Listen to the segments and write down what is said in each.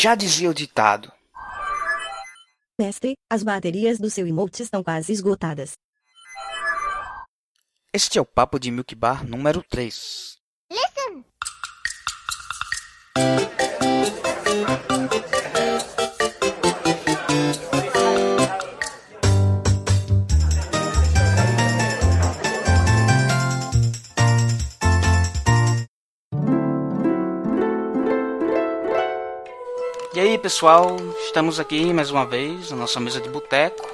Já dizia o ditado. Mestre, as baterias do seu emote estão quase esgotadas. Este é o Papo de Milk Bar número 3. Listen! Aí pessoal, estamos aqui mais uma vez na nossa mesa de boteco.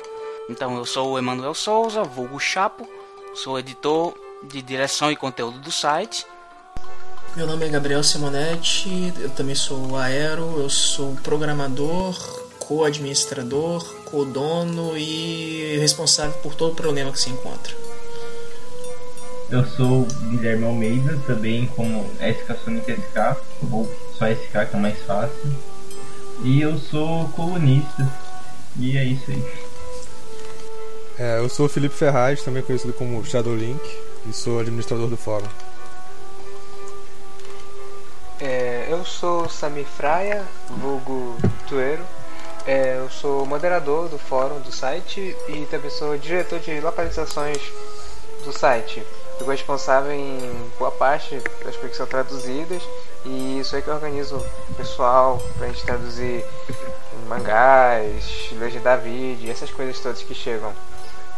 Então eu sou o Emanuel Souza, vulgo Chapo, sou editor de direção e conteúdo do site. Meu nome é Gabriel Simonetti, eu também sou aero, eu sou programador, co-administrador, co-dono e responsável por todo o problema que se encontra. Eu sou o Guilherme Almeida, também como SK Sonic SK, ou só SK que é mais fácil. E eu sou colunista. E é isso aí. É, eu sou o Felipe Ferraz, também conhecido como Shadowlink, e sou administrador do fórum. É, eu sou Sami Fraia, vulgo Tueiro. É, eu sou moderador do fórum do site e também sou diretor de localizações do site. Eu sou responsável em boa parte das coisas que são traduzidas e isso aí que eu organizo o pessoal pra gente traduzir mangás, legenda vídeo, essas coisas todas que chegam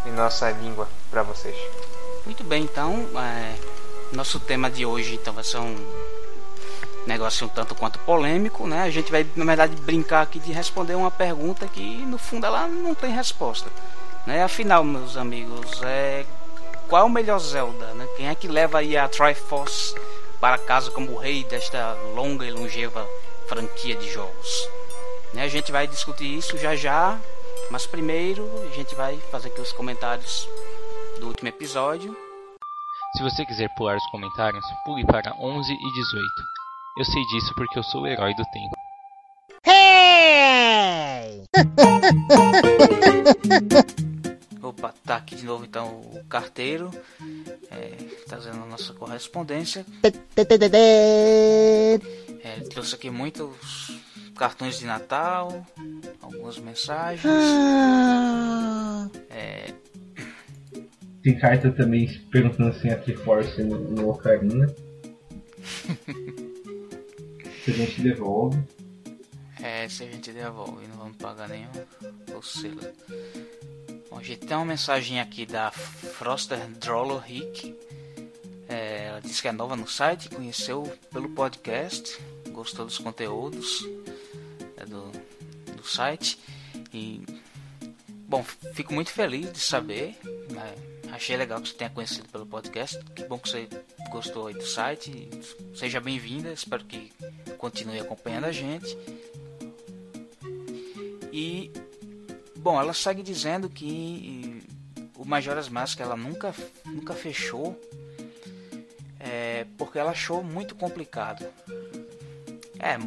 em nossa língua para vocês. Muito bem, então, é, nosso tema de hoje então vai ser um negócio um tanto quanto polêmico, né? A gente vai, na verdade, brincar aqui de responder uma pergunta que, no fundo, ela não tem resposta. Né? Afinal, meus amigos, é qual é o melhor Zelda? Né? Quem é que leva aí a Triforce para casa como o rei desta longa e longeva franquia de jogos? Né? A gente vai discutir isso já já, mas primeiro a gente vai fazer aqui os comentários do último episódio. Se você quiser pular os comentários, pule para 11 e 18. Eu sei disso porque eu sou o herói do tempo. Opa, tá aqui de novo então o carteiro, é, trazendo a nossa correspondência. É, ele trouxe aqui muitos cartões de Natal, algumas mensagens. É, Tem carta também perguntando se a Triforce no, no Ocarina. Se a gente devolve. É, se a gente devolve, não vamos pagar nenhum oscila. Bom, gente tem uma mensagem aqui da Froster Drollo. É, ela disse que é nova no site, conheceu pelo podcast, gostou dos conteúdos é, do, do site. E, bom, fico muito feliz de saber. né, achei legal que você tenha conhecido pelo podcast. Que bom que você gostou aí do site. Seja bem-vinda, espero que continue acompanhando a gente. E bom, ela segue dizendo que o Majora's Mask ela nunca nunca fechou é, porque ela achou muito complicado. É,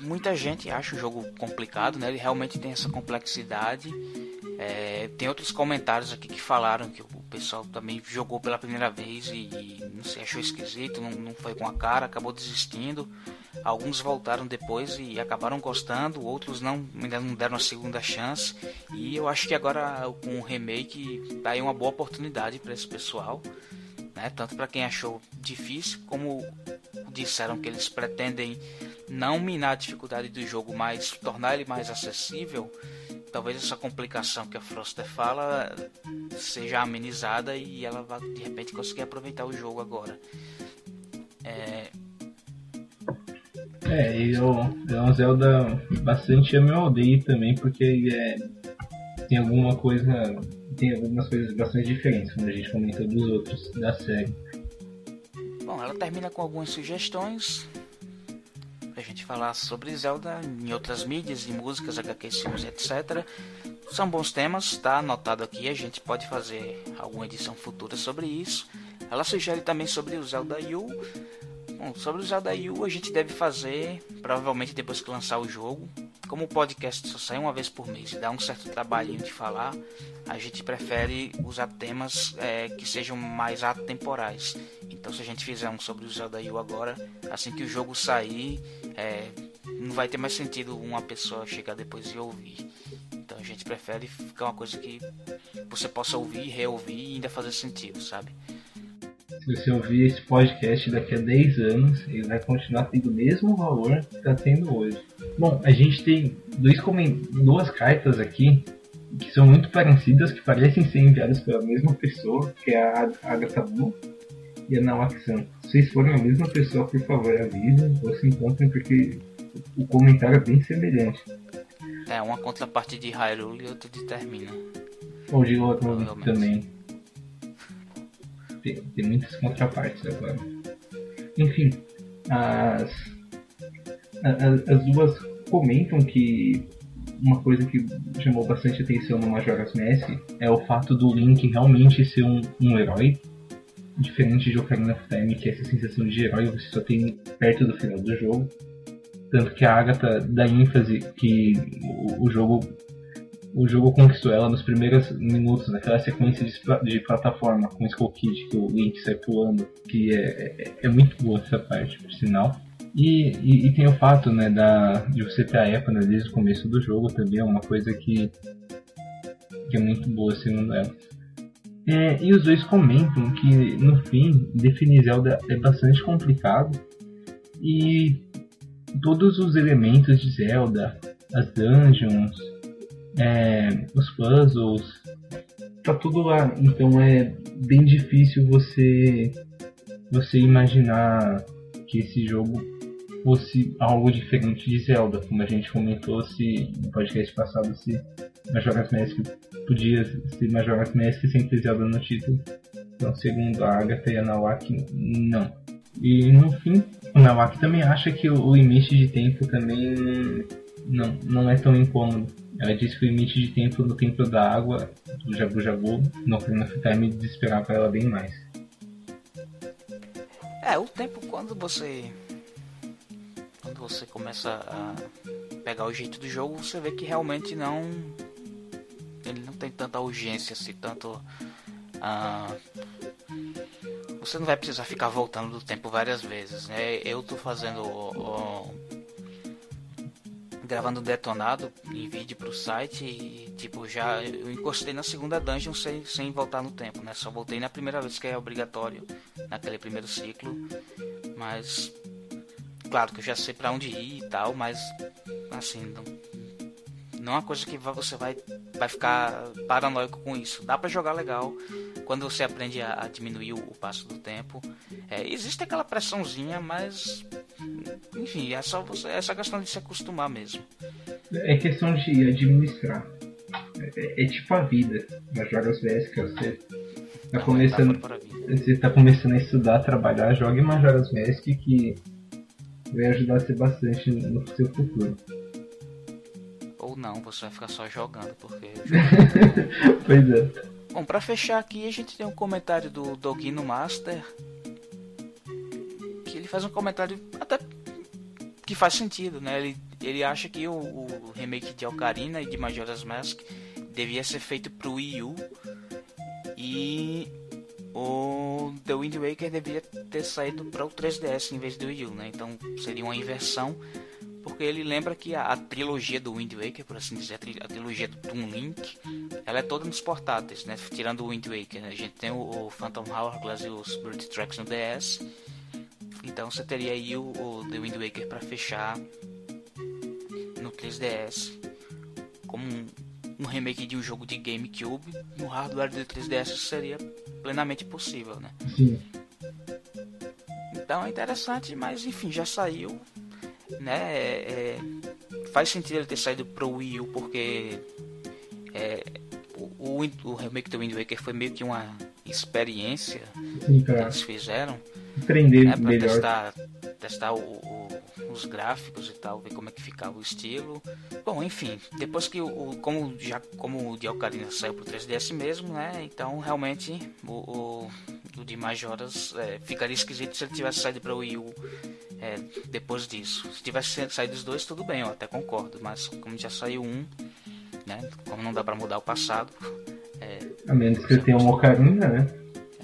muita gente acha o jogo complicado, né? Ele realmente tem essa complexidade. É, tem outros comentários aqui que falaram que o pessoal também jogou pela primeira vez e, e não achou esquisito, não, não foi com a cara, acabou desistindo. Alguns voltaram depois e acabaram gostando, outros não, ainda não deram a segunda chance. E eu acho que agora com o remake tá aí uma boa oportunidade para esse pessoal, né? Tanto para quem achou difícil, como disseram que eles pretendem não minar a dificuldade do jogo, mas tornar ele mais acessível. Talvez essa complicação que a Froster fala seja amenizada e ela vá de repente conseguir aproveitar o jogo agora. É, É, e é um Zelda bastante odeio também, porque ele é, tem alguma coisa. Tem algumas coisas bastante diferentes, como a gente comentou dos outros da série. Bom, ela termina com algumas sugestões pra gente falar sobre Zelda em outras mídias, em músicas, HQs, etc. São bons temas, tá anotado aqui, a gente pode fazer alguma edição futura sobre isso. Ela sugere também sobre o Zelda U. Bom, sobre o Zelda U a gente deve fazer, provavelmente depois que lançar o jogo. Como o podcast só sai uma vez por mês e dá um certo trabalhinho de falar, a gente prefere usar temas é, que sejam mais atemporais. Então se a gente fizer um sobre o Zelda agora, assim que o jogo sair, é, não vai ter mais sentido uma pessoa chegar depois e ouvir. Então a gente prefere ficar uma coisa que você possa ouvir, reouvir e ainda fazer sentido, sabe? Se você ouvir esse podcast daqui a 10 anos, ele vai continuar tendo o mesmo valor que está tendo hoje. Bom, a gente tem dois duas cartas aqui que são muito parecidas, que parecem ser enviadas pela mesma pessoa, que é a Agatha Blue e a Nawak-san. Se vocês forem a mesma pessoa, por favor, avisem ou se encontrem, porque o comentário é bem semelhante. É, uma contraparte de Hyrule e outra de Termina. Ou de Lotman também. Tem, tem muitas contrapartes agora. Enfim, as, as, as duas comentam que uma coisa que chamou bastante atenção no Majora's Mask é o fato do Link realmente ser um, um herói. Diferente de Ocarina of Time, que é essa sensação de herói você só tem perto do final do jogo. Tanto que a Agatha dá ênfase que o, o jogo o jogo conquistou ela nos primeiros minutos, naquela sequência de, de plataforma com o Skull Kid, que o Link sai pulando, que é, é, é muito boa essa parte, por sinal. E, e, e, tem o fato né, da, de você ter a Epona desde o começo do jogo também, é uma coisa que, que é muito boa, segundo ela. É, e os dois comentam que no fim definir Zelda é bastante complicado e todos os elementos de Zelda, as dungeons, é, os puzzles, tá tudo lá. Então é bem difícil você você imaginar que esse jogo fosse algo diferente de Zelda, como a gente comentou se no podcast passado se Majora's Mask podia ser Majora's Mask sem ter Zelda no título. Então, segundo a Agatha e a Nawaki, não. E no fim, o Nawaki também acha que o limite de tempo também não, não é tão incômodo. Ela disse que o limite de tempo no Templo da Água, do Jabu Jabu, no Ocarina of Time, desesperava ela bem mais. É, o tempo quando você quando você começa a pegar o jeito do jogo, você vê que realmente não ele não tem tanta urgência assim, tanto uh, você não vai precisar ficar voltando do tempo várias vezes, né? Eu tô fazendo o, o gravando detonado em vídeo pro site e tipo já eu encostei na segunda dungeon sem, sem voltar no tempo, né? Só voltei na primeira vez que é obrigatório naquele primeiro ciclo, mas claro que eu já sei para onde ir e tal, mas assim, não, não é uma coisa que você vai, vai ficar paranoico com isso. Dá para jogar legal quando você aprende a, a diminuir o, o, passo do tempo. É, existe aquela pressãozinha, mas enfim, é só você, é só questão de se acostumar mesmo. É questão de administrar. É, é tipo a vida. Nas jogas básicas, você tá começando, você tá começando a estudar, trabalhar, jogue Majora's Mask que vai ajudar você bastante no seu futuro. Não, você vai ficar só jogando, porque. pois é. Bom, pra fechar aqui, a gente tem um comentário do Dogino Master. Que ele faz um comentário até que faz sentido, né? Ele, ele acha que o, o remake de Ocarina e de Majora's Mask devia ser feito pro Wii U. E o The Wind Waker deveria ter saído para o 3DS em vez do Wii U, né? Então seria uma inversão, porque ele lembra que a, a trilogia do Wind Waker, por assim dizer, a, tri, a, trilogia do Toon Link, ela é toda nos portáteis, né? Tirando o Wind Waker, né? a gente tem o, o Phantom Hourglass e os Spirit Tracks no DS. Então você teria aí o, o The Wind Waker para fechar no 3DS como um, um remake de um jogo de GameCube no hardware do 3DS seria plenamente possível, né? Sim. Então é interessante, mas enfim, já saiu, né? É, faz sentido ele ter saído pro Wii U porque é, o, o, o, remake do Wind Waker foi meio que uma experiência Sim, que eles fizeram. Aprender né, pra melhor. testar, testar o, o, os gráficos e tal, ver como é que ficava o estilo. Bom, enfim, depois que o, como já como o de Ocarina saiu pro 3DS mesmo, né? Então realmente o, o, o de Majoras é, ficaria esquisito se ele tivesse saído para o Wii U é, depois disso. Se tivesse saído os dois, tudo bem, eu até concordo, mas como já saiu um, né? Como não dá para mudar o passado. É, a menos que você tenha uma Ocarina, né?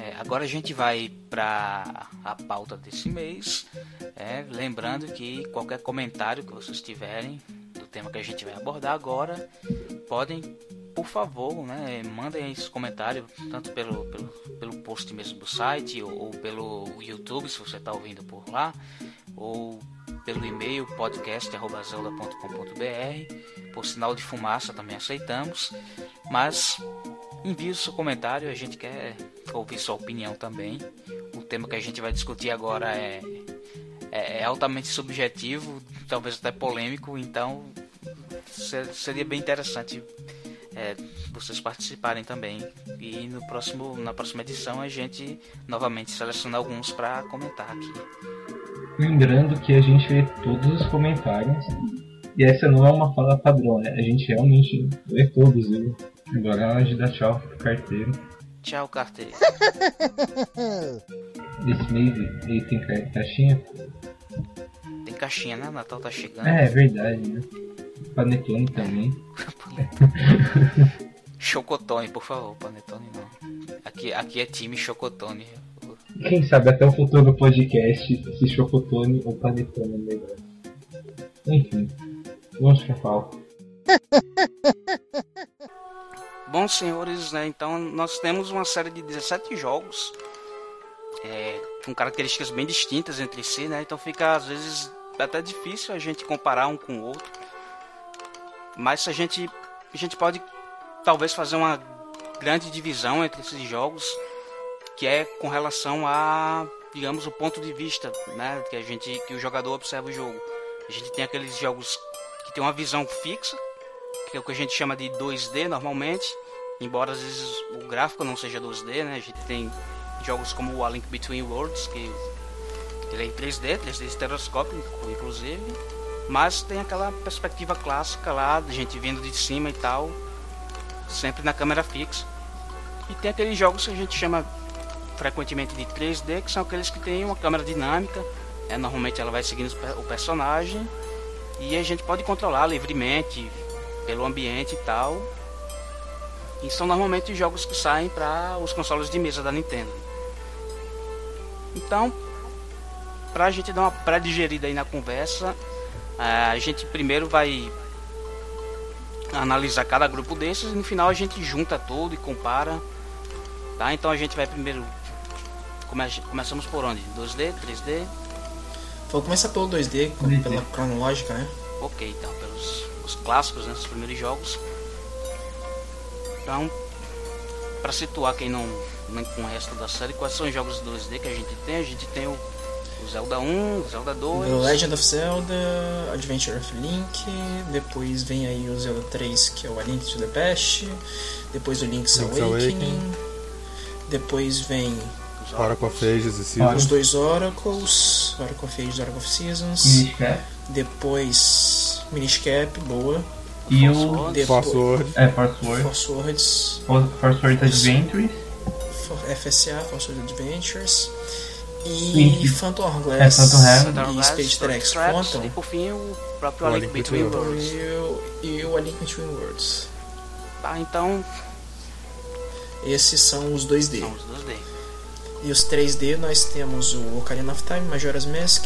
é, agora a gente vai para a pauta desse mês. É, lembrando que qualquer comentário que vocês tiverem do tema que a gente vai abordar agora, podem, por favor, né, mandem esse comentário, tanto pelo, pelo, pelo post mesmo do site, ou, ou pelo YouTube, se você está ouvindo por lá, ou pelo e-mail podcast.zelda.com.br. Por sinal de fumaça também aceitamos. Mas envie o seu comentário, a gente quer ouvir sua opinião também. O tema que a gente vai discutir agora é, é, é altamente subjetivo, talvez até polêmico, então seria bem interessante é, vocês participarem também. E no próximo, na próxima edição a gente novamente seleciona alguns para comentar aqui. Lembrando que a gente vê todos os comentários. E essa não é uma fala padrão, né? A gente realmente vê todos, viu? Agora é hora de dar tchau pro carteiro. Tchau, carteiro. Esse mês ele tem caixinha? Tem caixinha, né? Natal tá chegando. É, é verdade, né? Panetone também. Chocotone, por favor, Panetone não. Aqui, aqui é time Chocotone. Quem sabe até o futuro do podcast se Chocotone ou Panetone é melhor. Enfim, vamos pra pauta. Bom, senhores, né, então nós temos uma série de 17 jogos é, com características bem distintas entre si, né? Então fica às vezes até difícil a gente comparar um com o outro. Mas a gente a gente pode talvez fazer uma grande divisão entre esses jogos, que é com relação a, digamos, o ponto de vista, né, que a gente que o jogador observa o jogo. A gente tem aqueles jogos que tem uma visão fixa, que é o que a gente chama de 2D normalmente, embora às vezes o gráfico não seja 2D, né? A gente tem jogos como o A Link Between Worlds, que ele é em 3D, 3D estereoscópico, inclusive, mas tem aquela perspectiva clássica lá, de gente vindo de cima e tal, sempre na câmera fixa. E tem aqueles jogos que a gente chama frequentemente de 3D, que são aqueles que têm uma câmera dinâmica, é, normalmente ela vai seguindo o personagem e a gente pode controlar livremente pelo ambiente e tal. E são normalmente jogos que saem para os consoles de mesa da Nintendo. Então, para a gente dar uma pré-digerida aí na conversa, a gente primeiro vai analisar cada grupo desses e no final a gente junta tudo e compara. Tá? Então a gente vai primeiro. Come começamos por onde? 2D, 3D? Vou começar pelo 2D, pela cronológica, né? Ok, então, pelos os clássicos, né, os primeiros jogos. Então, para situar quem não, não conhece toda a série, quais são os jogos 2D que a gente tem? A gente tem o o Zelda 1, o Zelda 2. The Legend of Zelda, Adventure of Link, depois vem aí o Zelda 3, que é o A Link to the Past, depois o Link's, Link's Awakening, Awakening, depois vem Oracle of Ages e Seasons. Os dois Oracles, Oracle of Ages e Oracle of Seasons. Miniscap. Depois Miniscap, boa. E o Depois, Force Word. É, Force Word. Force Words. Force Word Adventures. FSA, Force Word Adventures. E. Phantom É, Hourglass Phantom Hourglass. e Space Tracks contam. E por fim o próprio A O Link Between Worlds. E o, e A Link Between Worlds. Tá, então Esses são os 2D. são os 2D. E os 3D nós temos o Ocarina of Time, Majora's Mask,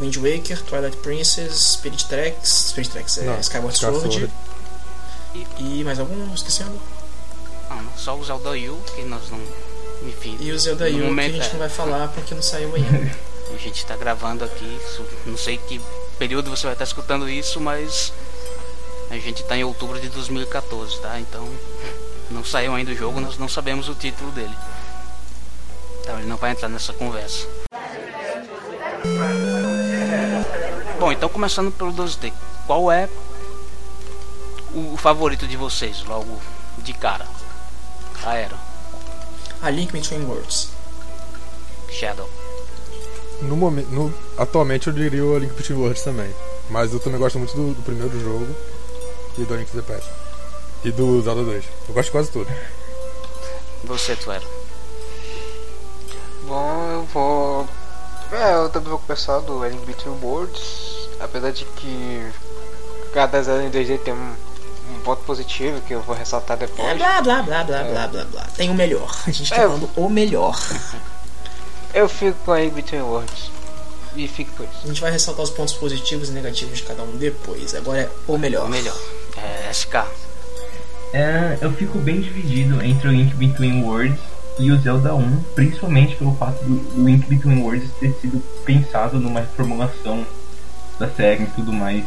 Wind Waker, Twilight Princess, Spirit Tracks, Spirit Tracks é Não, Skyward Skyward Sword. Sword. E mais algum? Esquecendo? Não, só o Zelda U, que nós não. Enfim. E o Zelda U que a momento, gente é, não vai falar porque não saiu ainda. A gente tá gravando aqui, isso- não sei que período você vai estar escutando isso, mas a gente tá em outubro de 2014, tá? Então não saiu ainda o jogo, nós não sabemos o título dele. Então ele não vai entrar nessa conversa. Bom, então começando pelo 2D, qual é o, o favorito de vocês, logo de cara? Aero, A Link Between Worlds. Shadow. No momento, no- atualmente eu diria o A Link Between Worlds também. Mas eu também gosto muito do, do primeiro jogo e do Link to the Past. E do Zelda 2. Eu gosto de quase tudo. Você, Tuero. Bom, eu vou. É, eu também vou começar do A Link Between Worlds. Apesar de que cada Zelda em 2D tem um ponto positivo que eu vou ressaltar É, depois. blá, blá, blá, blá, blá, blá, blá. Tem o melhor. A gente tá É. falando o melhor. Eu fico com a In Between Worlds. E fico por isso. A gente vai ressaltar os pontos positivos e negativos de cada um depois. Agora é o melhor. O melhor. É, SK. É, eu fico bem dividido entre o Link Between Worlds e o Zelda 1, principalmente pelo fato do do Link Between Worlds ter sido pensado numa reformulação da série e tudo mais.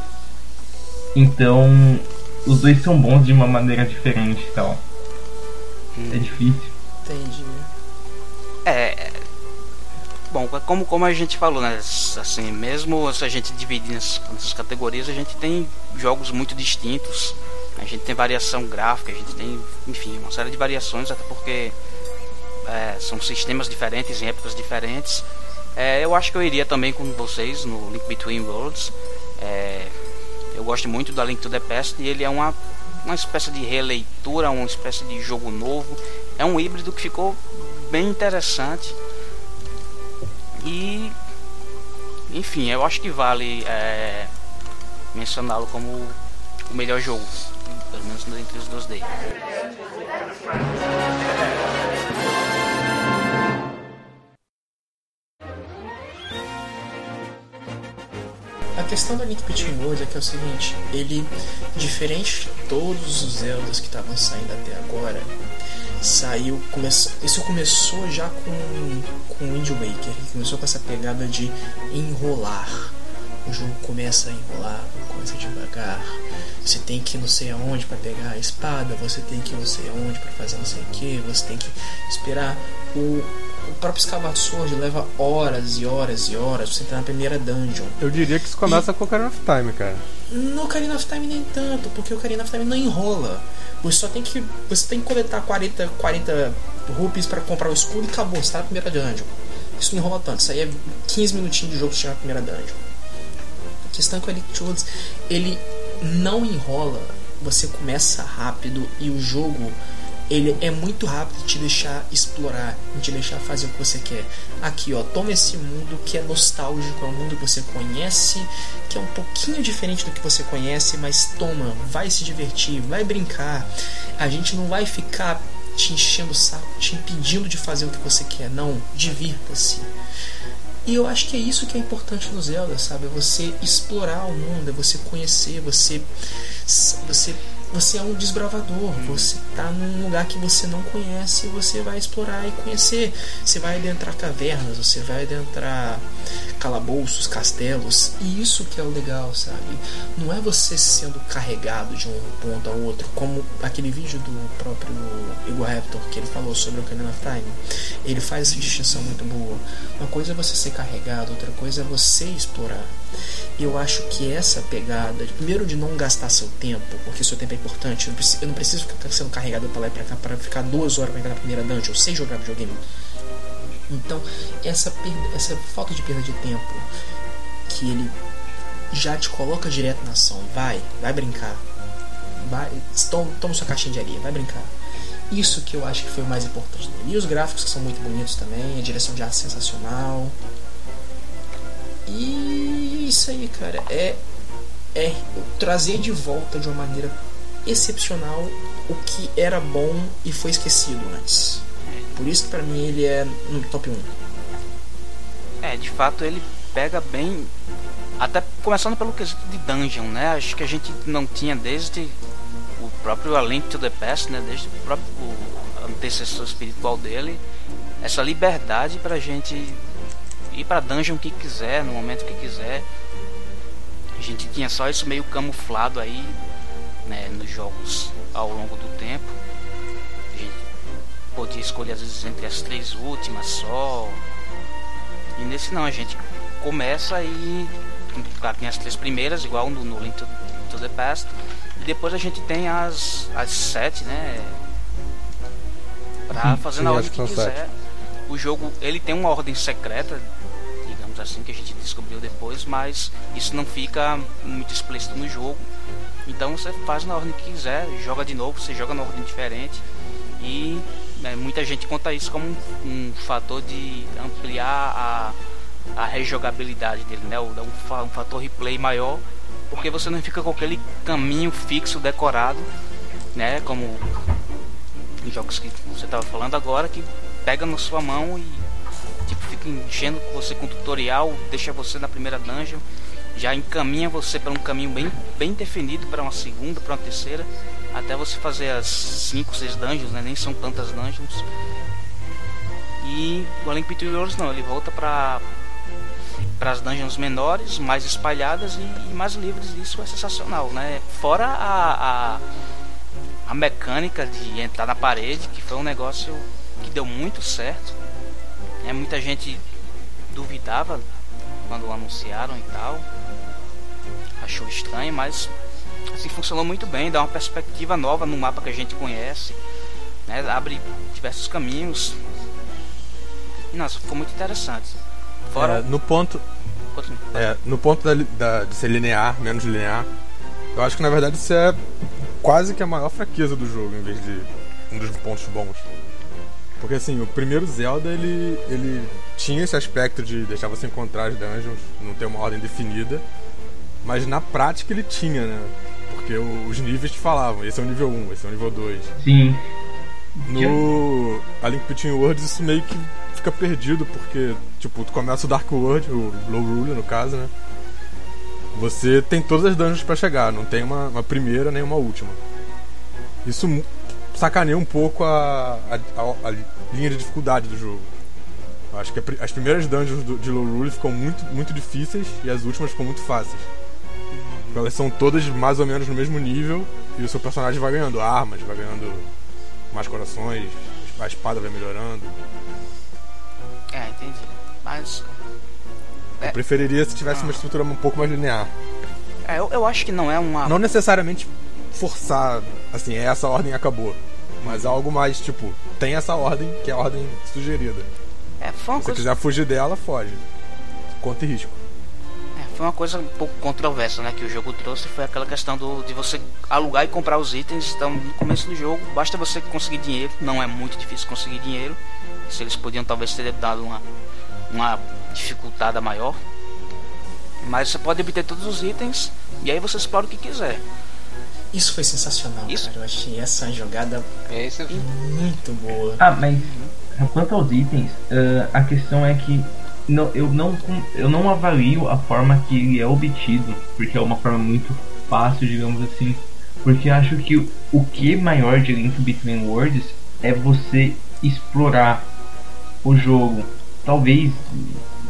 Então, os dois são bons de uma maneira diferente e tal. É difícil. Entendi. É. é- Bom, como, como a gente falou, né? Assim, mesmo se a gente dividir nessas, nessas categorias, a gente tem jogos muito distintos. A gente tem variação gráfica, a gente tem, enfim, uma série de variações, até porque é, são sistemas diferentes em épocas diferentes. É, eu acho que eu iria também com vocês no Link Between Worlds. É, eu gosto muito da Link to the Past e ele é uma, uma espécie de releitura, uma espécie de jogo novo. É um híbrido que ficou bem interessante. E enfim, eu acho que vale é, mencioná-lo como o melhor jogo, pelo menos entre os 2D. A questão da Link Between Worlds é que é o seguinte, ele, diferente de todos os Zeldas que estavam saindo até agora, saiu, começou, isso começou já com, com o Wind Waker, começou com essa pegada de enrolar. O jogo começa a enrolar, começa devagar. Você tem que ir não sei aonde para pegar a espada, você tem que ir não sei aonde para fazer não sei o que, você tem que esperar o, o próprio Skyward Sword leva horas e horas e horas pra você entrar na primeira dungeon. Eu diria que isso começa com o Ocarina of Time, cara. No Ocarina of Time nem tanto, porque o Ocarina of Time não enrola. Você só tem que. Você tem que coletar 40, 40 rupees pra comprar o escudo e acabou, você tá na primeira dungeon. Isso não enrola tanto, isso aí é 15 minutinhos de jogo pra chegar na primeira dungeon. Questão que o Elite ele não enrola, você começa rápido e o jogo ele é muito rápido de te deixar explorar, de te deixar fazer o que você quer. Aqui, ó, toma esse mundo que é nostálgico, é um mundo que você conhece, que é um pouquinho diferente do que você conhece, mas toma, vai se divertir, vai brincar. A gente não vai ficar te enchendo o saco, te impedindo de fazer o que você quer, não, divirta-se. E eu acho que é isso que é importante no Zelda, sabe? É você explorar o mundo, é você conhecer, você você você é um desbravador, você tá num lugar que você não conhece e você vai explorar e conhecer. Você vai adentrar cavernas, você vai adentrar calabouços, castelos, e isso que é o legal, sabe? Não é você sendo carregado de um ponto ao outro, como aquele vídeo do próprio Igor Raptor que ele falou sobre o Ocarina of Time. Ele faz essa distinção muito boa. Uma coisa é você ser carregado, outra coisa é você explorar. Eu acho que essa pegada, primeiro de não gastar seu tempo, porque seu tempo é importante, eu não preciso, ficar sendo carregado pra lá e pra cá para ficar duas horas pra entrar na primeira dungeon, sei jogar videogame. Então, essa, perda, essa falta de perda de tempo que ele já te coloca direto na ação, vai, vai brincar, vai, toma, toma sua caixinha de areia, vai brincar. Isso que eu acho que foi o mais importante dele. E os gráficos que são muito bonitos também, a direção de arte sensacional. E isso aí, cara, é, é trazer de volta de uma maneira excepcional o que era bom e foi esquecido antes. Por isso que pra mim ele é no top 1. É, de fato ele pega bem. Até começando pelo quesito de dungeon, né? Acho que a gente não tinha desde o próprio A Link to the Past, né? Desde o próprio antecessor espiritual dele, essa liberdade pra gente ir pra dungeon que quiser, no momento que quiser. A gente tinha só isso meio camuflado aí, né? Nos jogos ao longo do tempo. A gente podia escolher às vezes entre as três últimas só. E nesse não, a gente começa e. Claro, tem as três primeiras, igual no, no Link to, to the Past. E depois a gente tem as, as sete, né? Pra fazer sim, na ordem que que quiser. sete. O jogo, ele tem uma ordem secreta, digamos assim, que a gente descobriu depois, mas isso não fica muito explícito no jogo. Então você faz na ordem que quiser, joga de novo, você joga na ordem diferente. E né, muita gente conta isso como um, um fator de ampliar a, a rejogabilidade dele, né? Um, um fator replay maior, porque você não fica com aquele caminho fixo decorado né? Como os jogos que você estava falando agora, que pega na sua mão e fica enchendo você com tutorial, deixa você na primeira dungeon, já encaminha você para um caminho bem, bem definido para uma segunda, para uma terceira, até você fazer as 5, 6 dungeons, né? nem são tantas dungeons. E o Between Worlds não, ele volta para para as dungeons menores, mais espalhadas e, e, mais livres. Isso é sensacional, né? Fora a, a, a mecânica de entrar na parede, que foi um negócio que deu muito certo. É, muita gente duvidava quando anunciaram e tal. Achou estranho, mas assim funcionou muito bem, dá uma perspectiva nova no mapa que a gente conhece. Né? Abre diversos caminhos. E nossa, ficou muito interessante. Fora... É, no ponto. É, no ponto da, da, de ser linear, menos linear, eu acho que na verdade isso é quase que a maior fraqueza do jogo, em vez de um dos pontos bons. Porque assim, o primeiro Zelda ele, ele tinha esse aspecto de deixar você encontrar as dungeons, não ter uma ordem definida, mas na prática ele tinha, né? Porque os níveis te falavam, esse é o nível 1, esse é o nível 2. Sim. No A Link Between Worlds isso meio que fica perdido, porque, tipo, tu começa o Dark World, o Low Ruler no caso, né? Você tem todas as dungeons para chegar, não tem uma, uma, primeira nem uma última. Isso sacaneia um pouco a, a, a, linha de dificuldade do jogo. Eu acho que as primeiras dungeons do, de Low Ruler ficam muito, muito difíceis e as últimas ficam muito fáceis. Elas são todas mais ou menos no mesmo nível e o seu personagem vai ganhando armas, vai ganhando mais corações, a espada vai melhorando. É, entendi. Mas. Eu é... preferiria se tivesse ah. uma estrutura um pouco mais linear. É, eu, eu acho que não é uma. Não necessariamente forçar, assim, é essa ordem acabou. Mas algo mais, tipo, tem essa ordem, que é a ordem sugerida. É, foi uma Se coisa... você quiser fugir dela, foge. Conta e risco. É, foi uma coisa um pouco controversa, né, que o jogo trouxe, foi aquela questão do, de você alugar e comprar os itens. Então, no começo do jogo, basta você conseguir dinheiro, não é muito difícil conseguir dinheiro se eles podiam talvez ter dado uma, uma dificultada maior. Mas você pode obter todos os itens e aí você explora o que quiser. Isso foi sensacional, Isso. cara. Eu achei essa jogada é isso. muito boa. Ah, mas quanto aos itens, uh, a questão é que não, eu, não, eu não avalio a forma que ele é obtido, porque é uma forma muito fácil, digamos assim. Porque acho que o, o que maior de Link Between Worlds é você explorar o jogo. Talvez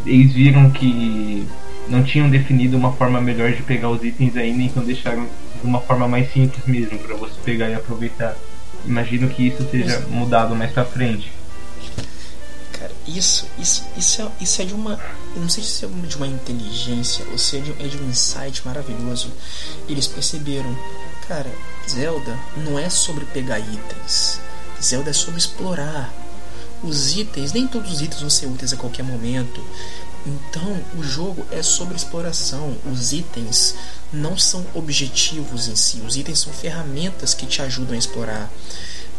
eles viram que não tinham definido uma forma melhor de pegar os itens ainda, então deixaram de uma forma mais simples mesmo para você pegar e aproveitar. Imagino que isso seja mudado mais para frente. Cara, isso, isso, isso é, isso é de uma, eu não sei se é de uma inteligência ou se é de, é de um insight maravilhoso. Eles perceberam, cara, Zelda não é sobre pegar itens. Zelda é sobre explorar os itens, nem todos os itens vão ser úteis a qualquer momento. Então, o jogo é sobre exploração. Os itens não são objetivos em si, os itens são ferramentas que te ajudam a explorar.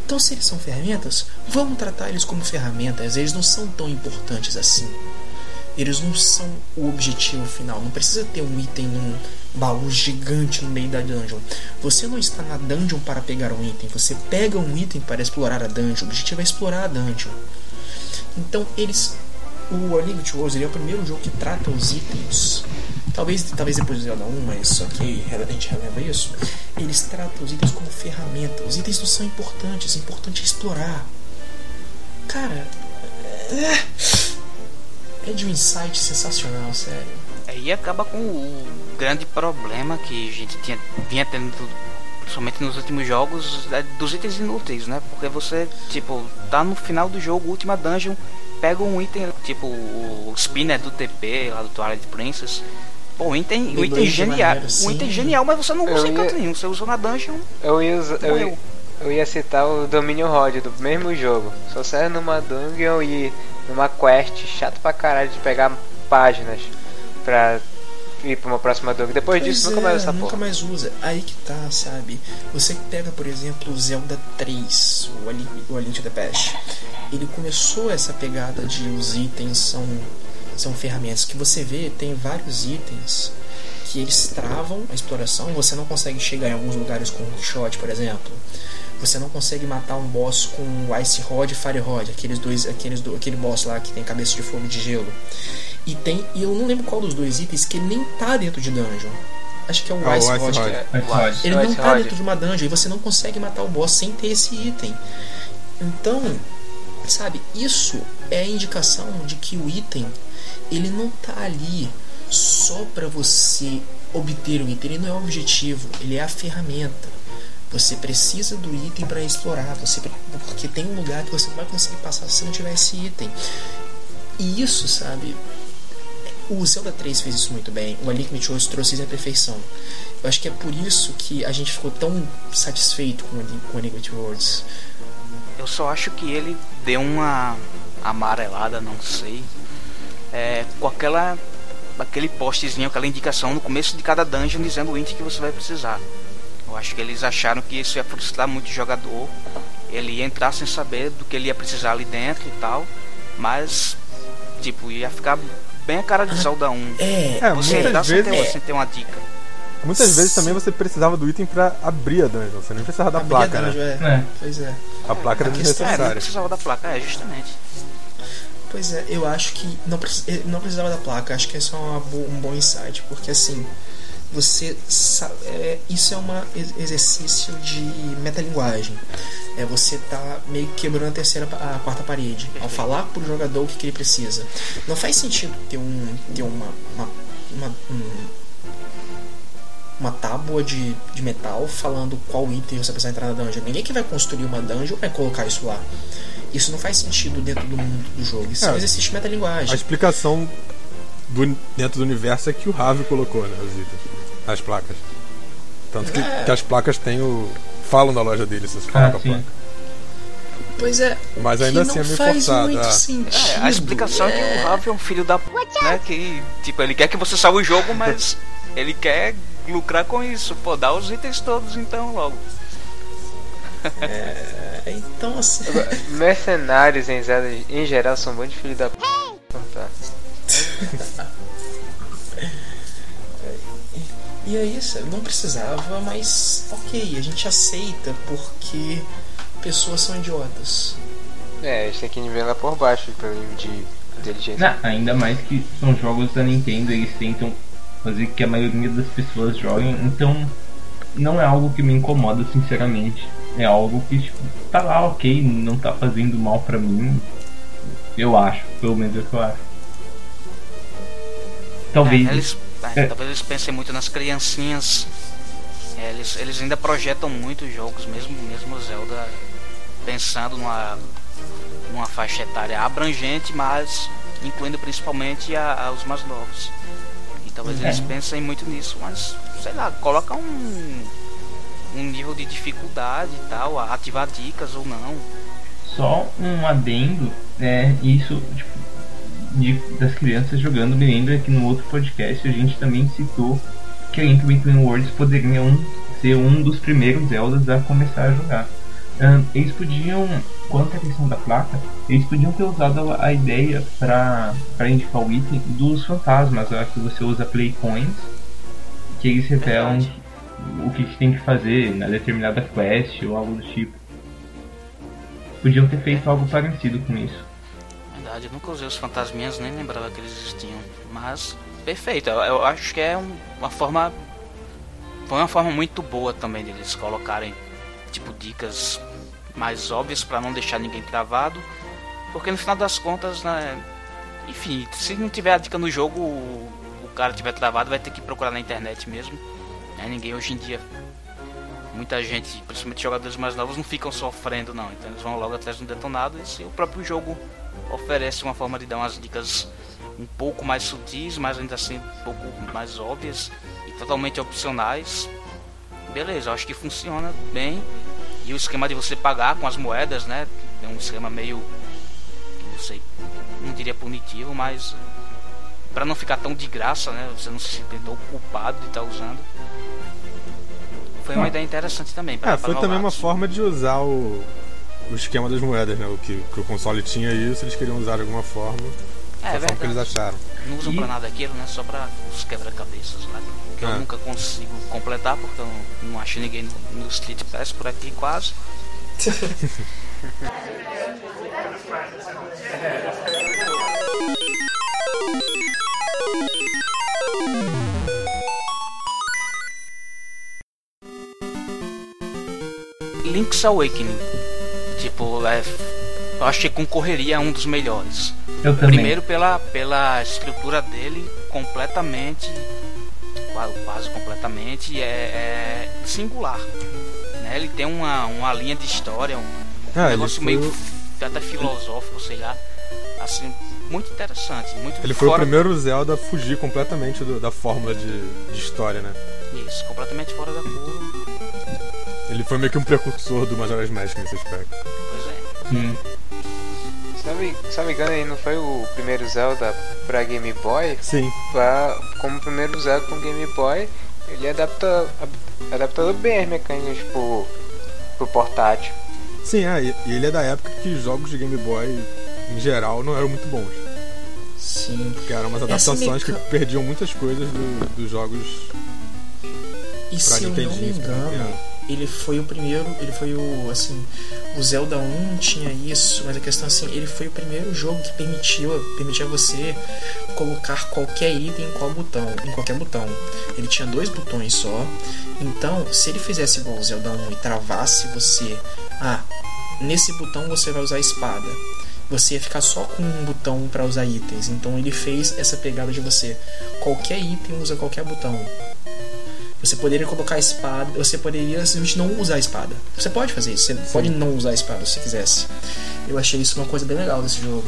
Então, se eles são ferramentas, vamos tratar eles como ferramentas. Eles não são tão importantes assim. Eles não são o objetivo final. Não precisa ter um item num baú gigante no meio da dungeon. Você não está na dungeon para pegar um item. Você pega um item para explorar a dungeon. O objetivo é explorar a dungeon. Então eles. O A League Wars é o primeiro jogo que trata os itens. Talvez, talvez depois do Zelda 1, mas só que a gente releva isso. Eles tratam os itens como ferramenta. Os itens não são importantes, o importante é explorar. Cara. É, é de um insight sensacional, sério. Aí acaba com o grande problema que a gente tinha, vinha tendo principalmente nos últimos jogos, é dos itens inúteis, né? Porque você, tipo, tá no final do jogo, última dungeon, pega um item, tipo o spinner do TP, lá do Twilight Princess. Pô, um item, um item genial. Um item genial, mas você não usa em canto nenhum. Você usa na dungeon. Eu ia, eu, ia, eu ia citar o Dominion Rod do mesmo jogo. Só serve numa dungeon e numa quest chato pra caralho de pegar páginas pra ir pra uma próxima dúvida. Depois pois disso, é, nunca mais usa essa Nunca mais usa. Aí que tá, sabe? Você pega, por exemplo, o Zelda 3, o A Link, o A Link to the Past. Ele começou essa pegada de os itens são, são ferramentas. Que você vê, tem vários itens que eles travam a exploração. Você não consegue chegar em alguns lugares com hookshot, por exemplo. Você não consegue matar um boss com Ice Rod e Fire Rod, aqueles dois, aqueles do, aquele boss lá que tem cabeça de fogo de gelo. E tem, e eu não lembro qual dos dois itens que ele nem tá dentro de dungeon. Acho que é o Ah, Ice Ice Rod. É- ele não tá Rod. dentro de uma dungeon e você não consegue matar o boss sem ter esse item. Então, sabe, isso é a indicação de que o item ele não tá ali só para você obter o item, ele não é o objetivo, ele é a ferramenta. Você precisa do item para explorar, você porque tem um lugar que você não vai conseguir passar se não tiver esse item. E isso, sabe, o Zelda 3 fez isso muito bem, o A Link Between Worlds trouxe isso à perfeição. Eu acho que é por isso que a gente ficou tão satisfeito com o Between Worlds. Eu só acho que ele deu uma amarelada, não sei, é, com aquela aquele postzinho, aquela indicação no começo de cada dungeon dizendo o item que você vai precisar. Eu acho que eles acharam que isso ia frustrar muito o jogador. Ele ia entrar sem saber do que ele ia precisar ali dentro e tal, mas tipo ia ficar bem a cara de Zelda 1. É, É, Você muitas sem ter, vezes, sem ter uma dica. muitas vezes também você precisava do item pra abrir a dungeon. Você nem precisava da a placa, dungeon, né? é. É. Pois é. A placa era é, É, não desnecessária. precisava da placa, é, justamente. Pois é, eu acho que não, precis- eh, não precisava da placa, acho que esse é um bom insight, porque assim, você sa- é, isso é um exercício de metalinguagem. É você tá meio que quebrando a terceira a quarta parede ao falar pro jogador o que, que ele precisa. Não faz sentido ter um ter uma uma, uma, um- uma tábua de, de metal falando qual item você precisa entrar na dungeon. Ninguém que vai construir uma dungeon vai colocar isso lá. Isso não faz sentido dentro do mundo do jogo. Isso é, É. um exercício de A metalinguagem. explicação do, dentro do universo é que o Ravi colocou, né? Os itens. As placas. Tanto que, É. que as placas têm o. falam da loja dele, se você falar Ah, com a sim. placa. Pois é. Mas ainda que assim é meio faz forçado. muito ah. sentido. É, a explicação é que o Rav é um filho da p, né? Que, tipo, ele quer que você salve o jogo, mas ele quer lucrar com isso. Pô, dá os itens todos então logo. É, então assim. Mercenários em em geral são muito filhos da p. Então tá. E é isso, não precisava, mas ok, a gente aceita porque pessoas são idiotas. É, a gente tem que nivelar por baixo pelo nível de inteligência. Não, ainda mais que são jogos da Nintendo, eles tentam fazer que a maioria das pessoas joguem, então não é algo que me incomoda, sinceramente. É algo que, tipo, tá lá, ok, não tá fazendo mal pra mim. Eu acho, pelo menos é o que eu acho. Talvez. É, eles, é. Talvez eles pensem muito nas criancinhas. É, eles, eles ainda projetam muito os jogos, mesmo, mesmo o Zelda pensando numa, numa faixa etária abrangente, mas incluindo principalmente a, a os mais novos. E talvez É. eles pensem muito nisso, mas sei lá, coloca um, um nível de dificuldade e tal, ativar dicas ou não. Só um adendo, é isso, tipo, de- das crianças jogando, me lembra que no outro podcast a gente também citou que a Link Between Worlds poderia um, ser um dos primeiros Zeldas a começar a jogar. Ahn, eles podiam, quanto à questão da placa, eles podiam ter usado a, a ideia para indicar o item dos fantasmas, lá que você usa Play Coins, que eles revelam Verdade. o que tem que fazer na determinada quest ou algo do tipo. Podiam ter feito algo parecido com isso. Verdade, eu nunca usei os fantasminhas, nem lembrava que eles existiam. Mas, perfeito, eu, eu acho que é um- uma forma. Foi uma forma muito boa também deles colocarem, tipo, dicas mais óbvias para não deixar ninguém travado. Porque no final das contas, né. Enfim, se não tiver a dica no jogo, o, o cara tiver travado, vai ter que procurar na internet mesmo. Né? Ninguém hoje em dia. Muita gente, principalmente jogadores mais novos, não ficam sofrendo não. Então eles vão logo atrás do detonado e se o próprio jogo oferece uma forma de dar umas dicas um pouco mais sutis, mas ainda assim um pouco mais óbvias e totalmente opcionais. Beleza, acho que funciona bem. E o esquema de você pagar com as moedas, né? É um esquema meio. Não sei, não diria punitivo, mas. Pra não ficar tão de graça, né? Você não se sentir tão culpado de estar usando. Foi uma Ah. ideia interessante também. É, foi também uma novatos. forma de usar o, o esquema das moedas, né? O que, que o console tinha isso, eles queriam usar de alguma forma. É, forma que eles acharam. Não usam E- pra nada aquilo, né? Só pra os quebra-cabeças lá. Que eu Ah. nunca consigo completar porque eu não, não acho ninguém no, no Street Pass por aqui quase. Link's Awakening. Tipo, é, eu acho que concorreria a um dos melhores. Eu também. Primeiro pela, pela estrutura dele completamente, qua- quase completamente, é, é singular. né? Ele tem uma, uma linha de história, um Ah, negócio meio o- até filosófico, sei lá. Assim, muito interessante. Muito Ele foi o primeiro Zelda a fugir completamente do- da fórmula de, de história, né? Isso, completamente fora da curva. Ele foi meio que um precursor do Majora's Mask nesse aspecto. Sim. Se não, me, se não me engano, ele não foi o primeiro Zelda pra Game Boy. Sim. Pra, como o primeiro Zelda com Game Boy, ele adapta, adaptou bem as mecânicas pro, pro portátil. Sim, é, e ele é da época que jogos de Game Boy, em geral, não eram muito bons. Sim. Porque eram umas adaptações meca- que perdiam muitas coisas do- dos jogos E se eu não me Nintendinho, engano. Ele foi o primeiro, ele foi o, assim, o Zelda 1 tinha isso, mas a questão assim, ele foi o primeiro jogo que permitiu, permitia você colocar qualquer item em qual botão, em qualquer botão. Ele tinha dois botões só. Então, se ele fizesse igual o Zelda 1 e travasse você, ah, nesse botão você vai usar a espada. Você ia ficar só com um botão para usar itens. Então ele fez essa pegada de você. Qualquer item usa qualquer botão. Você poderia colocar a espada, você poderia simplesmente não usar a espada. Você pode fazer isso, você pode não usar a espada se quisesse. Eu achei isso uma coisa bem legal desse jogo.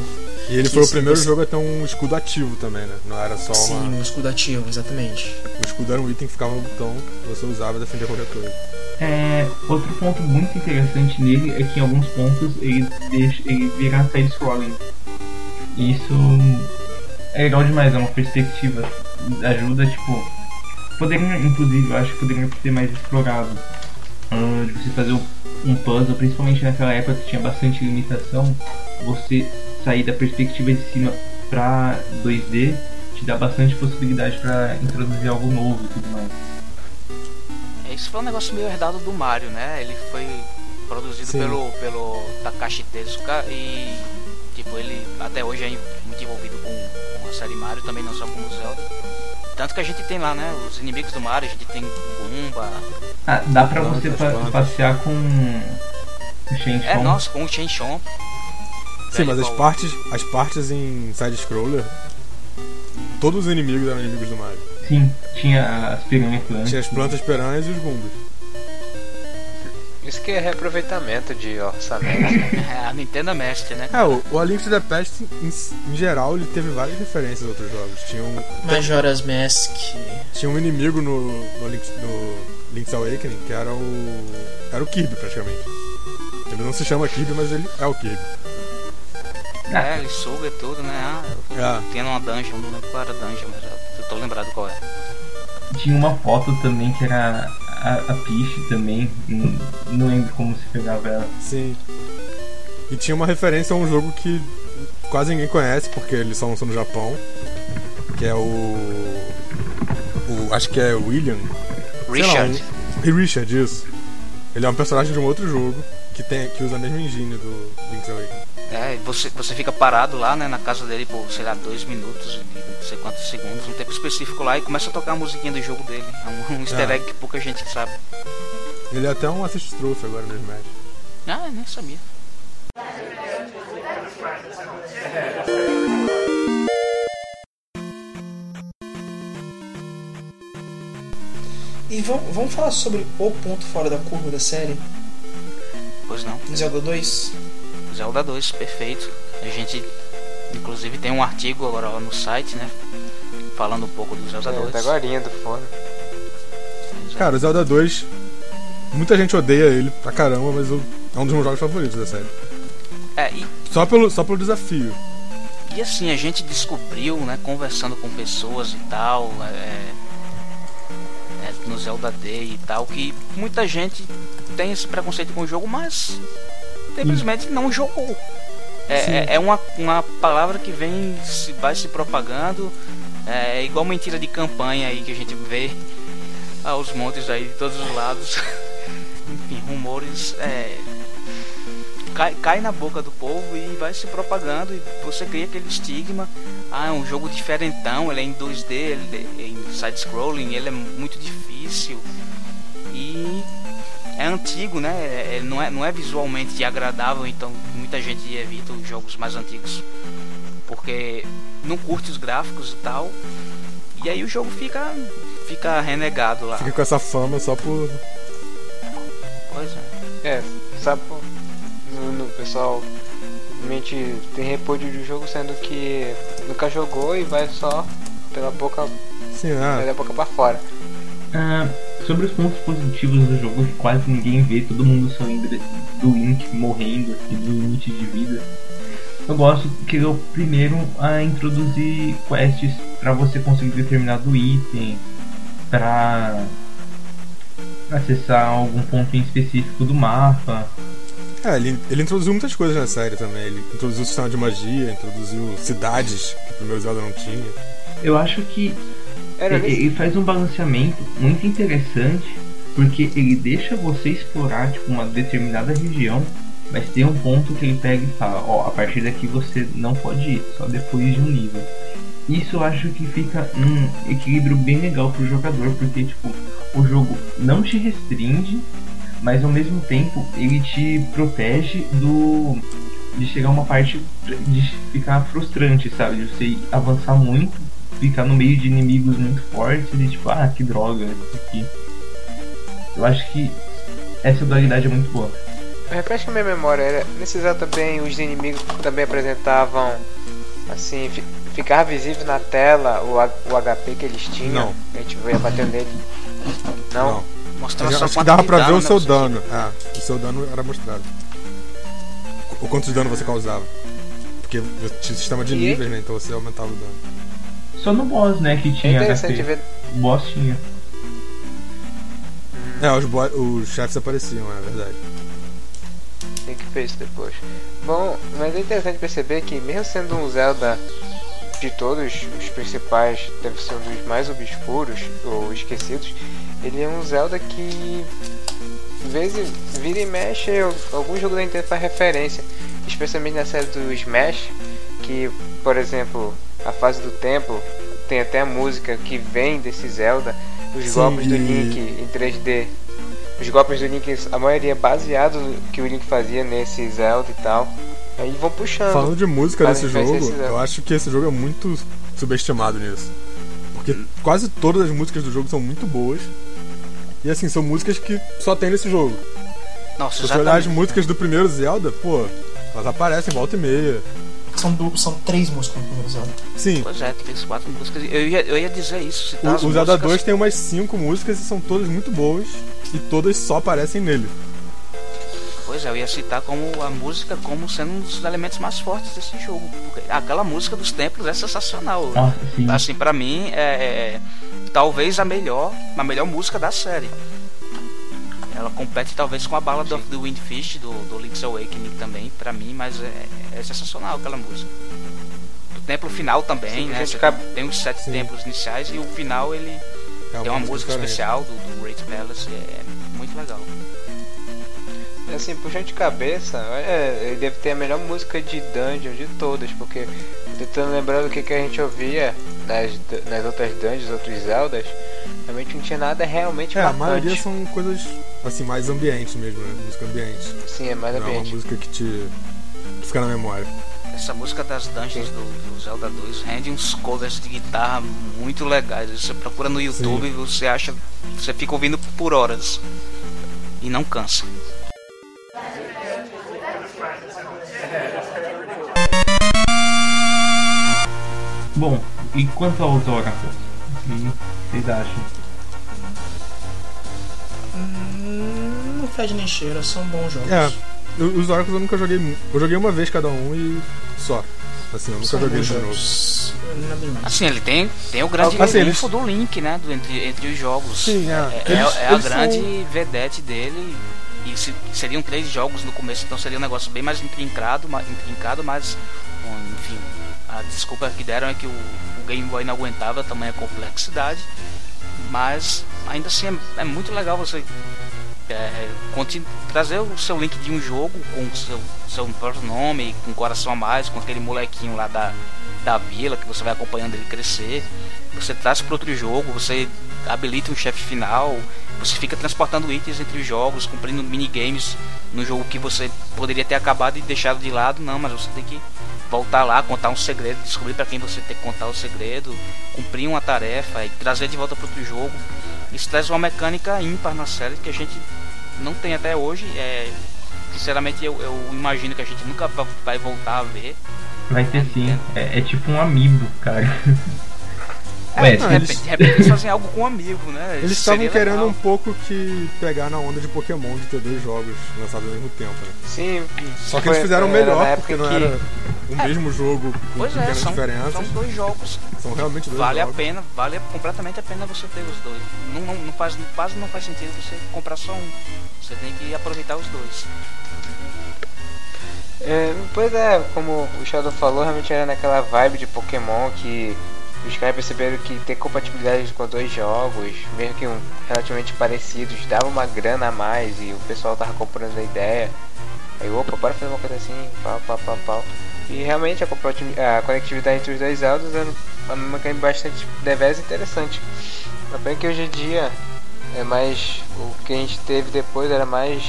E ele Que foi o primeiro você- jogo a ter um escudo ativo também, né? Não era só Sim, uma. um escudo ativo, exatamente. O escudo era um item que ficava no botão, você usava e defendia qualquer coisa. É, outro ponto muito interessante nele é que em alguns pontos ele, deixa, ele vira side-scrolling. E Isso é legal demais, é uma perspectiva. Ajuda, tipo. Poderia, inclusive, eu acho que poderia ser mais explorado. Ah, de você fazer um- um puzzle, principalmente naquela época que tinha bastante limitação, você sair da perspectiva de cima pra 2D te dá bastante possibilidade pra introduzir algo novo e tudo mais. É, Isso foi um negócio meio herdado do Mario, né? Ele foi produzido Sim. pelo, pelo Takashi Tezuka e tipo, ele até hoje é muito envolvido com, com a série Mario, também não só com o Zelda. Tanto que a gente tem lá, né? Os inimigos do Mario, a gente tem Goomba. Ah, dá pra Plantas, você plantas. passear com o Shenchong. É, nossa, com o Shenchon. Sim, mas as partes, as partes em side-scroller, todos os inimigos eram inimigos do Mario. Sim, tinha as piranha plantas. Tinha as plantas piranhas e os gumbas. Isso que é reaproveitamento de orçamento. É, a Nintendo é mestre, né? É, o, o A Link to the Past, em, em geral, ele teve várias referências a outros jogos. Tinha um, Majora's Mask. tinha um inimigo no, no, Link, no Link's Awakening que era o. Era o Kirby, praticamente. Ele não se chama Kirby, mas ele é o Kirby. É, ele suga e tudo, né? Ah, eu Ah. tinha uma dungeon, não lembro qual era a dungeon, mas eu tô lembrado qual é. Tinha uma foto também que era a, a Peach também. Não, não lembro como se pegava ela. Sim. E tinha uma referência a um jogo que quase ninguém conhece, porque ele só lançou no Japão. Que é o. o acho que é William. sei lá, Richard. um- Richard, isso. Ele é um personagem de um outro jogo que, tem, que usa a mesma engine do Link's Awakening. É, e você, você fica parado lá, né, na casa dele por, sei lá, dois minutos e não sei quantos segundos, um tempo específico lá, e começa a tocar a musiquinha do jogo dele. É um, um easter Ah. egg que pouca gente sabe. Ele é até um assist trophy agora no Smash. Ah, eu nem sabia. E vamos, vamos falar sobre o ponto fora da curva da série, Pois não. Zelda 2. Zelda 2, perfeito. A gente, inclusive, tem um artigo agora lá no site, né, falando um pouco do Zelda 2. é, da agorinha do fone. Cara, o Zelda 2. Muita gente odeia ele pra caramba, mas eu, é um dos meus jogos favoritos da série. É, e Só pelo, só pelo desafio. E assim, a gente descobriu, né, conversando com pessoas e tal, é, é, no Zelda Day e tal, que muita gente tem esse preconceito com o jogo, mas simplesmente não jogou. É, Sim. é, é uma, uma palavra que vem, se, vai se propagando. É igual mentira de campanha aí que a gente vê aos montes aí de todos os lados. Enfim, rumores. É, cai, cai na boca do povo e vai se propagando e você cria aquele estigma. Ah, é um jogo diferentão, ele é em 2D, ele é em side-scrolling, ele é muito difícil. E é antigo, né? É- é- não, é, não é visualmente agradável, então muita gente evita os jogos mais antigos porque não curte os gráficos e tal. E aí o jogo fica fica renegado lá. Fica com essa fama só por. Pois é. É, sabe, pô, no, no pessoal realmente tem repúdio do jogo, sendo que nunca jogou e vai só pela boca, Sim, ah, da boca pra fora. Ah, sobre os pontos positivos do jogo que quase ninguém vê, todo mundo só lembra do Link morrendo e do limite de vida. Eu gosto que ele é o primeiro a introduzir quests para você conseguir determinado item, para acessar algum ponto em específico do mapa. é, ele, ele introduziu muitas coisas na série também. Ele introduziu o sistema de magia, introduziu cidades que o primeiro Zelda não tinha. Eu acho que Era ele, ele faz um balanceamento muito interessante porque ele deixa você explorar tipo, uma determinada região, mas tem um ponto que ele pega e fala, ó, a partir daqui você não pode ir, só depois de um nível. Isso eu acho que fica um equilíbrio bem legal pro jogador, porque tipo, o jogo não te restringe, mas ao mesmo tempo ele te protege do de chegar uma parte de ficar frustrante, sabe? De você avançar muito, ficar no meio de inimigos muito fortes e tipo, ah, que droga isso aqui. Eu acho que essa dualidade é muito boa. Refresca a minha memória, era, nesse Zelda também os inimigos também apresentavam assim, fi, ficava visível na tela o, o HP que eles tinham. Não. A gente ia batendo nele. Não? Não. Mostrando Eu só acho que dava pra ver dano, o seu dano. É, o seu dano era mostrado. O quanto de dano você causava. Porque tinha sistema de E- níveis, né? Então você aumentava o dano. Só no boss, né, que É tinha interessante HP. ver. O boss tinha. É, os, bo- os chefes apareciam, é verdade. Tem que ver isso depois. Bom, mas é interessante perceber que mesmo sendo um Zelda de todos os principais, deve ser um dos mais obscuros ou esquecidos, ele é um Zelda que vezes vira e mexe, algum jogo da Nintendo faz referência, especialmente na série do Smash, que por exemplo, a fase do templo tem até a música que vem desse Zelda, os Sim, golpes do Link em 3D. Os golpes do Link, a maioria é baseado no que o Link fazia nesse Zelda e tal. Aí vão puxando. Falando de música referência jogo, eu acho que esse jogo é muito subestimado nisso. Porque quase todas as músicas do jogo são muito boas. E assim, são músicas que só tem nesse jogo. Nossa, Se você olhar as músicas do primeiro Zelda, pô, elas aparecem volta e meia. São, du- são três músicas no primeiro Zelda. Sim, Pois é, três, quatro músicas. Eu ia, eu ia dizer isso. o, o Zelda músicas. 2 tem umas cinco músicas e são todas muito boas. E todas só aparecem nele. Pois é, eu ia citar como a música como sendo um dos elementos mais fortes desse jogo. Porque aquela música dos templos é sensacional. Sim. Assim, pra mim, é, é talvez a melhor, a melhor música da série. Ela compete talvez com a Ballad of the Windfish do, do Link's Awakening também, pra mim, mas é, é sensacional aquela música. O templo final também, Sim, né? Tem os sete Sim. templos iniciais e o final ele É tem uma música diferente. especial do, do Great Palace, é muito legal. Assim, puxando de cabeça, é, ele deve ter a melhor música de dungeon de todas, porque tentando lembrando o que, que a gente ouvia nas, nas outras dungeons, outros Zeldas, realmente não tinha nada realmente É, a maioria são coisas assim, mais ambientes mesmo, né? Música ambiente. Sim, é mais Não é uma ambiente. música que te fica na memória. Essa música das dungeons do, do Zelda 2 rende uns covers de guitarra muito legais. Você procura no YouTube e você acha. Você fica ouvindo por horas. E não cansa. Bom, e quanto aos Oracles? O que vocês acham? Hum, não fede nem cheira, são bons jogos. É, os Oracles eu nunca joguei. Eu joguei uma vez cada um e só. Assim, eu nunca São joguei de novo. Assim, ele tem, tem o grande Assim, triunfo eles- do Link, né? Do, entre, entre os jogos. Sim, é. É, Eles- é a grande são- vedete dele. E se, seriam três jogos no começo, então seria um negócio bem mais intrincado, ma- intrincado mas bom, enfim, a desculpa que deram é que o, o Game Boy não aguentava tamanha complexidade, mas ainda assim é, é muito legal você é, trazer o seu link de um jogo com o seu, seu próprio nome, com coração a mais, com aquele molequinho lá da, da vila que você vai acompanhando ele crescer. Você traz para outro jogo, você habilita um chefe final, você fica transportando itens entre os jogos, cumprindo minigames no jogo que você poderia ter acabado e deixado de lado, não, mas você tem que voltar lá, contar um segredo, descobrir para quem você tem que contar o segredo, cumprir uma tarefa e trazer de volta para outro jogo. Isso traz uma mecânica ímpar na série que a gente não tem até hoje. É, sinceramente, eu, eu imagino que a gente nunca va- vai voltar a ver. Vai ter sim. É, é tipo um amiibo, cara. É, Ué, de, não, repente, eles- de repente eles fazem algo com um amigo, né? Eles estavam querendo legal. um pouco que pegar na onda de Pokémon de ter dois jogos lançados ao mesmo tempo, né? Sim. Só que foi- eles fizeram era melhor, porque não que- era o mesmo jogo com Pois é, pequenas são, diferenças. são dois jogos. São realmente dois Vale a jogos. pena, vale completamente a pena você ter os dois. Não, não, não faz, quase não faz sentido você comprar só um. Você tem que aproveitar os dois. É, pois é, como o Shadow falou, realmente era naquela vibe de Pokémon que os caras perceberam que ter compatibilidade com dois jogos, mesmo que um, relativamente parecidos, dava uma grana a mais e o pessoal tava comprando a ideia. Aí, opa, bora fazer uma coisa assim, pau, pau, pau, pau. E realmente a, a conectividade entre os dois Zeldas era uma bastante devés interessante. A pena que hoje em dia é mais. O que a gente teve depois era mais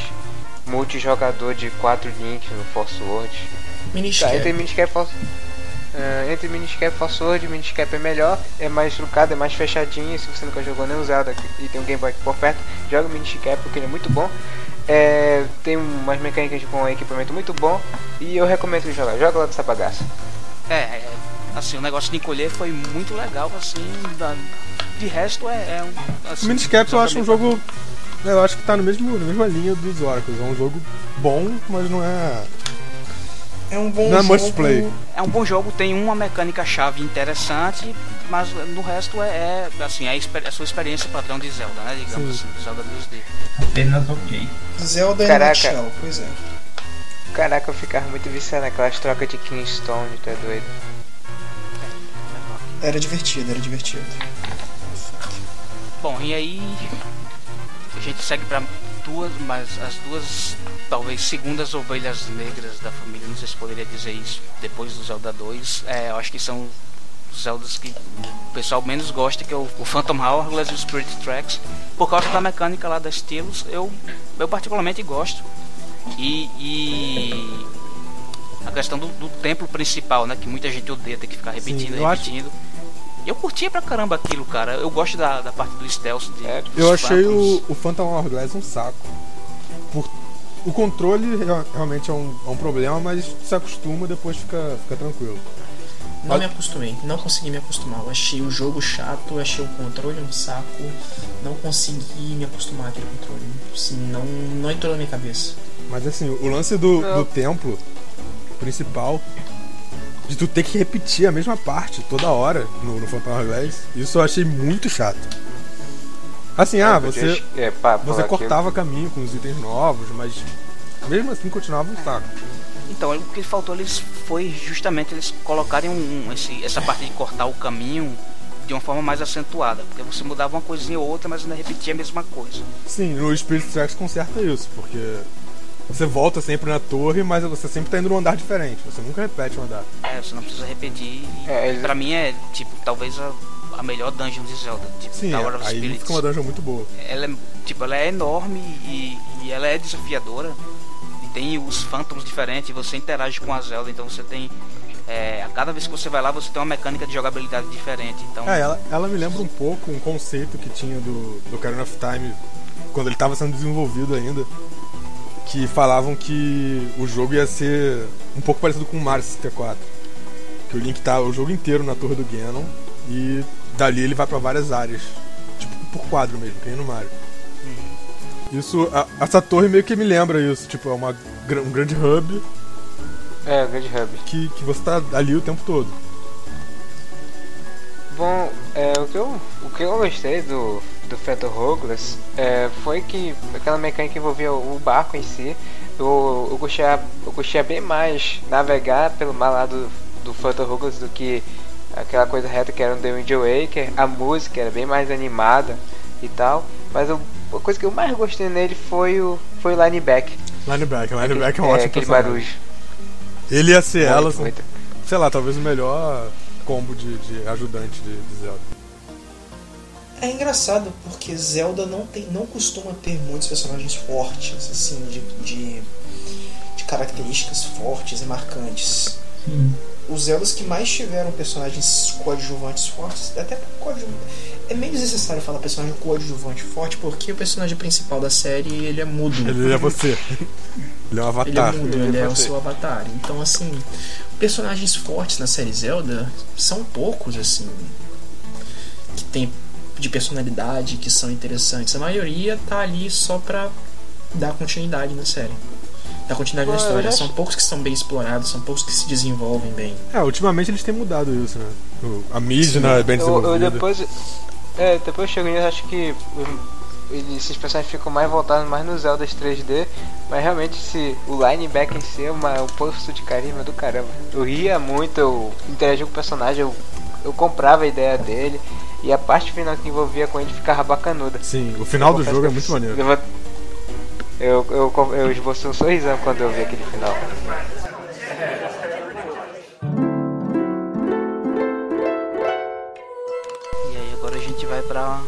multijogador de 4 links no Force Word. Tá, Miniscap. entre Miniscap e Force Ah, entre Miniscap Force Word, Miniscap é melhor, é mais trucado, é mais fechadinho. Se você nunca jogou nenhum Zelda e tem um Game Boy por perto, joga o Miniscap porque ele é muito bom. É, tem umas mecânicas com equipamento muito bom e eu recomendo que jogar. Joga lá dessa bagaça. É, é, assim, o negócio de encolher foi muito legal, assim. da- de resto é, é um. Assim, O Miniscap eu acho um jogo. Eu acho que tá no mesmo, na mesma linha dos Oracles. É um jogo bom, mas não é. É um bom Não é jogo. must play. É um bom jogo, tem uma mecânica chave interessante, mas no resto é, é, assim, é a, a sua experiência padrão de Zelda, né? Digamos Sim. assim, Zelda 2D. Apenas ok. Zelda Caraca. em nutshell, pois é. Caraca, eu ficava muito viciado naquelas trocas de Kingstone, tu é doido. Era divertido, era divertido. Bom, e aí a gente segue para duas, mas as duas talvez segundas ovelhas negras da família, não sei se poderia dizer isso, depois do Zelda 2. É, eu acho que são os Zeldas que o pessoal menos gosta, que é o, o Phantom Hourglass e o Spirit Tracks, por causa da mecânica lá das estilos, eu, eu particularmente gosto. E, e a questão do, do templo principal, né, que muita gente odeia ter que ficar repetindo, acho- repetindo. Eu curtia pra caramba aquilo, cara. Eu gosto da, da parte do stealth. De, É, Eu achei o, o Phantom Hourglass um saco. Por, o controle rea- realmente é um, é um problema, mas se acostuma depois fica, fica tranquilo. Não me acostumei, não consegui me acostumar. Eu achei o jogo chato, eu achei o controle um saco. Não consegui me acostumar àquele controle. Assim, não, não entrou na minha cabeça. Mas assim, o lance do, Não. do templo principal, de tu ter que repetir a mesma parte toda hora no, no Phantom Hourglass, isso eu achei muito chato. Assim, ah, você, É, pá, você cortava caminho com os itens novos, mas mesmo assim continuava um saco. Então, o que faltou eles foi justamente eles colocarem um, um- esse, essa parte de cortar o caminho de uma forma mais acentuada. Porque você mudava uma coisinha ou outra, mas ainda repetia a mesma coisa. Sim, no Spirit Tracks conserta isso, porque você volta sempre na torre, mas você sempre tá indo num andar diferente, você nunca repete um andar. É, você não precisa repetir. É, eles- Pra mim é, tipo, talvez a, a melhor dungeon de Zelda. Tipo, Sim, Tower of aí Spirits. fica uma dungeon muito boa. ela é, tipo, ela é enorme e, e ela é desafiadora. E tem os phantoms diferentes, e você interage com a Zelda, então você tem. é, a cada vez que você vai lá, você tem uma mecânica de jogabilidade diferente. Então, É, ela, ela me lembra um pouco um conceito que tinha do, do Ocarina of Time quando ele estava sendo desenvolvido ainda. Que falavam que o jogo ia ser um pouco parecido com o Mario 64. Que o Link tá o jogo inteiro na torre do Ganon e dali ele vai pra várias áreas. Tipo por quadro mesmo, que nem no Mario. Isso, a- essa torre meio que me lembra isso, tipo, é uma, um grande hub É, o grande hub. que, que você tá ali o tempo todo. Bom, é, o, que eu, o que eu gostei do, do Phantom Hourglass é, foi que aquela mecânica envolvia o barco em si. Eu, eu, gostei, eu gostei bem mais navegar pelo mar lá do, do Phantom Hourglass do que aquela coisa reta que era no The Wind Waker. A música era bem mais animada e tal. Mas eu, a coisa que eu mais gostei nele foi o, foi o lineback. Lineback, lineback é um ótimo aquele personagem. barulho. Ele ia ser Muito, ela, muito. sei lá, talvez o melhor combo de, de ajudante de, de Zelda. É engraçado porque Zelda não, tem, não costuma ter muitos personagens fortes, assim, de, de, de características fortes e marcantes. Sim. Os Zeldas que mais tiveram personagens coadjuvantes fortes, até coadjuvante. É meio desnecessário falar personagem coadjuvante forte porque o personagem principal da série ele é mudo. Ele é você. Ele é um Ele é avatar. mudo, ele é o seu avatar. Então, assim, personagens fortes na série Zelda são poucos, assim, que tem de personalidade, que são interessantes. A maioria tá ali só pra dar continuidade na série. Dar continuidade na Ah, eu história. acho- São poucos que são bem explorados, são poucos que se desenvolvem bem. É, ultimamente eles têm mudado isso, né? O- A Midna é bem Eu, eu desenvolvida. depois. É, depois chego nisso, acho que hum, esses personagens ficam mais voltados mais nos Zeldas 3D, mas realmente se o linebacker em si é uma, um posto de carisma do caramba. Eu ria muito, eu interagia com o personagem, eu, eu comprava a ideia dele e a parte final que envolvia com ele ficava bacanuda. Sim, o final do jogo é muito maneiro. Eu, vou- eu, eu, eu esbocei um sorrisão quando eu vi aquele final. E aí agora a gente vai para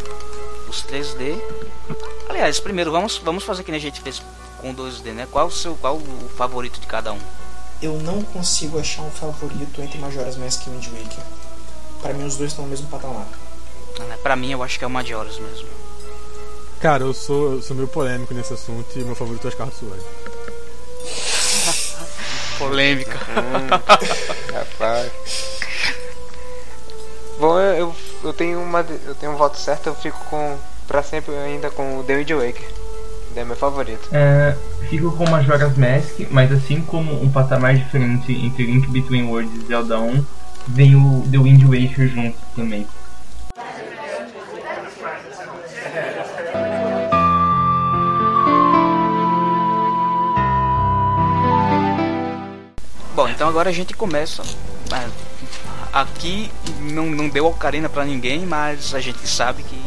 os 3D. Aliás, primeiro vamos, vamos fazer que nem a gente fez com 2D, né? Qual o seu qual o favorito de cada um? Eu não consigo achar um favorito entre Majora's Mask e Wind Waker. Pra mim, os dois estão no mesmo patamar. Né? Pra mim eu acho que é o Majora's mesmo. Cara, eu sou, eu sou meio polêmico nesse assunto e meu favorito é o Scarlet Sword. Polêmica. Rapaz. Bom, eu, eu, eu tenho uma. Eu tenho um voto certo, eu fico com. pra sempre ainda com o The Wind Waker. É meu favorito. É, fico com Majora's Mask, mas assim como um patamar diferente entre Link Between Worlds e Zelda 1, vem o The Wind Waker junto também. Agora a gente começa. Ah, Aqui não, não deu ocarina pra ninguém, mas a gente sabe que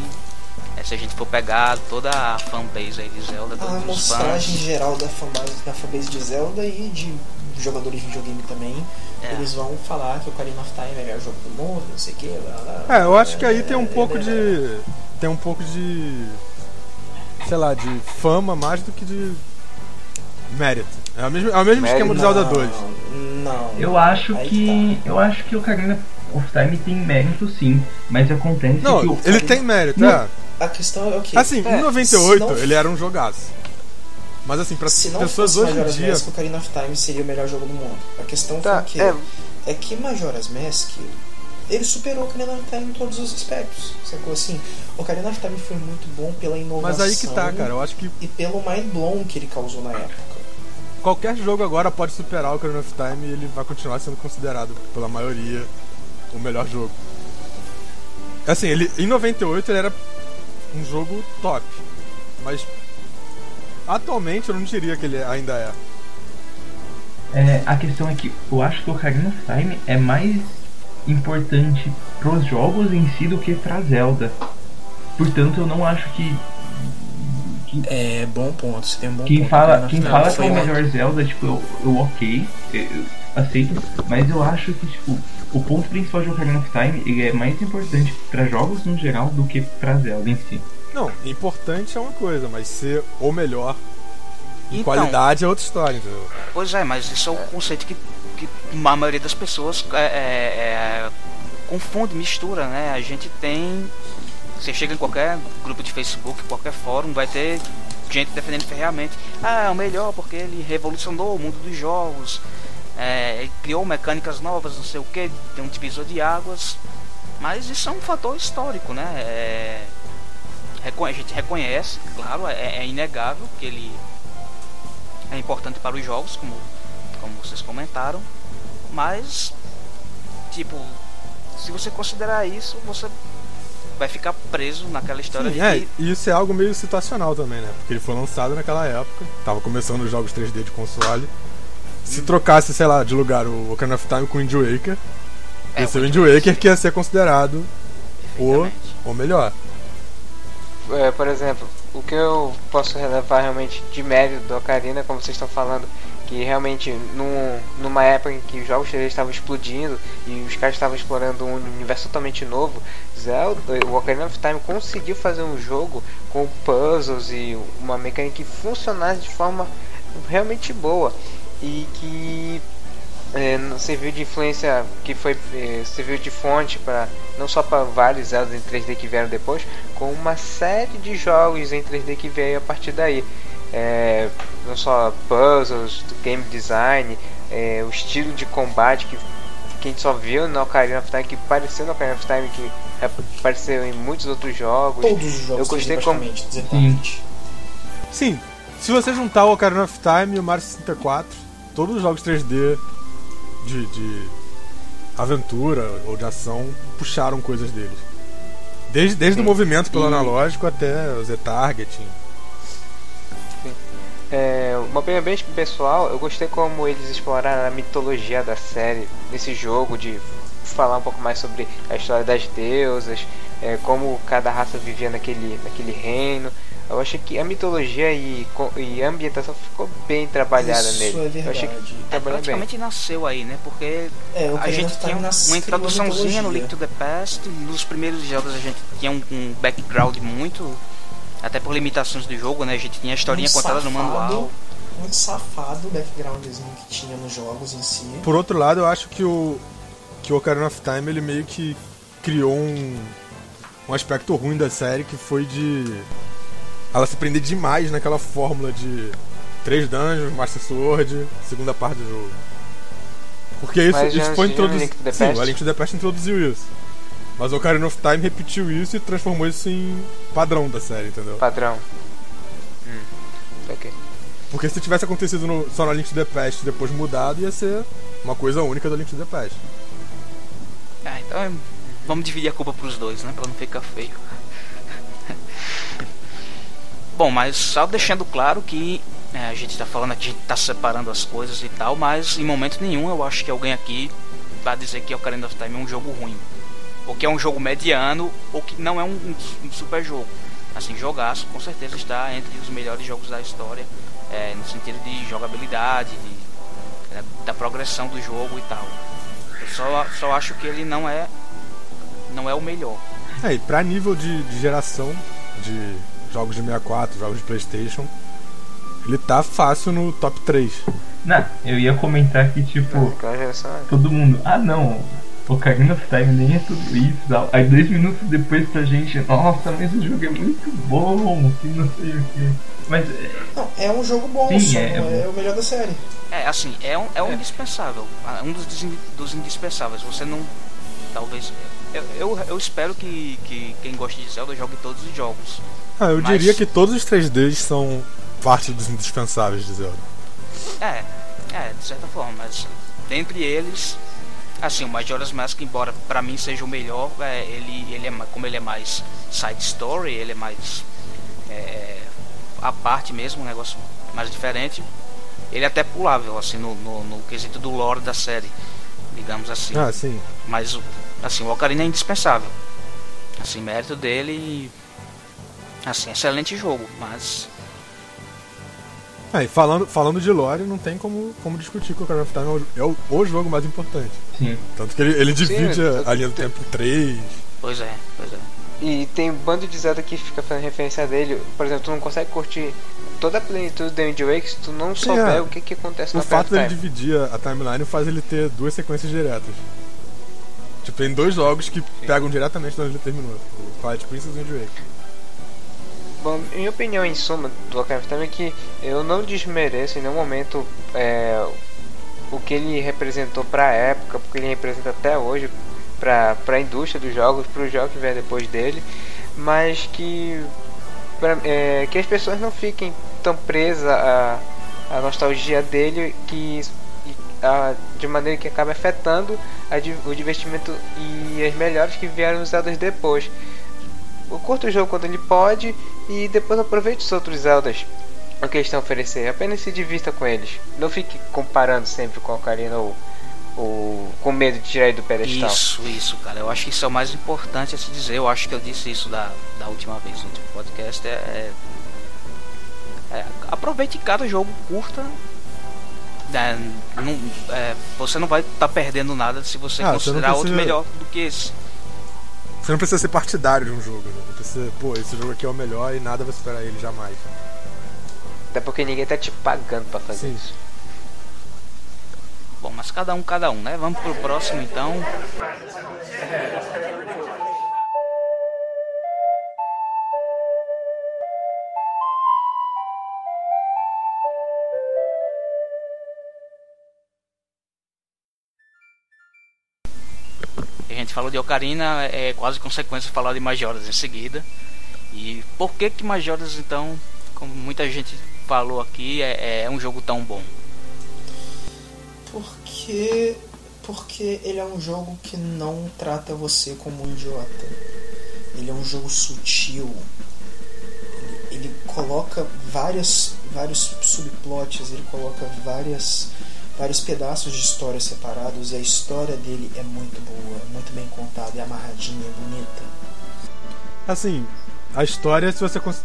eh, se a gente for pegar toda a fanbase aí de Zelda, A amostragem fãs, geral da fanbase, da fanbase de Zelda e de jogadores de videogame também, É. eles vão falar que o Ocarina of Time é o melhor jogo do mundo, não sei o que. Blá, blá, blá. É, eu acho que aí tem um É, pouco é, de. Tem um pouco de. Sei lá, de fama mais do que de mérito. É o mesmo, é o mesmo Mérito, esquema do Zelda não, 2. Não. Eu acho Aí que. tá. Eu acho que o Ocarina of Time tem mérito sim, mas acontece que Não, o ele tem mérito, Não. é. A questão é o que? Assim, É, em 98 se não- ele era um jogaço. Mas assim, pra Se não pessoas fosse hoje em Majora's dia. Mask, Ocarina of Time seria o melhor jogo do mundo. A questão Tá, foi que é. é que Majora's Mask ele superou o Ocarina of Time em todos os aspectos. Sacou assim? O Ocarina of Time foi muito bom pela inovação Mas aí que tá, cara. Eu acho que e pelo mind blown que ele causou na época. Qualquer jogo agora pode superar o Ocarina of Time e ele vai continuar sendo considerado pela maioria o melhor jogo. Assim, ele em 98 ele era um jogo top, mas atualmente eu não diria que ele ainda é. É, a questão é que eu acho que o Ocarina of Time é mais importante pros jogos em si do que pra Zelda. Portanto, eu não acho que. É bom ponto. Você tem um bom quem ponto. fala, of quem Time fala que é o melhor Zelda, tipo, eu, eu ok, eu, eu aceito, mas eu acho que, tipo, o ponto principal de Ocarina of Time ele é mais importante pra jogos no geral do que pra Zelda em si. Não, importante é uma coisa, mas ser o melhor em Então. qualidade é outra história, entendeu? Pois é, mas isso é o conceito que, que a maioria das pessoas é, é, é, confunde, mistura, né? A gente tem. Você chega em qualquer grupo de Facebook, qualquer fórum, vai ter gente defendendo ferreamente. Ah, é o melhor porque ele revolucionou o mundo dos jogos, é, criou mecânicas novas, não sei o que, tem um divisor de águas. Mas isso é um fator histórico, né? É, a gente reconhece, claro, é, é inegável que ele é importante para os jogos, como, como vocês comentaram, mas tipo, se você considerar isso, você vai ficar preso naquela história Sim, de é, que e isso é algo meio situacional também, né? Porque ele foi lançado naquela época, tava começando os jogos 3D de console. Se trocasse, sei lá, de lugar o Ocarina of Time com o Wind Waker, É, ia ser o Wind Waker que ia ser considerado o, o melhor. É, por exemplo, o que eu posso relevar realmente de mérito do Ocarina, como vocês estão falando, que realmente num, numa época em que os jogos 3D estavam explodindo e os caras estavam explorando um universo totalmente novo, Zelda, o Ocarina of Time conseguiu fazer um jogo com puzzles e uma mecânica que funcionasse de forma realmente boa e que é, serviu de influência que foi é, serviu de fonte para não só para vários Zeldas em 3D que vieram depois, com uma série de jogos em 3D que veio a partir daí. É, não só puzzles, game design, é, o estilo de combate que, que a gente só viu no Ocarina of Time, que pareceu no Ocarina of Time, que apareceu em muitos outros jogos. Todos os jogos Eu gostei 3D como- praticamente, exatamente. Sim, se você juntar o Ocarina of Time e o Mario 64, todos os jogos 3D de, de aventura ou de ação puxaram coisas deles. Desde, desde o movimento pelo E- analógico até o Z-Targeting. É, uma opinião bem pessoal, eu gostei como eles exploraram a mitologia da série nesse jogo, de falar um pouco mais sobre a história das deusas, é, como cada raça vivia naquele, naquele reino. Eu achei que a mitologia e, e a ambientação ficou bem trabalhada Isso nele. é eu achei que. É, trabalhou bem. praticamente nasceu aí, né? Porque É, a gente Time tinha uma introduçãozinha no. Link to the Past. Nos primeiros jogos a gente tinha um, um background muito. Até por limitações do jogo, né? A gente tinha a historinha Um contada no safado- manual. Um safado backgroundzinho que tinha nos jogos em si. Por outro lado, eu acho que o que o Ocarina of Time ele meio que criou um um aspecto ruim da série que foi de ela se prender demais naquela fórmula de três dungeons, Master Sword, segunda parte do jogo. Porque isso, Mas isso foi introduzido. Sim, o A Link to the Past introduziu isso. Mas o Ocarina of Time repetiu isso e transformou isso em padrão da série, entendeu? Padrão. Hum, ok. Porque se tivesse acontecido no, só no A Link to the Past e depois mudado, ia ser uma coisa única do A Link to the Past. Ah, então é- vamos dividir a culpa pros dois, né? Pra não ficar feio. Bom, mas só deixando claro que é, a gente tá falando aqui, a gente tá separando as coisas e tal, mas em momento nenhum eu acho que alguém aqui vai dizer que Ocarina of Time é um jogo ruim. Ou que é um jogo mediano, ou que não é um, um- um super jogo. Assim, jogaço com certeza está entre os melhores jogos da história, é, no sentido de jogabilidade, de, é, da progressão do jogo e tal. Eu só, só acho que ele não é não é o melhor. É, e pra nível de, de geração de jogos de 64, jogos de Playstation, ele tá fácil no top 3. Não, eu ia comentar que, tipo, é- todo mundo, ah não, Ocarina of Time nem é tudo isso. tal. Aí dois minutos depois pra gente, nossa, mas o jogo é muito bom, que não sei o que. Mas é, Não, é um jogo bom, Sim, só é- é é, o melhor da série. É, assim, é um, é um indispensável. ah, Um dos, dos indispensáveis. Você não. Talvez. Eu, eu, eu espero que, que quem gosta de Zelda jogue todos os jogos. Ah, eu Mas- diria que todos os 3Ds são parte dos indispensáveis de Zelda. É, é, de certa forma, mas dentre eles, assim, o Majora's Mask, embora pra mim seja o melhor, é, ele, ele é, como ele é mais side story, ele é mais é, a parte mesmo, um negócio mais diferente, ele é até pulável, assim, no, no, no quesito do lore da série, digamos assim. Ah, sim. Mas, o- assim, o Ocarina é indispensável. Assim, mérito dele, assim, excelente jogo, mas Ah, e falando, falando de lore, não tem como, como discutir que o Ocarina of Time é o, é o, o jogo mais importante. sim. Tanto que ele, ele divide eu- a, a linha do tempo em três. pois é, pois é. E tem um bando de Zelda que fica fazendo referência dele. Por exemplo, tu não consegue curtir toda a plenitude do Wind Waker se tu não Sim, souber é. o que, que acontece O no fato dele Time. dividir a a timeline faz ele ter duas sequências diretas. Tipo, tem dois jogos que pegam diretamente de onde ele terminou. O Twilight Princess e o Wind Waker. Bom, minha opinião em suma do Ocarina Time é que eu não desmereço em nenhum momento é, o que ele representou pra época, porque ele representa até hoje pra, pra indústria dos jogos, pro jogo que vier depois dele, mas que, pra- é, que as pessoas não fiquem tão presas à, nostalgia dele que a- de maneira que acaba afetando a o divertimento e as melhores que vieram usadas depois curta o jogo quando ele pode e depois aproveite os outros Zeldas o que eles estão oferecendo. Apenas se divirta com eles. Não fique comparando sempre com a Ocarina ou, ou com medo de tirar ele do pedestal. Isso, isso, cara. Eu acho que isso é o mais importante a se dizer. Eu acho que eu disse isso da, da última vez no último podcast. É, é, é, aproveite cada jogo, curta. É, não, é, você não vai estar tá perdendo nada se você Ah, você considerar outro precisa- melhor do que esse. Você não precisa ser partidário de um jogo, né? Não precisa, pô, esse jogo aqui é o melhor e nada vai superar ele jamais. Até porque ninguém tá te pagando pra fazer Sim. isso. Bom, mas cada um, cada um, né? Vamos pro próximo então. Falou de Ocarina, é quase consequência falar de Majoras em seguida. E por que que Majoras então, como muita gente falou aqui, é, é um jogo tão bom? Porque. Porque ele é um jogo que não trata você como um idiota. Ele é um jogo sutil. Ele, ele coloca várias, vários subplots, ele coloca várias, vários pedaços de história separados e a história dele é muito boa, é muito bem contada, é amarradinha, é bonita. Assim, a história se você cons-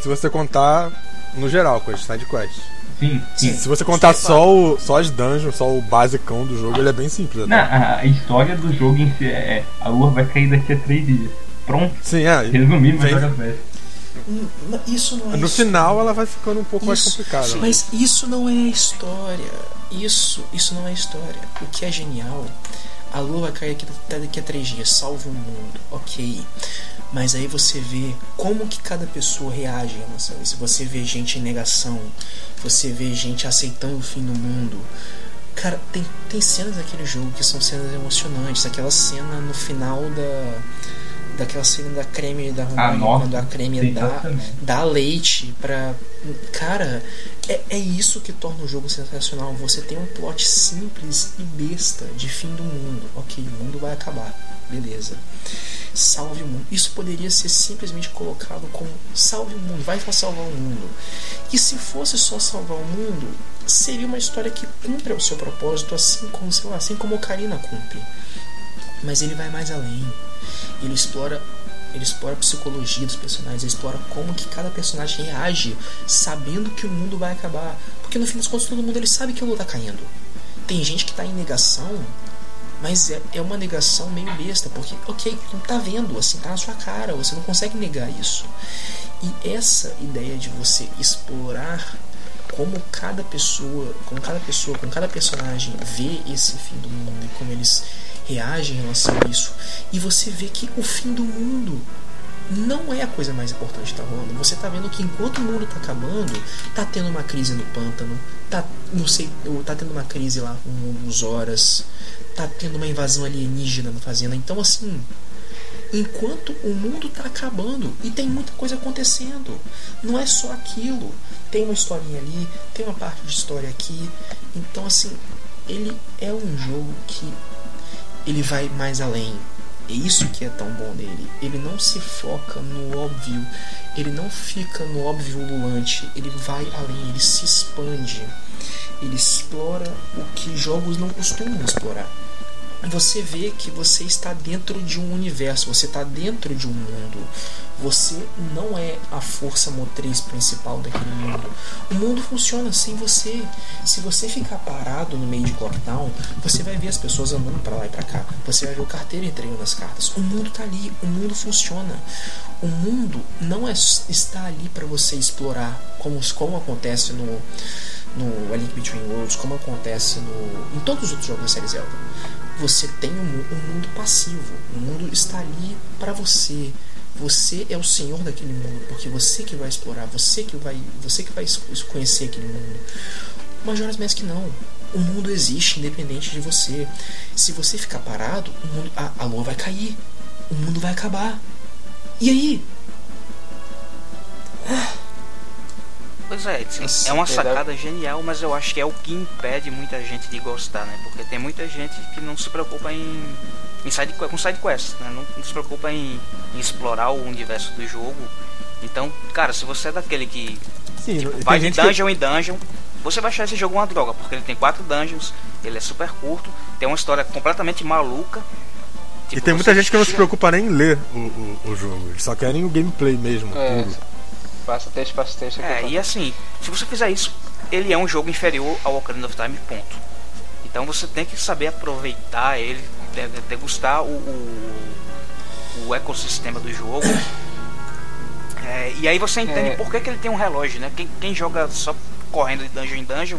se você contar no geral com as side quests. Sim, sim. Se você contar só, o, só as dungeons, só o basicão do jogo, ele é bem simples até. Não, a, história do jogo em si é a lua vai cair daqui a três dias. Pronto. Sim, é. Resumindo, vai Vem- Isso não é No história. final ela vai ficando um pouco mais Isso, complicada. né? Mas isso não é a história. Isso, isso não é história. O que é genial, a lua vai cair aqui, até daqui a três dias, salve o mundo, ok. Mas aí você vê como que cada pessoa reage em relação a isso. Você vê gente em negação, você vê gente aceitando o fim do mundo. Cara, tem, tem cenas daquele jogo que são cenas emocionantes. Aquela cena no final da. Daquela cena da creme da Ah, România, nossa, quando a creme sensacional. dá leite pra. Cara, é, é isso que torna o jogo sensacional. Você tem um plot simples e besta de fim do mundo. Ok, o mundo vai acabar. Beleza. Salve o mundo. Isso poderia ser simplesmente colocado como salve o mundo, vai pra salvar o mundo. E se fosse só salvar o mundo, seria uma história que cumpre o seu propósito, assim como, sei lá, assim como o Karina cumpre. Mas ele vai mais além. Ele explora ele explora a psicologia dos personagens, ele explora como que cada personagem reage sabendo que o mundo vai acabar. Porque no fim das contas todo mundo ele sabe que o mundo tá caindo. Tem gente que tá em negação, mas é, é uma negação meio besta, porque, ok, não tá vendo, assim, tá na sua cara, você não consegue negar isso. E essa ideia de você explorar como cada pessoa, como cada pessoa, como cada personagem vê esse fim do mundo e como eles reagem em relação a isso. E você vê que o fim do mundo não é a coisa mais importante que tá rolando. Você tá vendo que enquanto o mundo tá acabando, tá tendo uma crise no pântano, tá, não sei, tá tendo uma crise lá com os horas, tá tendo uma invasão alienígena na fazenda. Então assim, enquanto o mundo tá acabando e tem muita coisa acontecendo. Não é só aquilo. Tem uma historinha ali, tem uma parte de história aqui. Então assim, ele é um jogo que ele vai mais além. É isso que é tão bom nele. Ele não se foca no óbvio, ele não fica no óbvio ululante, ele vai além, ele se expande. Ele explora o que jogos não costumam explorar você vê que você está dentro de um universo, você está dentro de um mundo. Você não é a força motriz principal daquele mundo. O mundo funciona sem você. Se você ficar parado no meio de Clocktown, você vai ver as pessoas andando para lá e para cá. Você vai ver o carteiro entregando as cartas. O mundo está ali, o mundo funciona. O mundo não é, está ali para você explorar, como, como acontece no, no A Link Between Worlds, como acontece no, em todos os outros jogos da série Zelda você tem um, um mundo passivo. O mundo está ali para você. Você é o senhor daquele mundo, porque você que vai explorar, você que vai, você que vai conhecer aquele mundo. Majora's Mask não. O mundo existe independente de você. Se você ficar parado, o mundo, a, a lua vai cair. O mundo vai acabar. E aí? Ah. Pois é, assim, é uma verdade. sacada genial, mas eu acho que é o que impede muita gente de gostar, né? Porque tem muita gente que não se preocupa em, em side, com side quest, né? Não, não se preocupa em, em explorar o universo do jogo. Então, cara, se você é daquele que Sim, tipo, e vai de gente que, dungeon em dungeon, você vai achar esse jogo uma droga, porque ele tem quatro dungeons, ele é super curto, tem uma história completamente maluca. e Tipo, tem muita gente que não se preocupa nem em ler o, o, o jogo. Eles só querem o gameplay mesmo, É, puro. Passa texto, texto. É, e assim, se você fizer isso, ele é um jogo inferior ao Ocarina of Time, ponto. Então você tem que saber aproveitar ele, de- de- degustar o, o, o ecossistema do jogo. É, e aí você entende É. por que, que ele tem um relógio, né? Quem, quem joga só correndo de dungeon em dungeon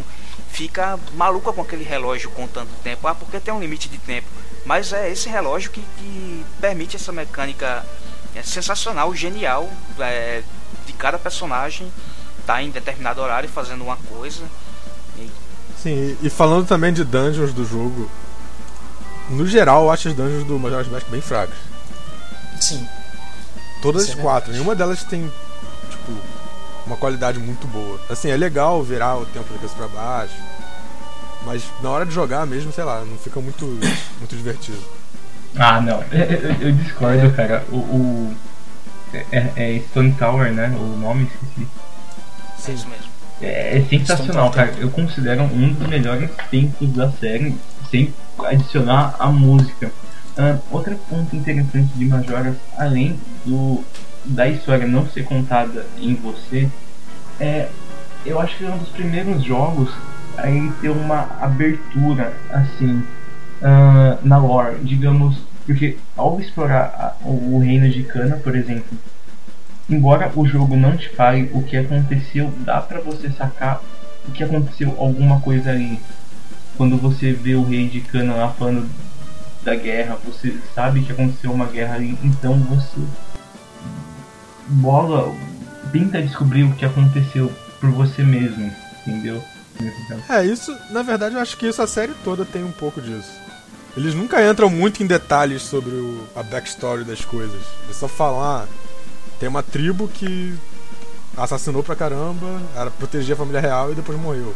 fica maluca com aquele relógio contando tempo. Ah, porque tem um limite de tempo. Mas é esse relógio que, que permite essa mecânica é, sensacional, genial, é, de cada personagem tá em determinado horário fazendo uma coisa. Sim, e, e falando também de dungeons do jogo, no geral eu acho as dungeons do Majora's Mask bem fracas. Sim. Todas Isso as é quatro, nenhuma delas tem, tipo, uma qualidade muito boa. Assim, é legal virar o tempo da cabeça pra baixo, mas na hora de jogar mesmo, sei lá, não fica muito, muito divertido. Ah, não. Eu, eu- eu discordo, cara. O. o- é, é Stone Tower, né? O nome, esqueci. É isso mesmo. É, é sensacional, cara. Eu considero um dos melhores tempos da série, sem adicionar a música. Ah, outro ponto interessante de Majoras, além do da história não ser contada em você, é eu acho que é um dos primeiros jogos a ele ter uma abertura assim ah, na lore, digamos, porque ao explorar a- o reino de Cana, por exemplo, embora o jogo não te fale o que aconteceu, dá pra você sacar o que aconteceu alguma coisa ali. Quando você vê o rei de Cana lá falando da guerra, você sabe que aconteceu uma guerra ali, então você bola, tenta descobrir o que aconteceu por você mesmo, entendeu? É, isso, na verdade, eu acho que isso a série toda tem um pouco disso. Eles nunca entram muito em detalhes sobre o, a backstory das coisas. Eles só falam, ah, tem uma tribo que assassinou pra caramba, era proteger a família real e depois morreu.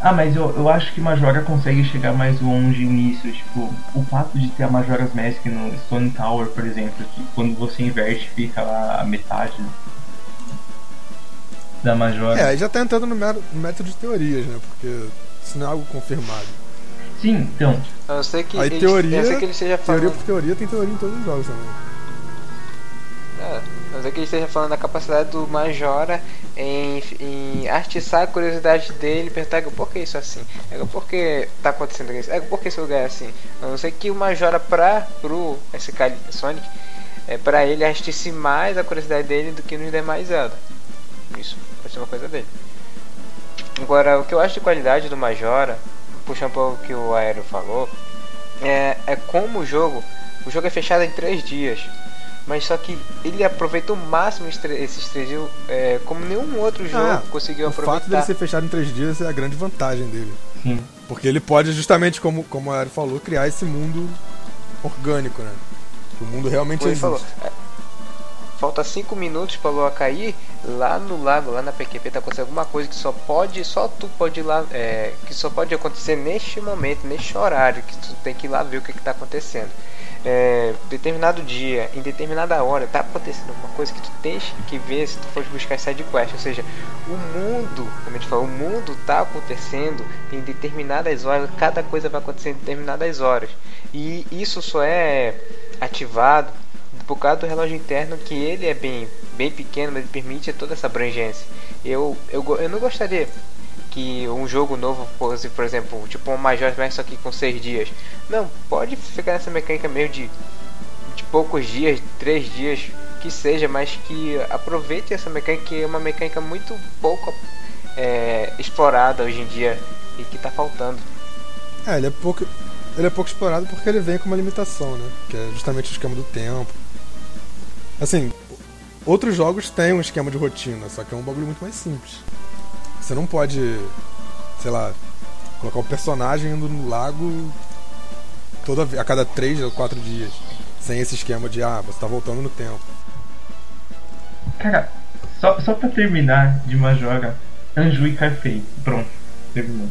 Ah, mas eu, eu acho que Majora consegue chegar mais longe nisso. Tipo, o fato de ter a Majora's Mask no Stone Tower, por exemplo, que quando você inverte fica lá a metade da Majora. É, já tá entrando no método de teorias, né? Porque isso não é algo confirmado. Sim, então, A não ser que Aí ele, teoria- que ele esteja falando. Teoria por teoria tem teoria em todos os jogos também. É, a não ser que ele esteja falando da capacidade do Majora em, em atiçar a curiosidade dele, perguntar por que isso é assim? É, por que tá acontecendo isso? É, por que esse lugar é assim? A não ser que o Majora pra, pro SK Sonic, é, pra ele atice mais a curiosidade dele do que nos demais Zelda. Isso pode ser uma coisa dele. Agora, o que eu acho de qualidade do Majora, puxando um pouco o que o Aero falou, é, é como o jogo. O jogo é fechado em três dias. Mas só que ele aproveitou o máximo esses três dias, é, como nenhum outro jogo Ah, conseguiu o fato aproveitar. dele ser fechado em três dias é a grande vantagem dele. sim. Porque ele pode, justamente como, como a Ari falou, criar esse mundo orgânico, né? O mundo realmente Como existe. falou, é, falta 5 minutos pra lua cair, lá no lago, lá na PQP tá acontecendo alguma coisa que só pode, só tu pode ir lá, é, que só pode acontecer neste momento, neste horário, que tu tem que ir lá ver o que, que tá acontecendo. É, determinado dia, em determinada hora, tá acontecendo alguma coisa que tu tens que ver se tu for buscar side quest, ou seja, o mundo, como a gente falou, o mundo tá acontecendo em determinadas horas, cada coisa vai acontecer em determinadas horas. E isso só é ativado por causa do relógio interno que ele é bem, bem pequeno, mas ele permite toda essa abrangência. Eu, eu, eu não gostaria que um jogo novo fosse, por exemplo, tipo um Major Mask só que com 6 dias. Não, pode ficar nessa mecânica meio de, de poucos dias, 3 dias, que seja, mas que aproveite essa mecânica que é uma mecânica muito pouco é, explorada hoje em dia e que tá faltando. É, ele é pouco. Ele é pouco explorado porque ele vem com uma limitação, né? Que é justamente o esquema do tempo. Assim, outros jogos têm um esquema de rotina, só que é um bagulho muito mais simples. Você não pode, sei lá, colocar o personagem indo no lago toda a cada três ou quatro dias. Sem esse esquema de, ah, você tá voltando no tempo. Cara, só, só pra terminar de Majora, Anju e Carfei. Pronto, terminou.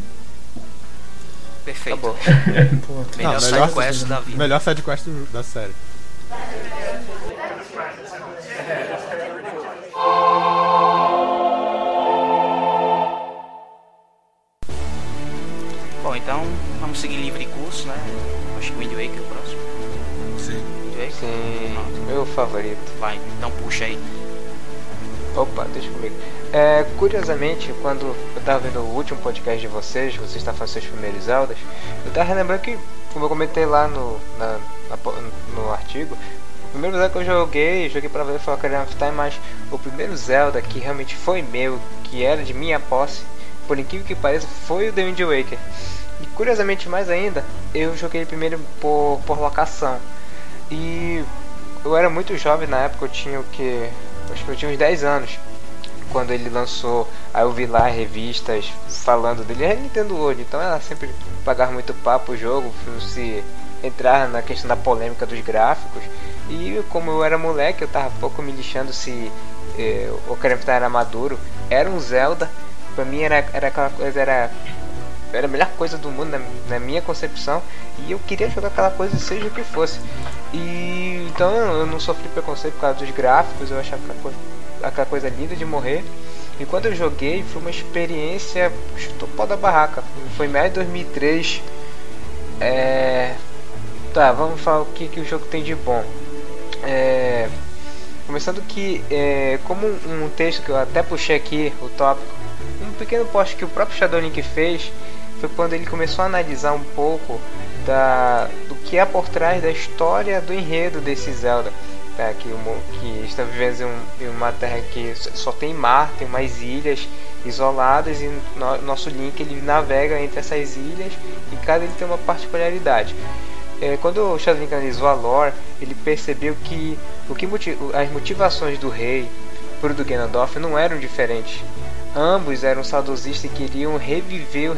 Perfeito. Tá- Melhor Não, side melhor- quest da vida. Melhor sidequest da série. Então vamos seguir livre curso, né? Acho que o Wind Waker é o próximo. Sim. Wind Waker? Sim, Pronto. meu favorito. Vai, então puxa aí. Opa, deixa comigo. É, curiosamente, quando eu tava vendo o último podcast de vocês, vocês estavam fazendo seus primeiros Zeldas, eu tava relembrando que, como eu comentei lá no, na- na no artigo, o primeiro Zelda que eu joguei, joguei pra ver foi o Ocarina of Time, mas o primeiro Zelda que realmente foi meu, que era de minha posse, por incrível que pareça, foi o The Wind Waker. E curiosamente mais ainda, eu joguei primeiro por, por locação. E eu era muito jovem na época, eu tinha o que? Acho que eu tinha uns 10 anos. Quando ele lançou, aí eu vi lá revistas falando dele, é Nintendo World, então ela sempre pagava muito papo o jogo, se entrar na questão da polêmica dos gráficos. E como eu era moleque, eu tava pouco me lixando se eh, o Ocarina era maduro. Era um Zelda, pra mim era, era aquela coisa, era era a melhor coisa do mundo na, na minha concepção. E eu queria jogar aquela coisa seja o que fosse. E então eu não sofri preconceito por causa dos gráficos. Eu achava aquela coisa, aquela coisa linda de morrer. E quando eu joguei foi uma experiência chutou da barraca. Foi em maio de 2003 é... tá vamos falar o que, que o jogo tem de bom. É... começando que é, como um texto que eu até puxei aqui o tópico um pequeno post que o próprio Shadow Link fez foi quando ele começou a analisar um pouco da, do que há por trás da história do enredo desse Zelda. Tá? Que, que está vivendo em, um- em uma terra que só- tem mar, tem mais ilhas isoladas e no, nosso Link ele navega entre essas ilhas e cada ilha tem uma particularidade. É, quando o Shadow analisou a lore, ele percebeu que, o que moti- as motivações do rei pro do Ganondorf não eram diferentes. Ambos eram saudosistas e queriam reviver o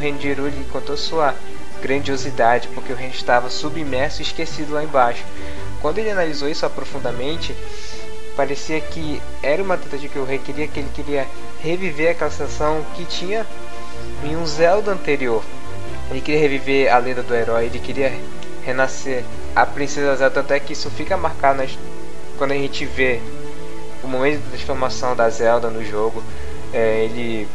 com toda sua grandiosidade, porque o reino estava submerso e esquecido lá embaixo. Quando ele analisou isso aprofundadamente, parecia que era uma tentativa que o rei queria, que ele queria reviver aquela sensação que tinha em um Zelda anterior. Ele queria reviver a lenda do herói, ele queria renascer a princesa Zelda, tanto é que isso fica marcado nas- quando a gente vê o momento da transformação da Zelda no jogo. É, ele,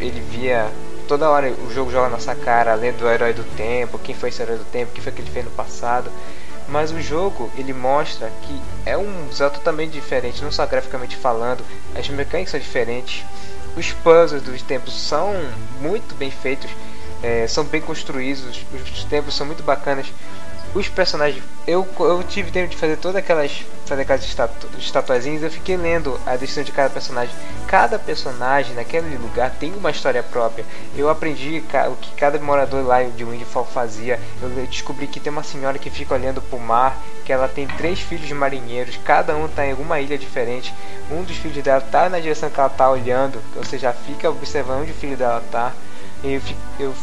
ele via toda hora o jogo joga na nossa cara, além do herói do tempo, quem foi esse herói do tempo, o que foi que ele fez no passado. Mas o jogo ele mostra que é um Zelda totalmente diferente, não só graficamente falando, as mecânicas são diferentes, os puzzles dos tempos são muito bem feitos, é, são bem construídos, os tempos são muito bacanas. Os personagens, eu, eu tive tempo de fazer todas aquelas, fazer aquelas estatu, estatuazinhas, eu fiquei lendo a descrição de cada personagem. Cada personagem naquele lugar tem uma história própria. Eu aprendi o que cada morador lá de Windfall fazia. Eu descobri que tem uma senhora que fica olhando pro mar, que ela tem três filhos marinheiros, cada um tá em alguma ilha diferente. Um dos filhos dela tá na direção que ela tá olhando, ou seja, fica observando onde o filho dela tá. Eu, eu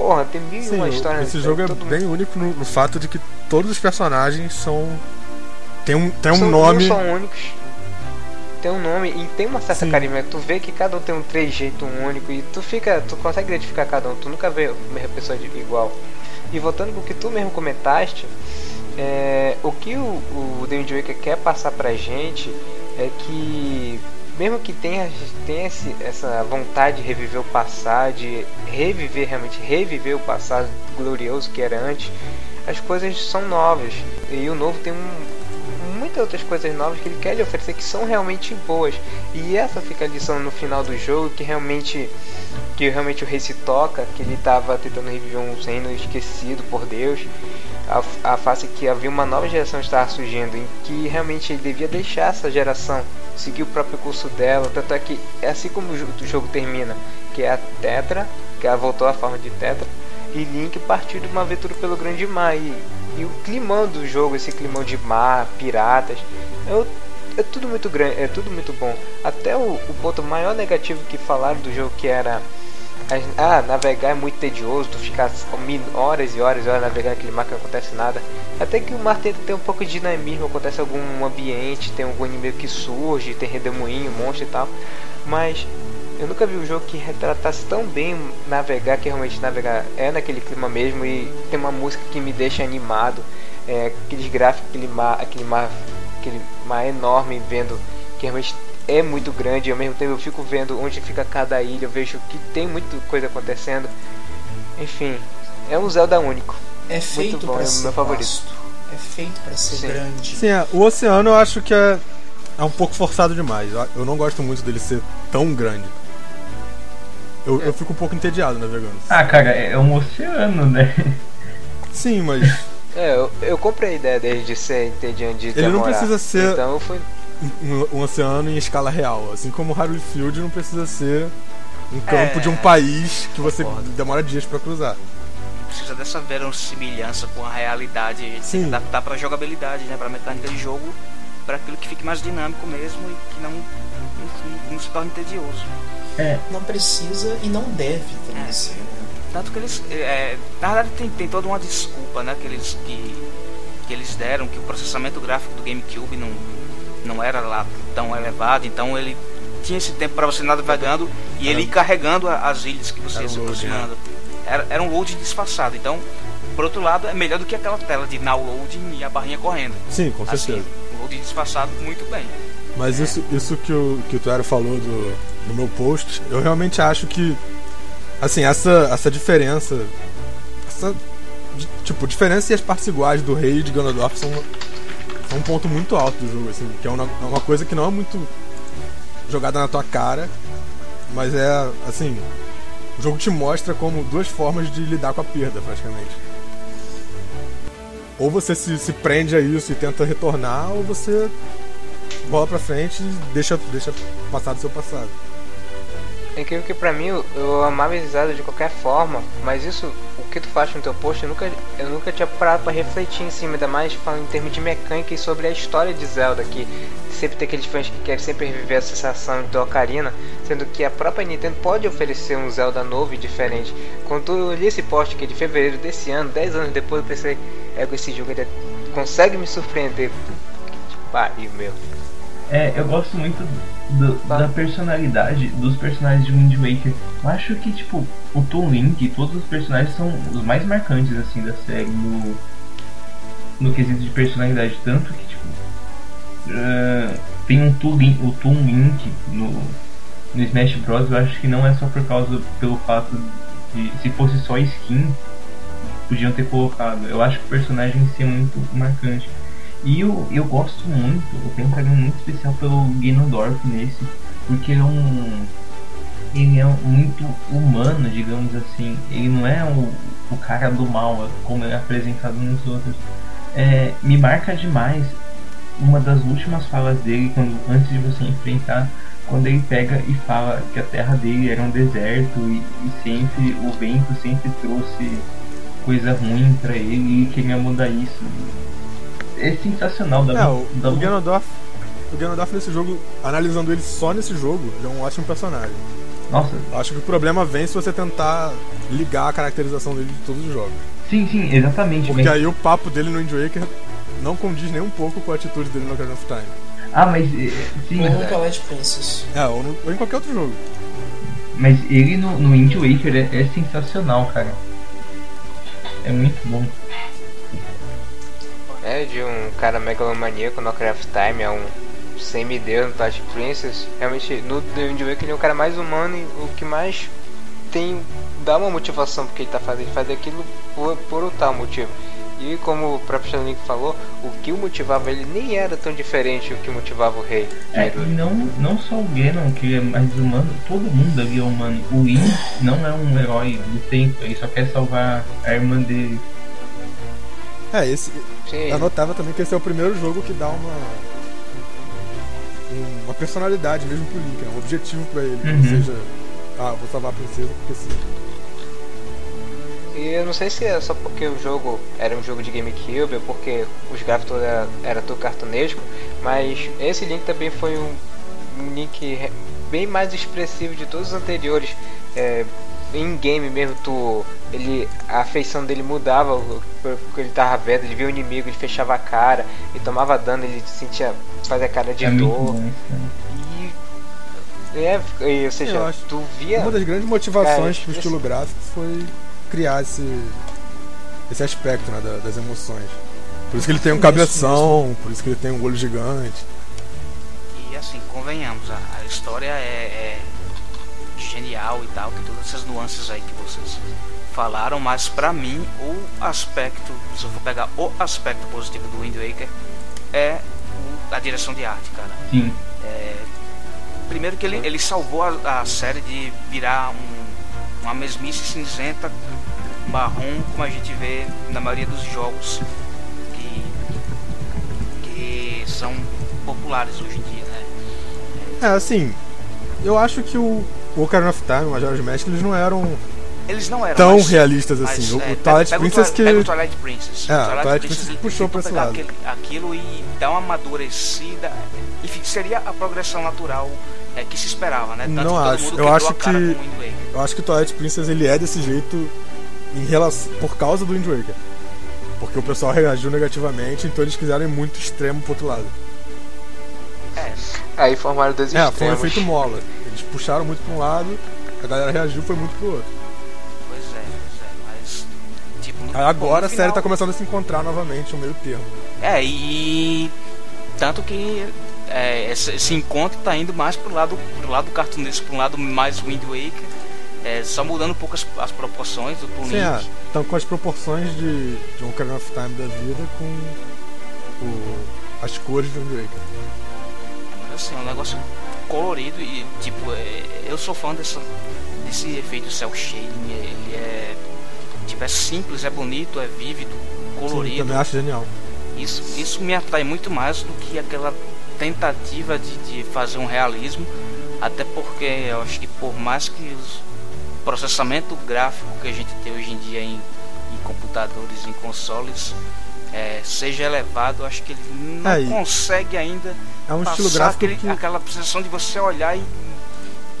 Porra, tem mil Sim, uma histórias. esse jogo é bem único no, no fato de que todos os personagens são. Tem um, tem um são, nome. São únicos. Tem um nome e tem uma certa Sim. carisma. Tu vê que cada um tem um trejeito único e tu fica. Tu consegue identificar cada um. Tu nunca vê a mesma pessoa de- igual. E voltando pro que tu mesmo comentaste, é, o que o, o Wind Waker quer passar pra gente é que mesmo que tenha, tenha esse, essa vontade de reviver o passado, de reviver realmente reviver o passado glorioso que era antes, as coisas são novas. E o novo tem um, muitas outras coisas novas que ele quer lhe oferecer que são realmente boas. E essa fica a lição no final do jogo que realmente que realmente o rei se toca que ele estava tentando reviver um reino esquecido por Deus a, a face que havia uma nova geração estava surgindo em que realmente ele devia deixar essa geração seguir o próprio curso dela. Tanto é que é assim como o jo- o jogo termina que é a Tetra que ela voltou à forma de Tetra e Link partiu de uma aventura pelo grande mar. E, e o climão do jogo esse climão de mar piratas é, o- é tudo muito grande é tudo muito bom. Até o, o ponto maior negativo que falaram do jogo que era ah, navegar é muito tedioso, tu ficar horas e horas e horas navegando aquele mar que não acontece nada. Até que o mar tenta ter um pouco de dinamismo, acontece algum ambiente, tem algum inimigo que surge, tem redemoinho, monstro e tal. Mas eu nunca vi um jogo que retratasse tão bem navegar, que realmente navegar é naquele clima mesmo e tem uma música que me deixa animado, é, aqueles gráficos, aquele mar, aquele mar, aquele mar enorme vendo que realmente é muito grande e ao mesmo tempo eu fico vendo onde fica cada ilha, eu vejo que tem muita coisa acontecendo. Enfim, é um Zelda único. É feito bom, pra é o ser meu favorito. vasto. É feito pra ser Sim. grande. Sim, é, o oceano eu acho que é, é um pouco forçado demais. Eu- não gosto muito dele ser tão grande. Eu, eu fico um pouco entediado navegando. Ah, cara, é um oceano, né? Sim, mas É, eu, eu comprei a ideia dele de ser entediante de Ele não demorar. precisa ser- Então eu fui. Um, um oceano em escala real. Assim como o Field não precisa ser um campo É, de um país que você concordo. demora dias pra cruzar. Precisa dessa verossimilhança com a realidade, Sim. adaptar pra jogabilidade, né? Pra mecânica de jogo, pra aquilo que fique mais dinâmico mesmo e que não, enfim, não se torne tedioso. Não precisa e não deve também É. ser. né? Tanto que eles. é, na verdade tem, tem toda uma desculpa, né? Que eles, que, que eles deram, que o processamento gráfico do GameCube não, não era lá tão elevado, então ele tinha esse tempo para você navegando e ele ir carregando as ilhas que você ia se load, aproximando. Era, era um load disfarçado, então, por outro lado, é melhor do que aquela tela de now loading e a barrinha correndo. Sim, com certeza. Assim, um load disfarçado muito bem. Mas isso, isso que o, que o Tuero falou do, do meu post, eu realmente acho que, assim, essa, essa diferença, essa, tipo, diferença e as partes iguais do rei de Ganondorf são, são um ponto muito alto do jogo, assim, que é uma, é uma coisa que não é muito jogada na tua cara, mas é, assim, o jogo te mostra como duas formas de lidar com a perda, praticamente. Ou você se, se prende a isso e tenta retornar, ou você bola pra frente e deixa, deixa passar do seu passado. É incrível que pra mim eu, amava Zelda de qualquer forma, mas isso, que tu faz no teu post, eu nunca, eu nunca tinha parado pra refletir em cima, ainda mais falando em termos de mecânica e sobre a história de Zelda, que sempre tem aqueles fãs que querem sempre reviver a sensação de Ocarina, sendo que a própria Nintendo pode oferecer um Zelda novo e diferente. Quando eu li esse post que de fevereiro desse ano, 10 anos depois, eu pensei, é esse jogo ele consegue me surpreender. Que pariu, meu. É, eu gosto muito do- da personalidade dos personagens de Wind Waker. Eu acho que, tipo, o Toon Link e todos os personagens são os mais marcantes, assim, da série no, no quesito de personalidade. Tanto que, tipo, ah, tem um Toon Link, o Toon Link no, no Smash Bros. Eu acho que não é só por causa, pelo fato de, se fosse só skin, podiam ter colocado. Eu acho que o personagem em si é muito marcante. E eu, eu gosto muito, eu tenho um carinho muito especial pelo Ganondorf nesse, porque ele é um. Ele é muito humano, digamos assim. Ele não é o, o cara do mal, como é apresentado nos outros. É, me marca demais uma das últimas falas dele, quando, antes de você enfrentar, quando ele pega e fala que a terra dele era um deserto e, e sempre o vento sempre trouxe coisa ruim pra ele e queria mudar isso. É sensacional da, É, o, da o Ganondorf, o Ganondorf nesse jogo, analisando ele só nesse jogo, ele é um ótimo personagem. Nossa, Eu acho que o problema vem se você tentar ligar a caracterização dele de todos os jogos. sim, sim, exatamente. Porque mas- aí o papo dele no Wind Waker não condiz nem um pouco com a atitude dele no Ocarina of Time. Ah, mas eh, sim, Ou no Twilight Princess. É, ou, no- ou em qualquer outro jogo. mas ele no, no Wind Waker é, é sensacional, cara. É muito bom. É de um cara megalomaníaco no Craft Time, é um semideus no Touch Princess. Realmente, no The Wind Waker ele é o cara mais humano e o que mais tem. dá uma motivação porque ele tá fazendo, ele faz aquilo por, por um tal motivo. E como o próprio Shanlink falou, o que o motivava ele nem era tão diferente do que motivava o rei. É, e não, não só o Ganon, que é mais humano, todo mundo ali é humano. O Link não é um herói do tempo, ele só quer salvar a irmã dele. É, esse. Sim, Eu notava também que esse é o primeiro jogo que dá uma. um- Uma personalidade mesmo pro Link, né? um objetivo pra ele. Uhum. Ou seja, ah, vou salvar a princesa porque sim. E eu não sei se é só porque o jogo era um jogo de GameCube ou porque os gráficos era, era tudo cartunesco, mas esse Link também foi um, um Link bem mais expressivo de todos os anteriores. É, em game mesmo, tu, ele, a feição dele mudava porque ele tava vendo, ele via o inimigo, ele fechava a cara, ele tomava dano, ele sentia, fazia cara de é dor. cara. E É, e, ou seja, acho- tu via. Uma das grandes motivações É, pro esse- estilo gráfico foi criar esse, esse aspecto né, da- das emoções. Por isso que ele tem um cabeção, por isso que ele tem um olho gigante. E assim, convenhamos, a, a história é, é genial e tal, tem todas essas nuances aí que vocês falaram, mas pra mim o aspecto, se eu for pegar o aspecto positivo do Wind Waker, é a direção de arte, cara. Sim. Primeiro que ele, ele salvou a, a série de virar um- uma mesmice cinzenta, marrom, como a gente vê na maioria dos jogos que, que são populares hoje em dia, né? É, assim, eu acho que o o Ocarina of Time, o Majora's Mask, eles não eram Eles não eram tão mas- realistas mas, assim. O, é, o Twilight Princess que... O Twilight Princess. É, o Twilight Princess puxou pra esse lado. aquele- aquilo e dar uma amadurecida. Enfim, seria a progressão natural é, que se esperava, né? Tanto Não acho. mundo Eu acho que- com o Wind Waker. Eu acho que o Twilight Princess ele é desse jeito em relação, por causa do Wind Waker. Porque o pessoal reagiu negativamente, então eles quiseram ir muito extremo pro outro lado. É, Aí formaram dois É, foi um extremos. efeito mola. Eles puxaram muito pra um lado, a galera reagiu foi muito pro outro. pois é, pois é, mas. Tipo, no- agora no a série final- tá começando a se encontrar novamente, um meio termo. É, e. Tanto que é, esse, esse encontro tá indo mais pro lado, pro lado cartunesco, pro lado mais Wind Waker. É, só mudando um pouco as, as proporções do Sim, Link. é, então com as proporções de, de um Ocarina of Time da vida com o- as cores do Wind Waker. Assim, é um negócio colorido e tipo, é, eu sou fã dessa, desse efeito cel shading, ele é tipo, é simples, é bonito, é vívido, Sim, colorido. também acho genial. Isso, isso me atrai muito mais do que aquela tentativa de, de fazer um realismo, até porque eu acho que por mais que o processamento gráfico que a gente tem hoje em dia em, em computadores, em consoles, é, seja elevado, eu acho que ele não É, consegue ainda É um estilo gráfico aquele- que. aquela sensação de você olhar e,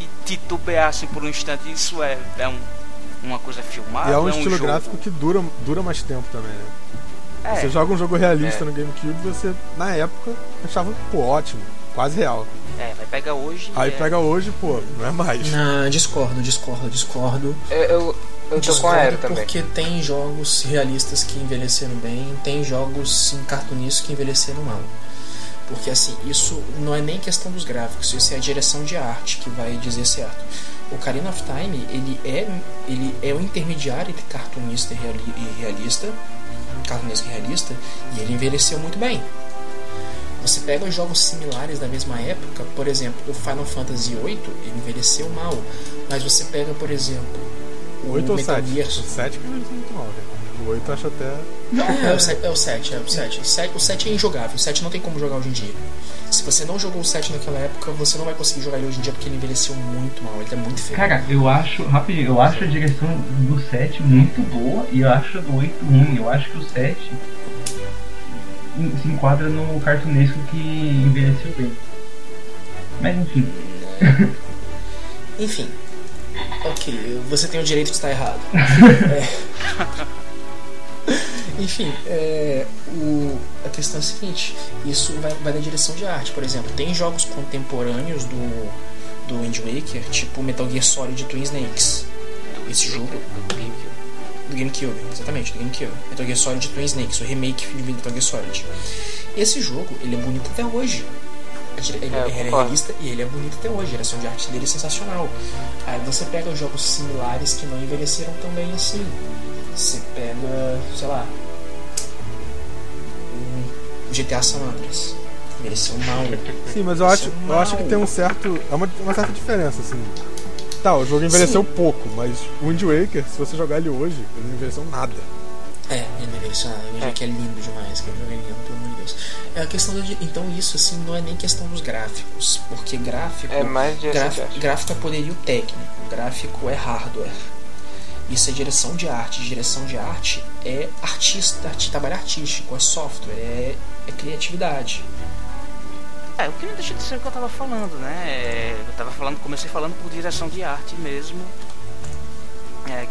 e titubear assim por um instante. Isso é, é um- uma coisa filmada. E é um estilo jogo. gráfico que dura, dura mais tempo também, né? É, Você joga um jogo realista É. no GameCube, você, na época, achava, pô, ótimo, quase real. é, vai pegar hoje. Aí é, pega hoje, pô, não é mais. Não, discordo, discordo, discordo. Eu, eu, eu tô com a Discordo também. porque tem jogos realistas que envelheceram bem, tem jogos em cartunistas que envelheceram mal. Porque assim, isso não é nem questão dos gráficos, isso é a direção de arte que vai dizer certo. O Ocarina of Time, ele é, ele é o intermediário entre cartunista e reali- e realista, cartunista e realista, e ele envelheceu muito bem. Você pega jogos similares da mesma época, por exemplo, o Final Fantasy VIII, ele envelheceu mal. Mas você pega, por exemplo, o 8 ou Metal 7? Gear O 7 que O 8 eu acho até. é, o 7, é o 7, é o 7. O 7. O 7 é injogável, o 7 não tem como jogar hoje em dia. Se você não jogou o 7 naquela época, você não vai conseguir jogar ele hoje em dia porque ele envelheceu muito mal, ele tá muito feio. Cara, eu acho, rapidinho, eu acho a direção do 7 muito boa e eu acho a do 8 ruim. Eu acho que o 7 se enquadra no cartunesco que envelheceu bem. Mas enfim. Enfim. Ok, você tem o direito de estar errado. É. Enfim, é, o, a questão é a seguinte: isso vai, vai na direção de arte. Por exemplo, tem jogos contemporâneos do, do Wind Waker, tipo Metal Gear Solid Twin Snakes. esse jogo- do GameCube. Do GameCube, exatamente, do GameCube. Metal Gear Solid Twin Snakes, o remake de Metal Gear Solid. Esse jogo, ele é bonito até hoje. Ele, É, é realista e ele é bonito até hoje. A direção de arte dele é sensacional. Aí você pega jogos similares que não envelheceram tão bem assim. Você pega, sei lá, um GTA San Andreas. Envelheceu mal. Sim, mas eu acho, eu acho que tem um certo. É uma, uma certa diferença, assim. Tá, o jogo envelheceu pouco, mas o Wind Waker, se você jogar ele hoje, ele não envelheceu nada. É, ele envelheceu nada. Eu É. que é lindo demais. Que jogo é lindo, pelo amor de Deus. É a questão do, Então, isso, assim, não é nem questão dos gráficos. Porque gráfico. É mais de arte. gráfico é poderio técnico, gráfico é hardware. Isso é direção de arte. Direção de arte é artista, arti- trabalho artístico, é software, é, é criatividade. É, o que não deixa de ser o que eu tava falando, né? É, Eu tava falando, comecei falando por direção de arte mesmo. É,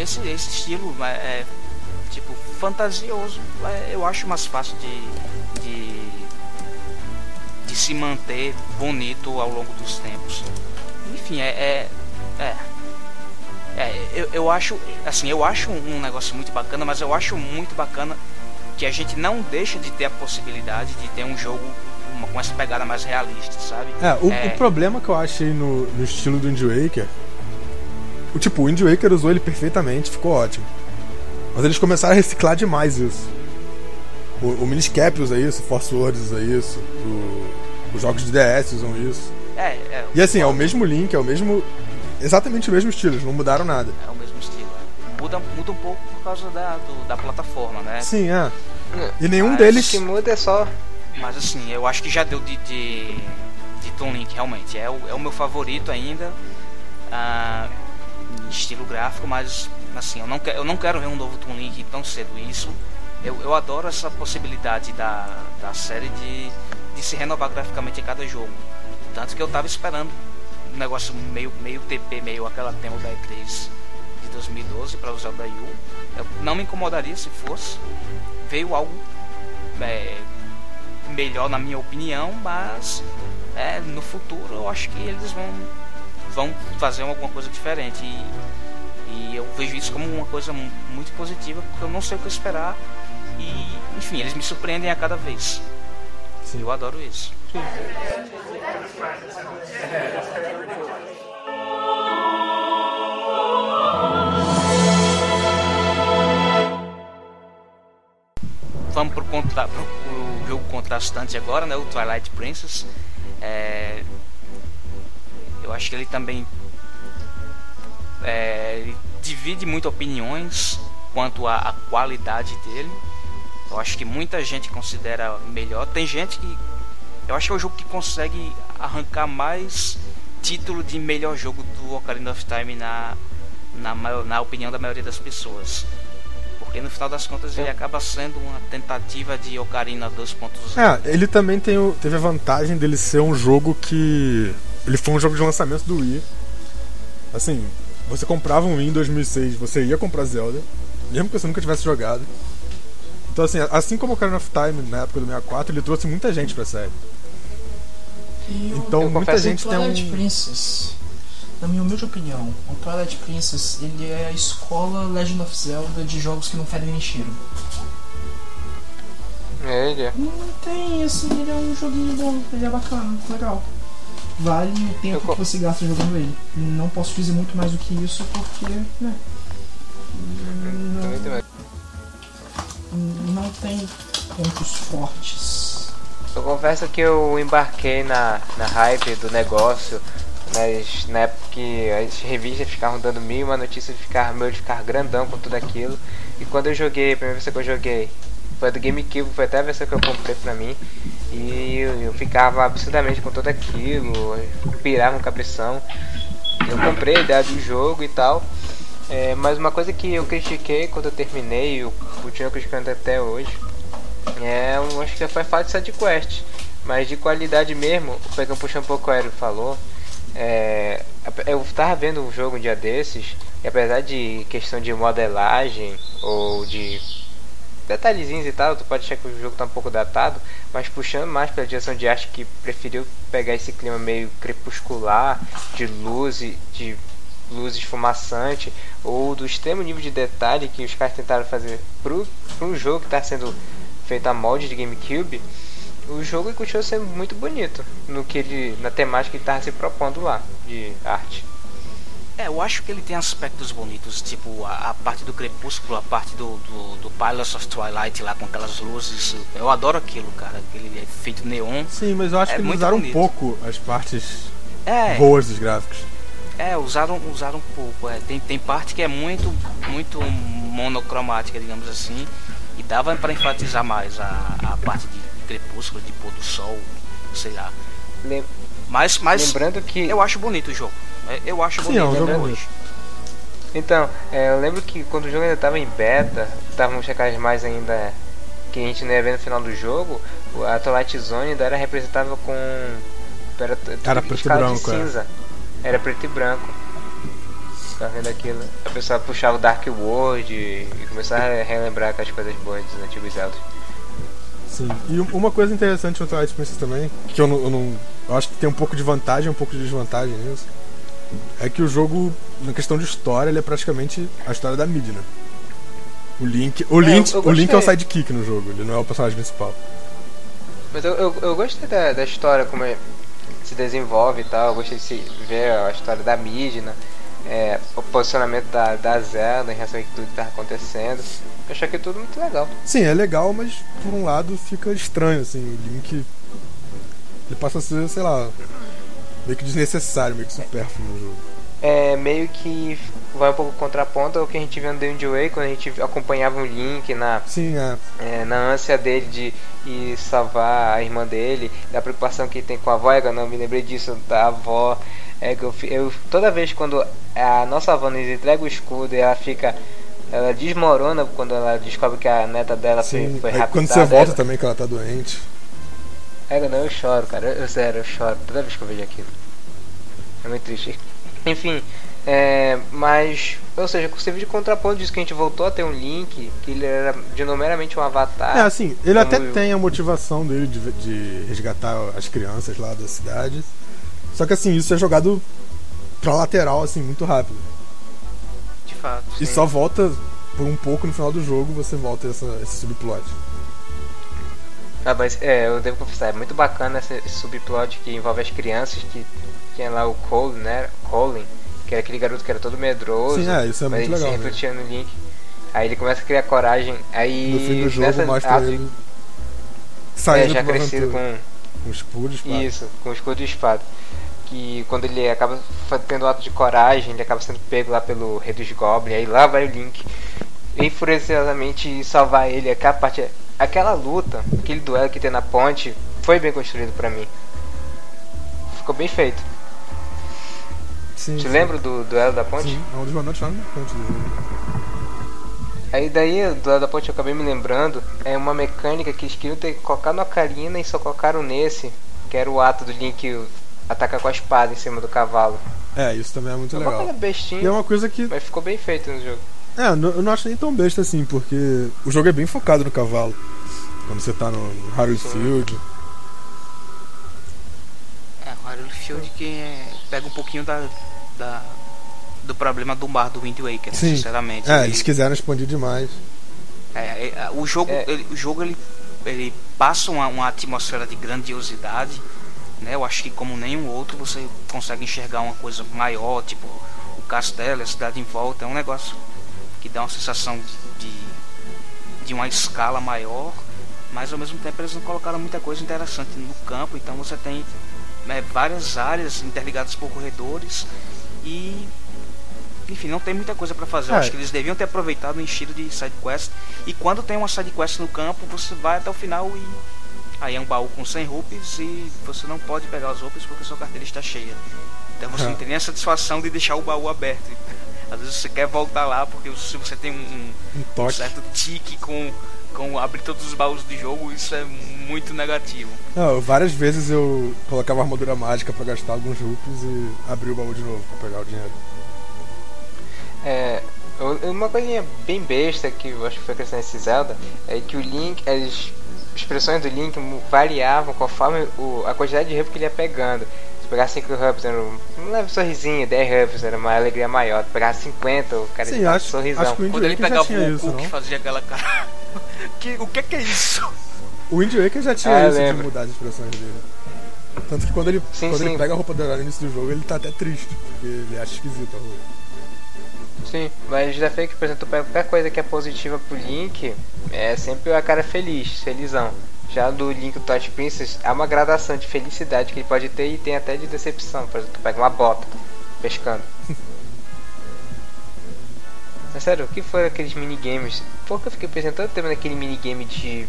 esse, esse estilo é, é, tipo fantasioso, é, eu acho mais fácil de, de de se manter bonito ao longo dos tempos. enfim, é. é, é. É, eu, eu acho, assim, eu acho um negócio muito bacana, mas eu acho muito bacana que a gente não deixa de ter a possibilidade de ter um jogo uma, com essa pegada mais realista, sabe? É, o, o problema que eu achei no, no estilo do Wind Waker, o tipo, o Wind Waker usou ele perfeitamente, ficou ótimo. Mas eles começaram a reciclar demais isso. O, o Miniscap usa isso, o Force Words usa isso, o, os jogos de DS usam isso. É, é. E assim, é o mesmo Link, é o mesmo. Exatamente o mesmo estilo, eles não mudaram nada. É o mesmo estilo. Muda, muda um pouco por causa da, do- da plataforma, né? Sim, é. E nenhum Mas deles. O que muda é só. Mas assim, eu acho que já deu de, de, de Toon Link, realmente. É o, é o meu favorito ainda. ah, estilo gráfico, mas assim, eu não, que, eu não quero ver um novo Toon Link tão cedo. Isso. Eu, eu adoro essa possibilidade da, da série de, de se renovar graficamente em cada jogo. Tanto que eu tava esperando um negócio meio, meio TP, meio aquela demo da E3 de 2012 para usar o da Yu. Eu não me incomodaria se fosse. Veio algo é, melhor na minha opinião, mas é, no futuro eu acho que eles vão, vão fazer alguma coisa diferente. E, e eu vejo isso como uma coisa mu- muito positiva, porque eu não sei o que esperar. E, enfim, eles me surpreendem a cada vez. Sim. Eu adoro isso. Vamos pro, contra, pro, pro jogo contrastante agora, né? O Twilight Princess. É, eu acho que ele também é, ele divide muito opiniões quanto à, qualidade dele. Eu acho que muita gente considera melhor. Tem gente que. Eu acho que é o jogo que consegue arrancar mais título de melhor jogo do Ocarina of Time na, na, na opinião da maioria das pessoas. Porque no final das contas ele acaba sendo uma tentativa de Ocarina 2.0. É, ele também tem o- teve a vantagem dele ser um jogo que. Ele foi um jogo de lançamento do Wii. Assim, você comprava um Wii em 2006, você ia comprar Zelda, mesmo que você nunca tivesse jogado. Então, assim, assim como o Ocarina of Time na época do 64, ele trouxe muita gente pra série. E o- Então, eu muita gente tem um. Princess, na minha humilde opinião, o Twilight Princess ele é a escola Legend of Zelda de jogos que não fedem nem cheiro. Ele é. Não tem, assim, ele é um joguinho bom, ele é bacana, legal. Vale o tempo Eu que você gasta jogando ele. Não posso dizer muito mais do que isso porque, né? Não, não tem pontos fortes. Eu confesso que eu embarquei na, na hype do negócio nas, na época que as revistas ficavam dando mil uma notícias de ficar meu de ficar grandão com tudo aquilo. E quando eu joguei, a primeira vez que eu joguei foi a do GameCube, foi até a versão que eu comprei pra mim. E eu, eu ficava absurdamente com tudo aquilo, eu pirava um cabeção. Eu comprei a ideia do jogo e tal. É, mas uma coisa que eu critiquei quando eu terminei, eu continuo criticando até hoje, é, eu acho que foi falta de quest. Mas de qualidade mesmo, pegando puxando um pouco o que o Aero falou, é, eu tava vendo um jogo um dia desses, e apesar de questão de modelagem ou de detalhezinhos e tal, tu pode achar que o jogo tá um pouco datado, mas puxando mais pela direção de arte que preferiu pegar esse clima meio crepuscular, de luz e de luz esfumaçante, ou do extremo nível de detalhe que os caras tentaram fazer pro, pro jogo que está sendo feito a molde de GameCube, o jogo continua sendo muito bonito no que ele, na temática que ele estava se propondo lá de arte. É, eu acho que ele tem aspectos bonitos, tipo a, a parte do crepúsculo, a parte do, do, do Palace of Twilight lá com aquelas luzes. Eu adoro aquilo, cara, aquele efeito neon. Sim, mas eu acho É que eles usaram um bonito. pouco as partes É, boas dos gráficos. é, usaram, usaram um pouco. É. Tem, tem parte que é muito, muito monocromática, digamos assim, e dava para enfatizar mais a, a parte de crepúsculo, de pôr do sol, sei lá. Lem- Mas, mas Lembrando que eu acho bonito o jogo. É, Eu acho Sim, é bonito um jogo até bonito. hoje. Então, é, eu lembro que quando o jogo ainda estava em beta, estavam checagem mais ainda que a gente não ia ver no final do jogo, o- a Twilight Zone ainda era representável com. Era, Era preto e branco, é. cinza. Era preto e branco. Tá vendo aquilo? A pessoa puxava o Dark World e, e começava a relembrar aquelas coisas boas dos antigos Zeldas. Sim. E um- uma coisa interessante no Twilight Princess também, que eu não, eu não- eu acho que tem um pouco de vantagem um pouco de desvantagem nisso, é que o jogo, na questão de história, ele é praticamente a história da Midna. O Link, o É, Link, eu- eu o Link é o sidekick no jogo, ele não é o personagem principal. Mas eu, eu, eu gostei da, da história, como é- se desenvolve e tal. Eu gostei de se ver a história da Midna, é, o posicionamento da, da Zelda em relação a tudo que tava acontecendo. Eu achei que tudo muito legal. Sim, é legal, mas por um lado fica estranho, assim, o Link. Ele passa a ser, sei lá, meio que desnecessário, meio que supérfluo no jogo. É meio que vai um pouco contraponto ao que a gente viu no The Wind Way, quando a gente acompanhava o Link na, Sim, é. é, na ânsia dele de ir salvar a irmã dele, da preocupação que ele tem com a avó, eu não me lembrei disso da avó. É que eu, eu toda vez quando a nossa avó nos entrega o escudo e ela fica. Ela desmorona quando ela descobre que a neta dela foi, Sim. foi Aí raptada. quando você volta ela- também que ela tá doente. É, não, eu choro, cara. Eu, eu- sério, eu choro toda vez que eu vejo aquilo. É muito triste. Enfim, é, mas, ou seja, serviu de contraponto disso que a gente voltou a ter um Link, que ele era de meramente um avatar. É, assim, ele até eu- tem a motivação dele de, de resgatar as crianças lá da cidade. Só que assim, isso é jogado pra lateral, assim, muito rápido. De fato. E Sim. só volta por um pouco no final do jogo, você volta essa, esse subplot. Ah, mas é, eu devo confessar, é muito bacana esse, esse subplot que envolve as crianças, que tinha lá o Colin, né? Colin, que era aquele garoto que era todo medroso. Sim, é, isso é mas muito ele legal, se né? refletia no Link. Aí ele começa a criar coragem. Aí No fim do jogo nessa- mostra ah, ele é, saindo já de uma crescido aventura, com com escudo, espada. Isso, com o escudo e espada. Que quando ele acaba tendo um ato de coragem, ele acaba sendo pego lá pelo rei dos Goblins, aí lá vai o Link enfurecidamente salvar ele. Aquela parte, aquela luta, aquele duelo que tem na ponte, foi bem construído pra mim. Ficou bem feito. Sim, Te sim. lembra do duelo da ponte? Sim, é um dos momentos mais marcantes do jogo. Aí daí, o duelo da ponte eu acabei me lembrando, é uma mecânica que eles queriam ter colocado no Ocarina e só colocaram nesse, que era o ato do Link atacar com a espada em cima do cavalo. É, isso também é muito É uma coisa legal. bestinha, E é uma coisa que. mas ficou bem feito no jogo. É, eu não- acho nem tão besta assim, porque o jogo é bem focado no cavalo. Quando você tá no Hyrule Field. É, o Hyrule Field que é- pega um pouquinho da, da- do problema do bar do Wind Waker, Sim. sinceramente. É, Ele- eles quiseram expandir demais. É, é, o jogo, É. ele, o jogo ele, ele passa uma, uma atmosfera de grandiosidade, né? Eu acho que como nenhum outro você consegue enxergar uma coisa maior, tipo o castelo, a cidade em volta, é um negócio que dá uma sensação de, de uma escala maior, mas ao mesmo tempo eles não colocaram muita coisa interessante no campo, então você tem né, várias áreas interligadas por corredores e enfim, não tem muita coisa pra fazer. Eu É. acho que eles deviam ter aproveitado o enchido de side quest. E quando tem uma side quest no campo, você vai até o final e aí é um baú com 100 rupees e você não pode pegar as rupees porque sua carteira está cheia. Então você É. não tem nem a satisfação de deixar o baú aberto. Às vezes você quer voltar lá porque se você tem um, Um um certo tique com com abrir todos os baús do jogo, isso é muito negativo. Não, várias vezes eu colocava armadura mágica pra gastar alguns rupees e abria o baú de novo pra pegar o dinheiro. É, uma coisinha bem besta que eu acho que foi acrescentada nesse Zelda é que o Link, as expressões do Link variavam conforme o, a quantidade de rupees que ele ia pegando. Se pegar 5 rupees era um, um leve sorrisinho, 10 rupees era uma alegria maior. Se pegar 50, o cara Sim, tinha um acho, sorrisão. acho que o Wind Quando ele pegava o isso, que fazia aquela cara. que, o que, que é isso? O Wind Waker já tinha Ah, isso de lembro. mudar as expressões dele. Tanto que quando ele, Sim, quando sim. ele pega a roupa dourada no início do jogo, ele tá até triste, porque ele acha esquisito a roupa. Sim, mas já que, por exemplo, qualquer coisa que é positiva pro Link, é sempre a cara feliz, felizão. Já do Link Touch Princess, há uma gradação de felicidade que ele pode ter e tem até de decepção. Por exemplo, tu pega uma bota pescando. Mas sério, o que foram aqueles minigames? Por que eu fiquei pensando tanto tempo naquele minigame de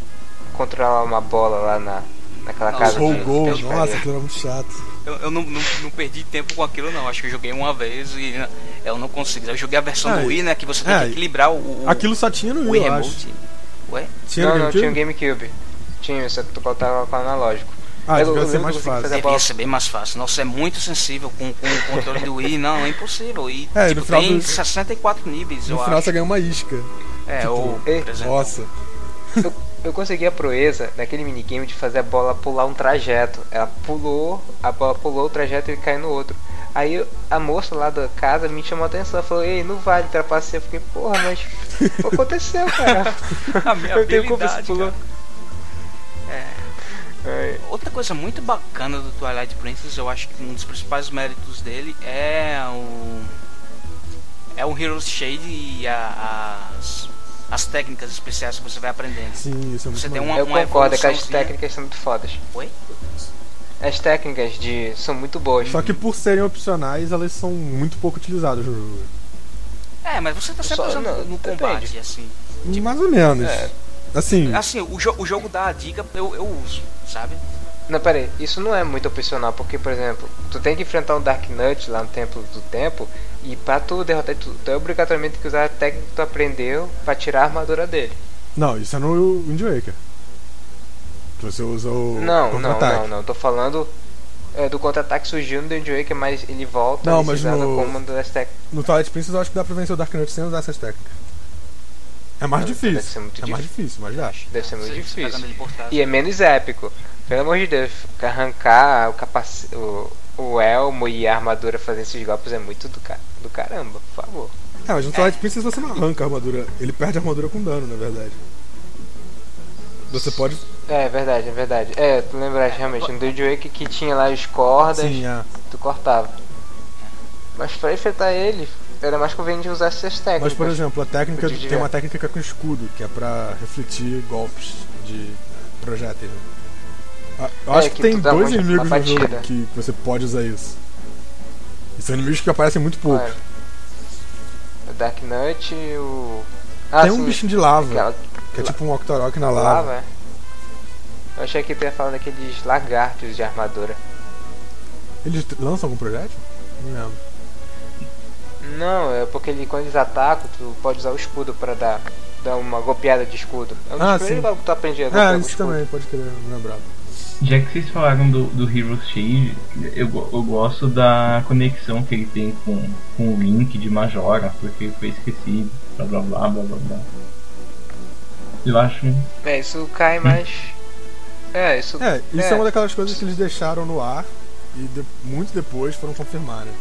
controlar uma bola lá na, naquela Não, casa Gol, pescaria? nossa, aquilo era muito chato. Eu, eu não, não, não perdi tempo com aquilo não. Acho que eu joguei uma vez e né, eu não consegui. Eu joguei a versão Ah, do Wii, né? Que você tem é, que equilibrar o, o, Aquilo só tinha no o Wii, Wii eu acho. Ué? Tinha Não, no não, GameCube? tinha um GameCube. Tinha, só que tu colocava com o analógico. Ah, Eu- devia ser mais fácil. Devia ser bem mais fácil. Nossa, é muito sensível com, com o controle do Wii. Não, é impossível. E É, tipo, no final tem do- 64 níveis, No eu final acho. você ganha uma isca. É, tipo, ou, Nossa. Eu, eu consegui a proeza naquele minigame de fazer a bola pular um trajeto. Ela pulou, a bola pulou o trajeto e caiu no outro. Aí a moça lá da casa me chamou a atenção, falou, ei, não vale trapacear. Eu fiquei, porra, mas o que aconteceu, cara? A minha Eu tenho culpa, você pulou. É, É, Outra coisa muito bacana do Twilight Princess, eu acho que um dos principais méritos dele é o é o Hero's Shade e a- as as técnicas especiais que você vai aprendendo. Sim, isso é muito Você tem uma, eu uma concordo, é que as evoluçãozinha. técnicas são muito fodas. Oi? As técnicas de são muito boas. Só que por serem opcionais, elas são muito pouco utilizadas no jogo. É, mas você tá sempre Só- usando não, no depende. combate, assim. Mais ou menos. É. Assim, Assim, o, jo o jogo dá a dica, eu, eu uso, sabe? Não, peraí, isso não é muito opcional, porque, por exemplo, tu tem que enfrentar um Dark Knight lá no Templo do Tempo, e pra tu derrotar tu, tu é obrigatoriamente que usar a técnica que tu aprendeu pra tirar a armadura dele. não, isso é no Wind Waker. Que você usa o não, não, não, não, tô falando é, do contra-ataque surgiu no Wind Waker, mas ele volta Não, e mas no- como das técnicas. No Twilight Princess eu acho que dá pra vencer o Dark Knight sem usar essas técnicas. É mais Não, difícil. deve ser muito é mais difícil, mas dá. Deve ser muito você pegando difícil. E é menos épico. Pelo amor de Deus, arrancar o, capac... o, o elmo e a armadura fazendo esses golpes é muito do, ca... do caramba, por favor. É, mas no Twilight Princess você não arranca a armadura. Ele perde a armadura com dano, na verdade. Você pode. É, é verdade, é verdade. É, tu lembraste realmente, no Dead Wake que tinha lá as cordas, Sim, é. tu cortava. Mas pra enfrentar ele, era mais conveniente usar essas técnicas. Mas, por exemplo, a técnica tem uma técnica que é com escudo, que é pra refletir golpes de projéteis. Ah, Eu É, acho que, que tem dois inimigos no jogo que você pode usar isso. E são inimigos que aparecem muito pouco. O Dark Knight e o. Ah, tem um sim, bichinho de lava, aquela que é tipo um Octorok na lava. lava. é. Eu achei que ia falar daqueles lagartos de armadura. Eles lançam algum projétil? Não lembro. Não, é porque ele, quando eles atacam, tu pode usar o escudo pra dar, dar uma golpeada de escudo. É um Ah, sim. que tu aprende a golpear É, com isso também, pode não lembrava. Já que vocês falaram do, do Hero's Shade, eu, eu gosto da conexão que ele tem com, com o Link de Majora, porque ele foi esquecido, blá blá blá blá blá blá. Eu acho. É, isso cai mais. É, isso. É, isso é, É. uma daquelas coisas que eles deixaram no ar e de- muito depois foram confirmar, né?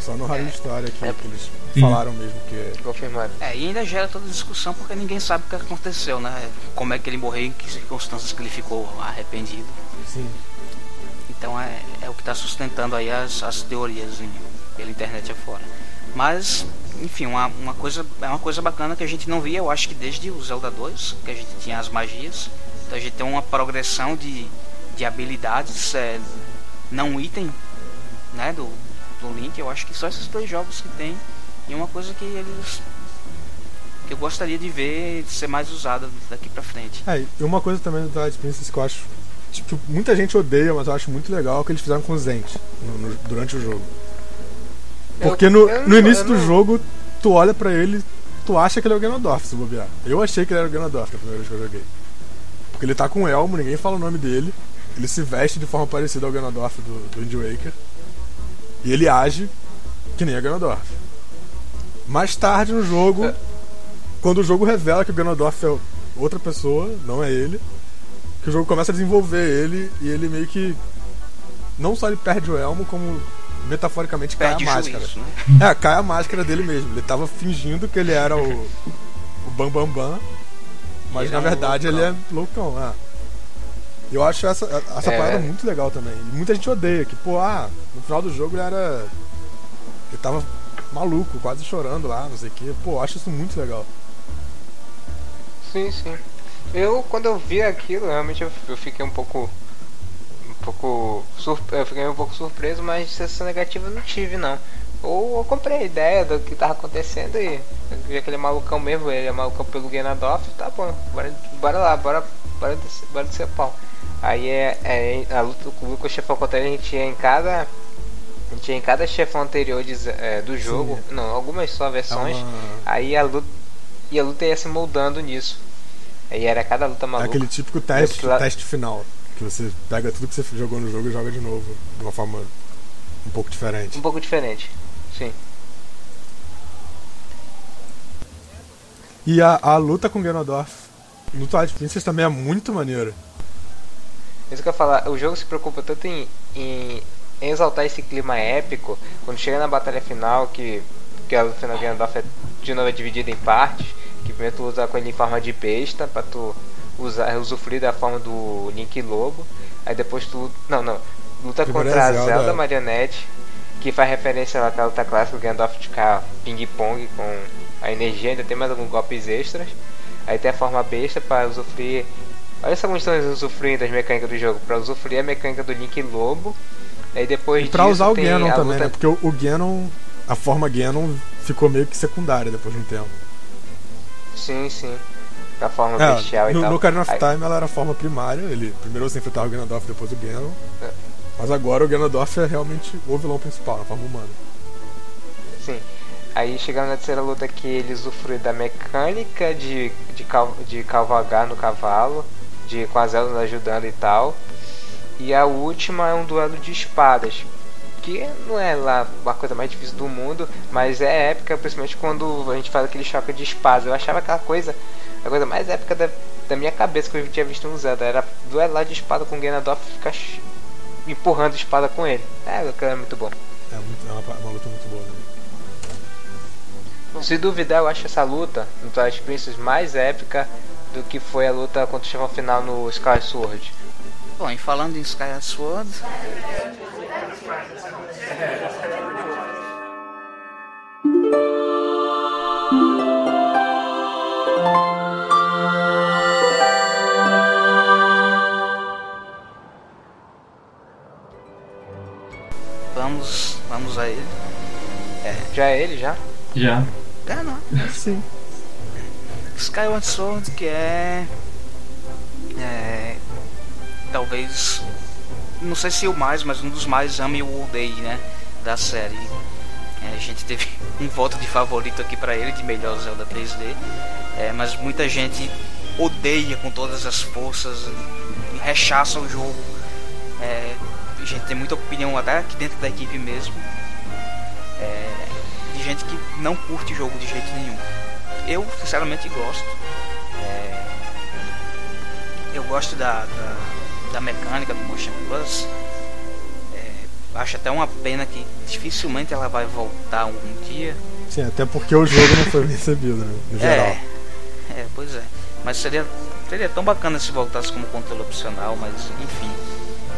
Só no Rádio História que, É. que eles Sim. falaram mesmo que Confirmado. É, e ainda gera toda a discussão porque ninguém sabe o que aconteceu, né? Como é que ele morreu, em que circunstâncias que ele ficou arrependido. sim. Então é, é o que está sustentando aí as, as teorias em- pela internet afora. Mas, enfim, uma, uma coisa, é uma coisa bacana que a gente não via, eu acho que desde o Zelda 2, que a gente tinha as magias. Então a gente tem uma progressão de, de habilidades, é, não item, né, do, do Link. Eu acho que só esses dois jogos que tem. E uma coisa que eles. que eu gostaria de ver ser mais usada daqui pra frente. É, e uma coisa também do Twilight Princess que eu acho. Tipo, muita gente odeia, mas eu acho muito legal o que eles fizeram com o Zent no- no- durante o jogo. Porque no, no não- início do jogo, tu olha pra ele, tu acha que ele é o Ganondorf, se bobear. Eu achei que ele era o Ganondorf na primeira vez que eu joguei. Porque ele tá com um elmo, ninguém fala o nome dele. Ele se veste de forma parecida ao Ganondorf do, do Wind Waker. E ele age que nem a Ganondorf. Mais tarde no jogo, quando o jogo revela que o Ganondorf é outra pessoa, não é ele, que o jogo começa a desenvolver ele e ele meio que. Não só ele perde o elmo, como metaforicamente cai Perde a o máscara. juízo, né? É, cai a máscara dele mesmo. Ele tava fingindo que ele era o, o Bam Bam Bam, mas Ele na é verdade ele é loucão. É. Eu acho essa, essa É. parada muito legal também. E muita gente odeia, que, pô, ah, no final do jogo ele era. Ele tava maluco, quase chorando lá, não sei o que. Pô, acho isso muito legal. Sim, sim. Eu, quando eu vi aquilo, realmente eu, eu fiquei um pouco. Um pouco. Surp... Eu fiquei um pouco surpreso, mas sensação negativa eu não tive, não. Ou eu comprei a ideia do que tava acontecendo e vi aquele malucão mesmo, ele é malucão pelo Ganondorf, tá bom, bora, bora lá, bora, bora, descer, bora descer pau. Aí é, é a luta com o chefão contra a gente ia em cada. A gente ia em cada chefão anterior de é, do jogo, não, algumas só É versões. uma. Aí a luta, e a luta ia se moldando nisso. Aí era cada luta É maluca. aquele típico teste, teste final. Que você pega tudo que você jogou no jogo e joga de novo. De uma forma um pouco diferente. Um pouco diferente. Sim. E a, a luta com Ganondorf no Twilight Princess também é muito maneira. Isso que eu ia falar, o jogo se preocupa tanto em, em, exaltar esse clima épico, quando chega na batalha final, que, que a luta final Ganondorf é, de novo é dividida em partes, que primeiro tu usa com ele em forma de besta, pra tu usar, usufruir da forma do Link Lobo, aí depois tu. Não, não. Luta Primeiro contra é a Zelda. Zelda Marionette, que faz referência àquela luta clássica do Gandalf ficar ping-pong com a energia, ainda tem mais alguns golpes extras. Aí tem a forma besta para usufruir. Olha só como estão usufruindo das mecânicas do jogo, para usufruir a mecânica do Link Lobo. Aí depois E pra disso usar o Ganon a também, luta... né? Porque o, o Ganon, a forma Ganon ficou meio que secundária depois de um tempo. Sim, sim. A forma É, bestial e no, tal. no Ocarina of Aí- Time ela era a forma primária, ele primeiro você enfrentava o Ganondorf depois o Ganon. É. Mas agora o Ganondorf é realmente o vilão principal, na forma humana. Sim. Aí chegando na terceira luta que ele usufrui da mecânica de, de, cal, de cavalgar no cavalo, de com as elas ajudando e tal. E a última é um duelo de espadas. Que não é lá a coisa mais difícil do mundo, mas é épica, principalmente quando a gente faz aquele choque de espadas. Eu achava aquela coisa, a coisa mais épica da, da minha cabeça que eu tinha visto no Zelda. Era duelar de espada com o Ganondorf e ficar empurrando espada com ele. É, aquilo é muito bom. É, muito, é uma, uma luta muito boa. Né? Se duvidar, eu acho essa luta no Twilight Princess mais épica do que foi a luta contra o chefão final no Sky Sword. Bom, e falando em Skyward Sword, vamos, vamos a ele. Já é ele, já? Já. É, não. Sim. Skyward Sword que é, é talvez não sei se o mais, mas um dos mais ame ou odeie, né, da série. É, a gente teve um voto de favorito aqui pra ele de melhor Zelda 3D, é, mas muita gente odeia com todas as forças, rechaça o jogo. É, a gente tem muita opinião até aqui dentro da equipe mesmo. É, de gente que não curte o jogo de jeito nenhum. Eu, sinceramente, gosto. É, eu gosto da, da, da mecânica do Motion Plus. É, acho até uma pena que dificilmente ela vai voltar algum dia. Sim, até porque o jogo não foi bem recebido, né? No geral. É, é, pois é. Mas seria, seria tão bacana se voltasse como controle opcional, mas enfim.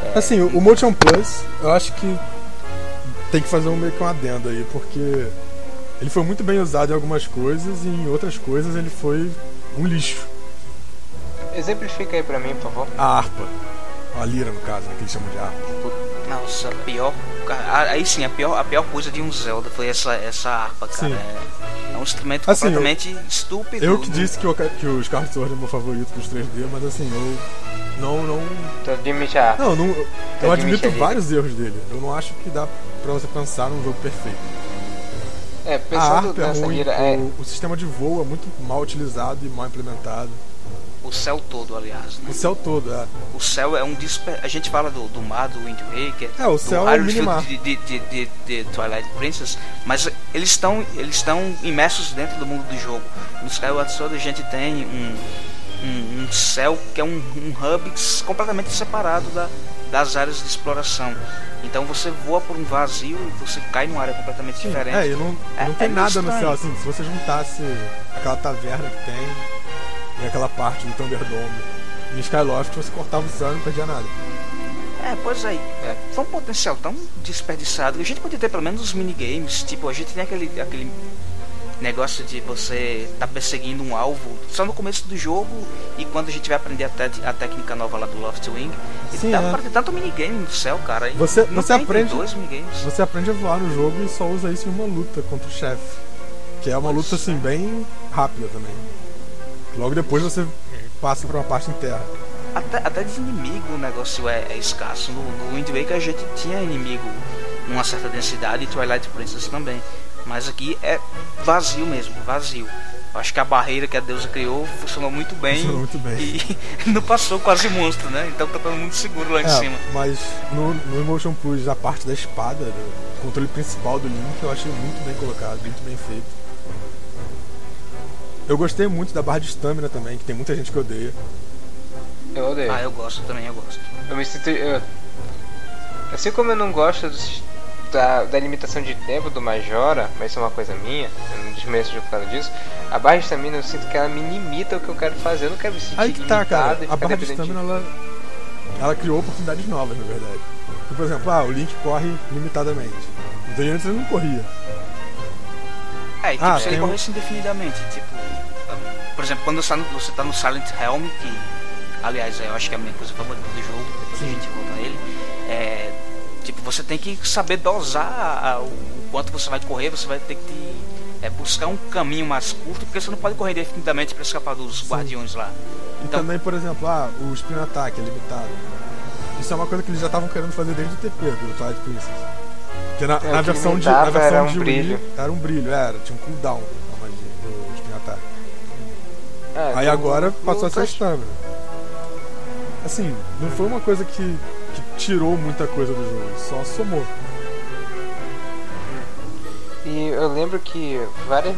É, Assim, o, o Motion Plus, eu acho que tem que fazer um meio que um adendo aí, porque ele foi muito bem usado em algumas coisas e em outras coisas ele foi um lixo. Exemplifica aí pra mim, por favor. A harpa, a lira no caso, né, que eles chamam de harpa. Nossa, a pior. Aí sim, a pior, a pior coisa de um Zelda foi essa, essa harpa, cara. Sim. É, é um instrumento Assim, completamente estúpido. Eu que disse que o, que o Skyward Sword é meu favorito dos 3D, mas assim, eu não, não, Tu admite a não, não eu admite admito vários erros dele. Eu não acho que dá pra você pensar num jogo perfeito. É, A harpa é nessa ruim, lira, é, o, o sistema de voo é muito mal utilizado e mal implementado. O céu todo, aliás. Né? O céu todo, é. O céu é um desper... A gente fala do, do mar, do Wind Waker. É, o céu é o minimar. De, de, de, de, Twilight Princess, mas eles estão eles imersos dentro do mundo do jogo. No Skyward Sword a gente tem um, um, um céu que é um, um hub completamente separado da, das áreas de exploração. Então você voa por um vazio e você cai numa área completamente diferente. É, e não, É- não é tem meio nada no céu, assim, se você juntasse aquela taverna que tem e aquela parte do Thunderdome em Skyloft, você cortava o céu e não perdia nada. É, pois aí. É, foi um potencial tão desperdiçado. A gente podia ter pelo menos os minigames. Tipo, a gente tem aquele, aquele negócio de você tá perseguindo um alvo só no começo do jogo e quando a gente vai aprender a, a técnica nova lá do Loft Wing. E Sim, dava é. pra ter tanto minigame no céu, cara. Você- não você aprende- dois minigames. Você aprende a voar no jogo e só usa isso em uma luta contra o chefe. Que é uma luta assim bem rápida também. Logo depois você passa pra uma parte em terra. Até, até de inimigo o negócio é, é escasso. No, no Wind Waker a gente tinha inimigo numa certa densidade e Twilight Princess também. Mas aqui é vazio mesmo, vazio. Eu Acho que a barreira que a deusa criou funcionou muito bem. Funcionou muito bem. E não passou quase monstro, né? Então tá todo mundo seguro lá em É, cima. mas no, no Emotion Plus, a parte da espada, do controle principal do Link, eu achei muito bem colocado, muito bem feito. Eu gostei muito da barra de stamina também, que tem muita gente que odeia. eu odeio. Ah, eu gosto também, eu gosto. Eu me sinto. Eu, Assim como eu não gosto dos- da, da limitação de tempo do Majora, mas isso é uma coisa minha, eu não desmereço de por causa disso, a barra de estamina eu sinto que ela me limita o que eu quero fazer, eu não quero me sentir Aí que tá, cara. limitado A barra de estamina, ela, ela criou oportunidades novas, na verdade. Por exemplo, ah, o Link corre limitadamente. Então antes ele não corria. É, e tipo, Ah, se ele tem um- corresse indefinidamente, tipo, por exemplo, quando você tá no, você tá no Silent Helm, que aliás eu acho que é a minha coisa favorita do jogo, depois a gente volta a ele, é, tipo, você tem que saber dosar a- o, o quanto você vai correr, você vai ter que é, buscar um caminho mais curto, porque você não pode correr indefinidamente para escapar dos guardiões lá. E Então, também, por exemplo, ah, o Spin Attack é limitado. Isso é uma coisa que eles já estavam querendo fazer desde o TP do Twilight Princess. Porque na, É, na versão de, na versão era um de Wii, brilho. era um brilho, era, tinha um cooldown É, Aí no- agora passou a ser stamina. Assim, não foi uma coisa que, que tirou muita coisa do jogo, só somou. E eu lembro que várias,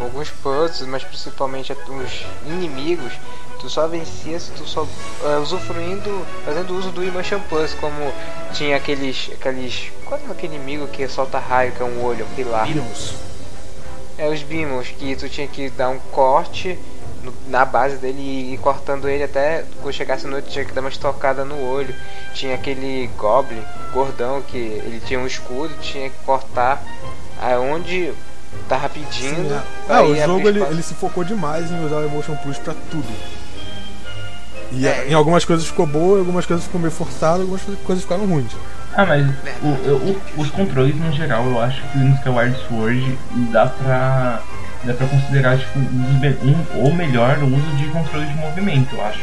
alguns puzzles, mas principalmente os inimigos, tu só vencia se tu só eh, usufruindo, fazendo uso do Emotion Plus, como tinha aqueles, aqueles, qual é aquele inimigo que solta raio, que é um olho, aquele lá. Beatles. É os Beamos, que tu tinha que dar um corte no- na base dele e ir cortando ele até quando chegasse no outro tinha que dar uma estocada no olho. Tinha aquele Goblin gordão que ele tinha um escudo, tinha que cortar aonde tava pedindo. Sim, é. Ah, o jogo ele, ele se focou demais em usar o Emotion Plus pra tudo. E É. em algumas coisas ficou boa, em algumas coisas ficou meio forçado, algumas coisas ficaram ruins. Ah, mas o- o- os controles no geral, eu acho que no Skyward Sword dá pra, dá pra considerar tipo, um, um, ou melhor o uso de controle de movimento, eu acho.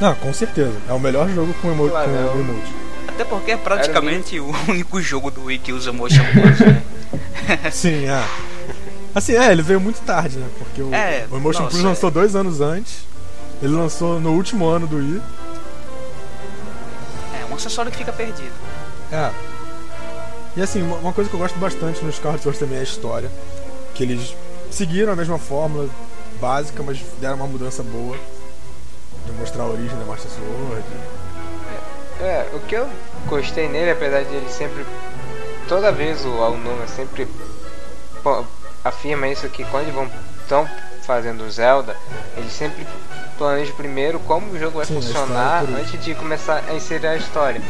Não, com certeza. É o melhor jogo com, emo Claro, com é o- emote. Até porque é praticamente o único jogo do Wii que usa Motion Plus, né? Sim, é. Assim, é, ele veio muito tarde, né? Porque o, É, o Emotion nossa, Plus é. lançou dois anos antes. Ele lançou no último ano do Wii. É um acessório que fica perdido. É. E assim, uma coisa que eu gosto bastante no Skyward Sword também é a história. Que eles seguiram a mesma fórmula básica, mas deram uma mudança boa. De mostrar a origem da Master Sword. É, o que eu gostei nele, apesar de ele sempre. Toda vez o Aonuma sempre pô- afirma isso que quando eles vão estão fazendo o Zelda, eles sempre planejam primeiro como o jogo vai Sim, funcionar por antes de começar a inserir a história.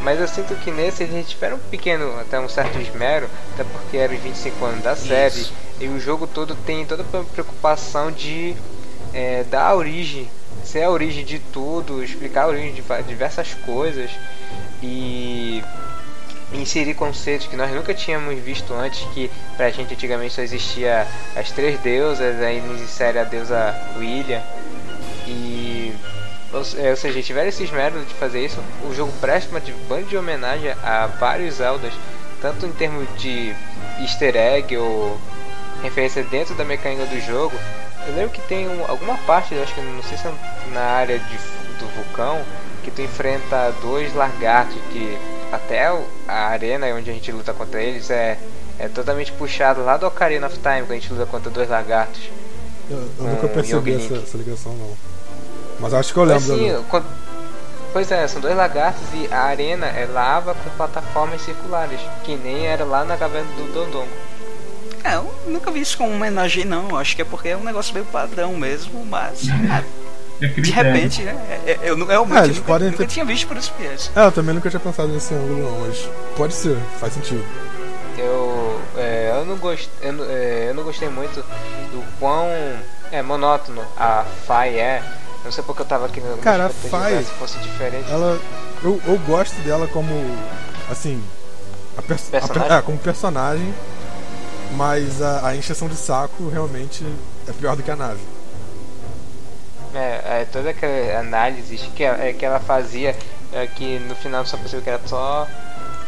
Mas eu sinto que nesse eles tiveram um pequeno, até um certo esmero, até porque eram os 25 anos da série, Isso. E o jogo todo tem toda a preocupação de é, dar a origem, ser a origem de tudo, explicar a origem de diversas coisas e inserir conceitos que nós nunca tínhamos visto antes, que pra gente antigamente só existia as três deusas, aí nos insere a deusa William. E ou, é, seja, tiveram esse esmero de fazer isso, o jogo presta uma banda de homenagem a vários Zeldas, tanto em termos de easter egg ou referência dentro da mecânica do jogo. Eu lembro que tem um- alguma parte, acho que não sei se é na área de, do vulcão, que tu enfrenta dois lagartos que até a arena onde a gente luta contra eles é, é totalmente puxado lá do Ocarina of Time, quando a gente luta contra dois lagartos. Eu, eu Com nunca percebi essa, essa ligação, não. Mas acho que eu lembro. Quando- Pois é, são dois lagartos e a arena é lava com plataformas circulares, que nem era lá na caverna do Dondongo. É, eu nunca vi isso como homenagem, não. Eu Acho que é porque é um negócio meio padrão mesmo, mas. É de repente, né? é- é- Eu, realmente Ah, eles nunca, podem nunca ter- tinha visto por esse viés. É, eu também nunca tinha pensado nesse ângulo, não, mas pode ser, faz sentido. Eu, é, eu, não gost, eu, não- é, eu não gostei muito do quão é, monótono a Fai é. Não sei porque eu tava aqui no Cara, a Fai, se fosse diferente. Ela. Eu, eu gosto dela como. Assim. A pers- a Personagem? é, como personagem. Mas a, a encheção de saco realmente é pior do que a nave. É, é, toda aquela análise que, é, que ela fazia, é, que no final só percebeu que era só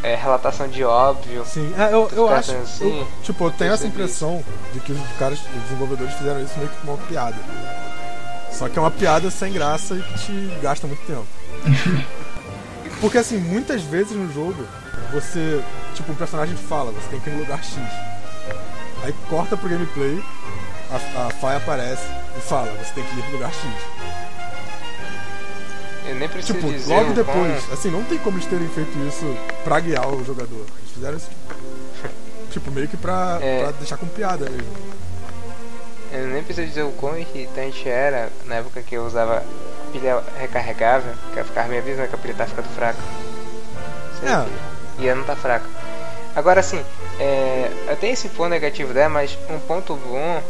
é, relatação de óbvio. Sim, é, eu, eu acho. assim? eu- tipo, eu tenho essa impressão de que os caras, os desenvolvedores fizeram isso meio que como uma piada. Só que é uma piada sem graça e que te gasta muito tempo. Porque assim, muitas vezes no jogo, você. Tipo, o personagem fala, você tem que ir no lugar X. Aí corta pro gameplay, a, a Fai aparece e fala, você tem que ir pro lugar X. Eu nem preciso Tipo, dizer logo o depois. quão- Assim, não tem como eles terem feito isso pra guiar o jogador. Eles fizeram isso. Tipo, meio que pra, É. pra deixar com piada mesmo. Eu nem preciso dizer o quão irritante era na época que eu usava pilha recarregável, que eu ficava me avisando que a pilha tá ficando fraca. Sei É. E ela não tá fraca. Agora assim, é, eu tenho esse ponto negativo dela, mas um ponto bom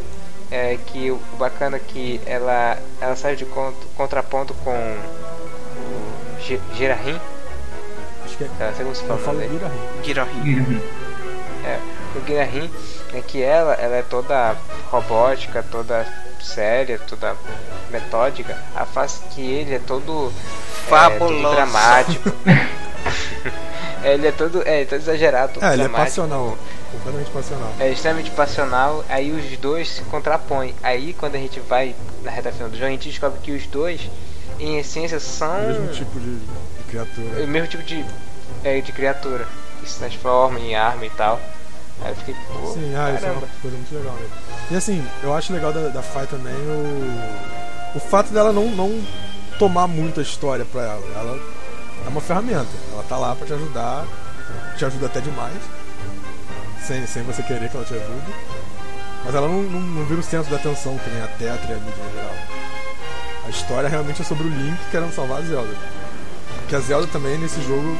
é que o bacana é que ela, ela sai de conto- contraponto com o Gi- Girahim. Acho que é. Eu não sei como se Eu fala falo dele. Girahin. Girahim. É, o Guilherme é que ela, ela é toda robótica, toda séria, toda metódica. A face que ele é todo é, Fabuloso. todo dramático. ele é todo, é, todo exagerado, todo É, ele é passional. Completamente passional. É extremamente passional, aí os dois se contrapõem. Aí quando a gente vai na reta final do jogo, a gente descobre que os dois, em essência, são O mesmo tipo de, de o criatura. mesmo tipo de, é, de criatura. Que se transforma em arma e tal. Aí eu fiquei, pô, Sim, ah, isso é uma coisa muito legal mesmo. E assim, eu acho legal da, da Fai também o. O fato dela não, não tomar muita história pra ela. Ela é uma ferramenta. Ela tá lá pra te ajudar. Te ajuda até demais. Sem, sem você querer que ela te ajude. Mas ela não, não, não vira o centro da atenção, que nem a Tetra e a mídia em geral. A história realmente é sobre o Link querendo salvar a Zelda. Porque a Zelda também nesse jogo.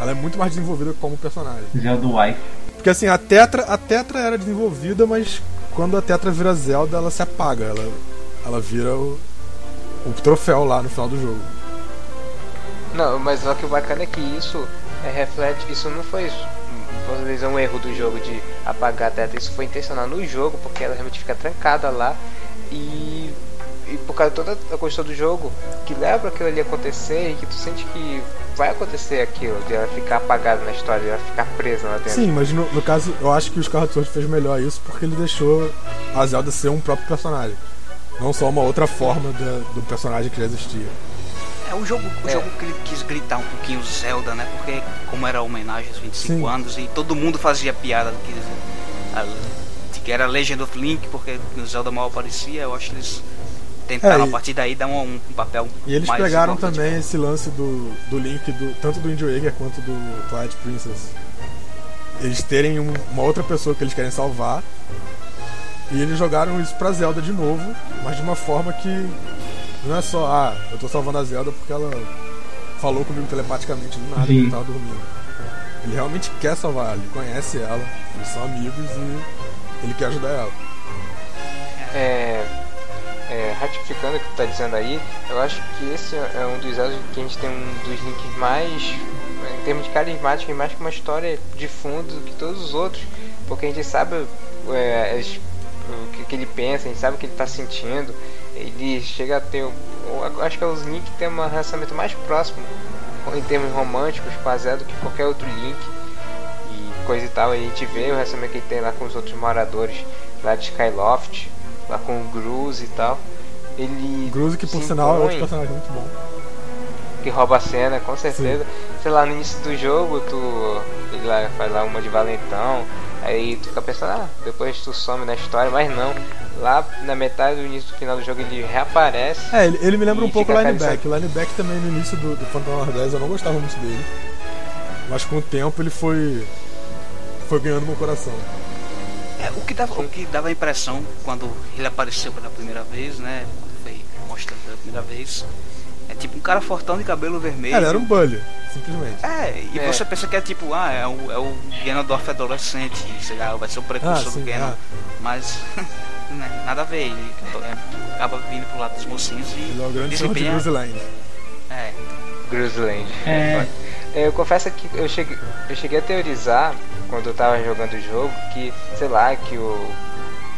Ela é muito mais desenvolvida como personagem. Zelda Wife. Porque assim, a Tetra, a Tetra era desenvolvida, mas quando a Tetra vira Zelda, ela se apaga. Ela, ela vira o, o troféu lá no final do jogo. Não, mas só que o bacana é que isso é, reflete. Isso não foi. Dizer, um erro do jogo de apagar a teta. Isso foi intencional no jogo, porque ela realmente fica trancada lá. E, e por causa de toda a construção do jogo, que leva aquilo ali acontecer e que tu sente que vai acontecer aquilo, de ela ficar apagada na história, de ela ficar presa lá dentro. Sim, mas no, no caso, eu acho que o Scarlet Sword fez melhor isso porque ele deixou a Zelda ser um próprio personagem. Não só uma outra forma do personagem que já existia. É, o jogo, o É. jogo quis gritar um pouquinho Zelda, né? Porque como era homenagem aos 25 Sim. anos e todo mundo fazia piada do que, a- de que era Legend of Link, porque o Zelda mal aparecia, eu acho que eles tentaram É, e- a partir daí dar um, um papel E eles pegaram também esse lance do, do Link, do, tanto do Wind Waker quanto do Twilight Princess. Eles terem um- uma outra pessoa que eles querem salvar. E eles jogaram isso pra Zelda de novo, mas de uma forma que não é só, ah, eu tô salvando a Zelda porque ela falou comigo telepaticamente do nada Sim. que eu tava dormindo. Ele realmente quer salvar ela, ele conhece ela, eles são amigos e ele quer ajudar ela. É, é, ratificando o que tu tá dizendo aí, eu acho que esse é um dos anos que a gente tem um dos links mais, em termos de carismático, e mais com uma história de fundo do que todos os outros, porque a gente sabe é, as- o que, que ele pensa, a gente sabe o que ele tá sentindo, ele chega a ter, o- acho que é os Link tem um relacionamento mais próximo em termos românticos com a Zelda do que qualquer outro Link e coisa e tal. A gente vê o relacionamento que ele tem lá com os outros moradores lá de Skyloft, lá com o Gruz e tal. Ele. Gruzo que por sinal é outro personagem muito bom. que rouba a cena, com certeza. Sei lá, no início do jogo, tu. Ele lá faz lá uma de valentão. Aí tu fica pensando, ah, depois tu some na história, mas não. Lá na metade do início do final do jogo ele reaparece. É, ele, ele me lembra um pouco o Lineback. O Lineback também no início do, do Phantom Hour 10 eu não gostava muito dele. Mas com o tempo ele foi. foi ganhando meu coração. É, o, que dava, o que dava a impressão quando ele apareceu pela primeira vez, né? Quando foi mostrado pela primeira vez. É tipo um cara fortão de cabelo vermelho. Ele era um bully, simplesmente. É, e É. você pensa que é tipo, ah, é o, é o Ganondorf adolescente, sei lá, vai ser o precursor Ah, sim, do Ganon. é. Mas né, nada a ver, ele é, acaba vindo pro lado dos mocinhos e Ele é o grande de. É, Gruzland. É. Eu confesso que eu cheguei, eu cheguei a teorizar quando eu tava jogando o jogo que, sei lá, que o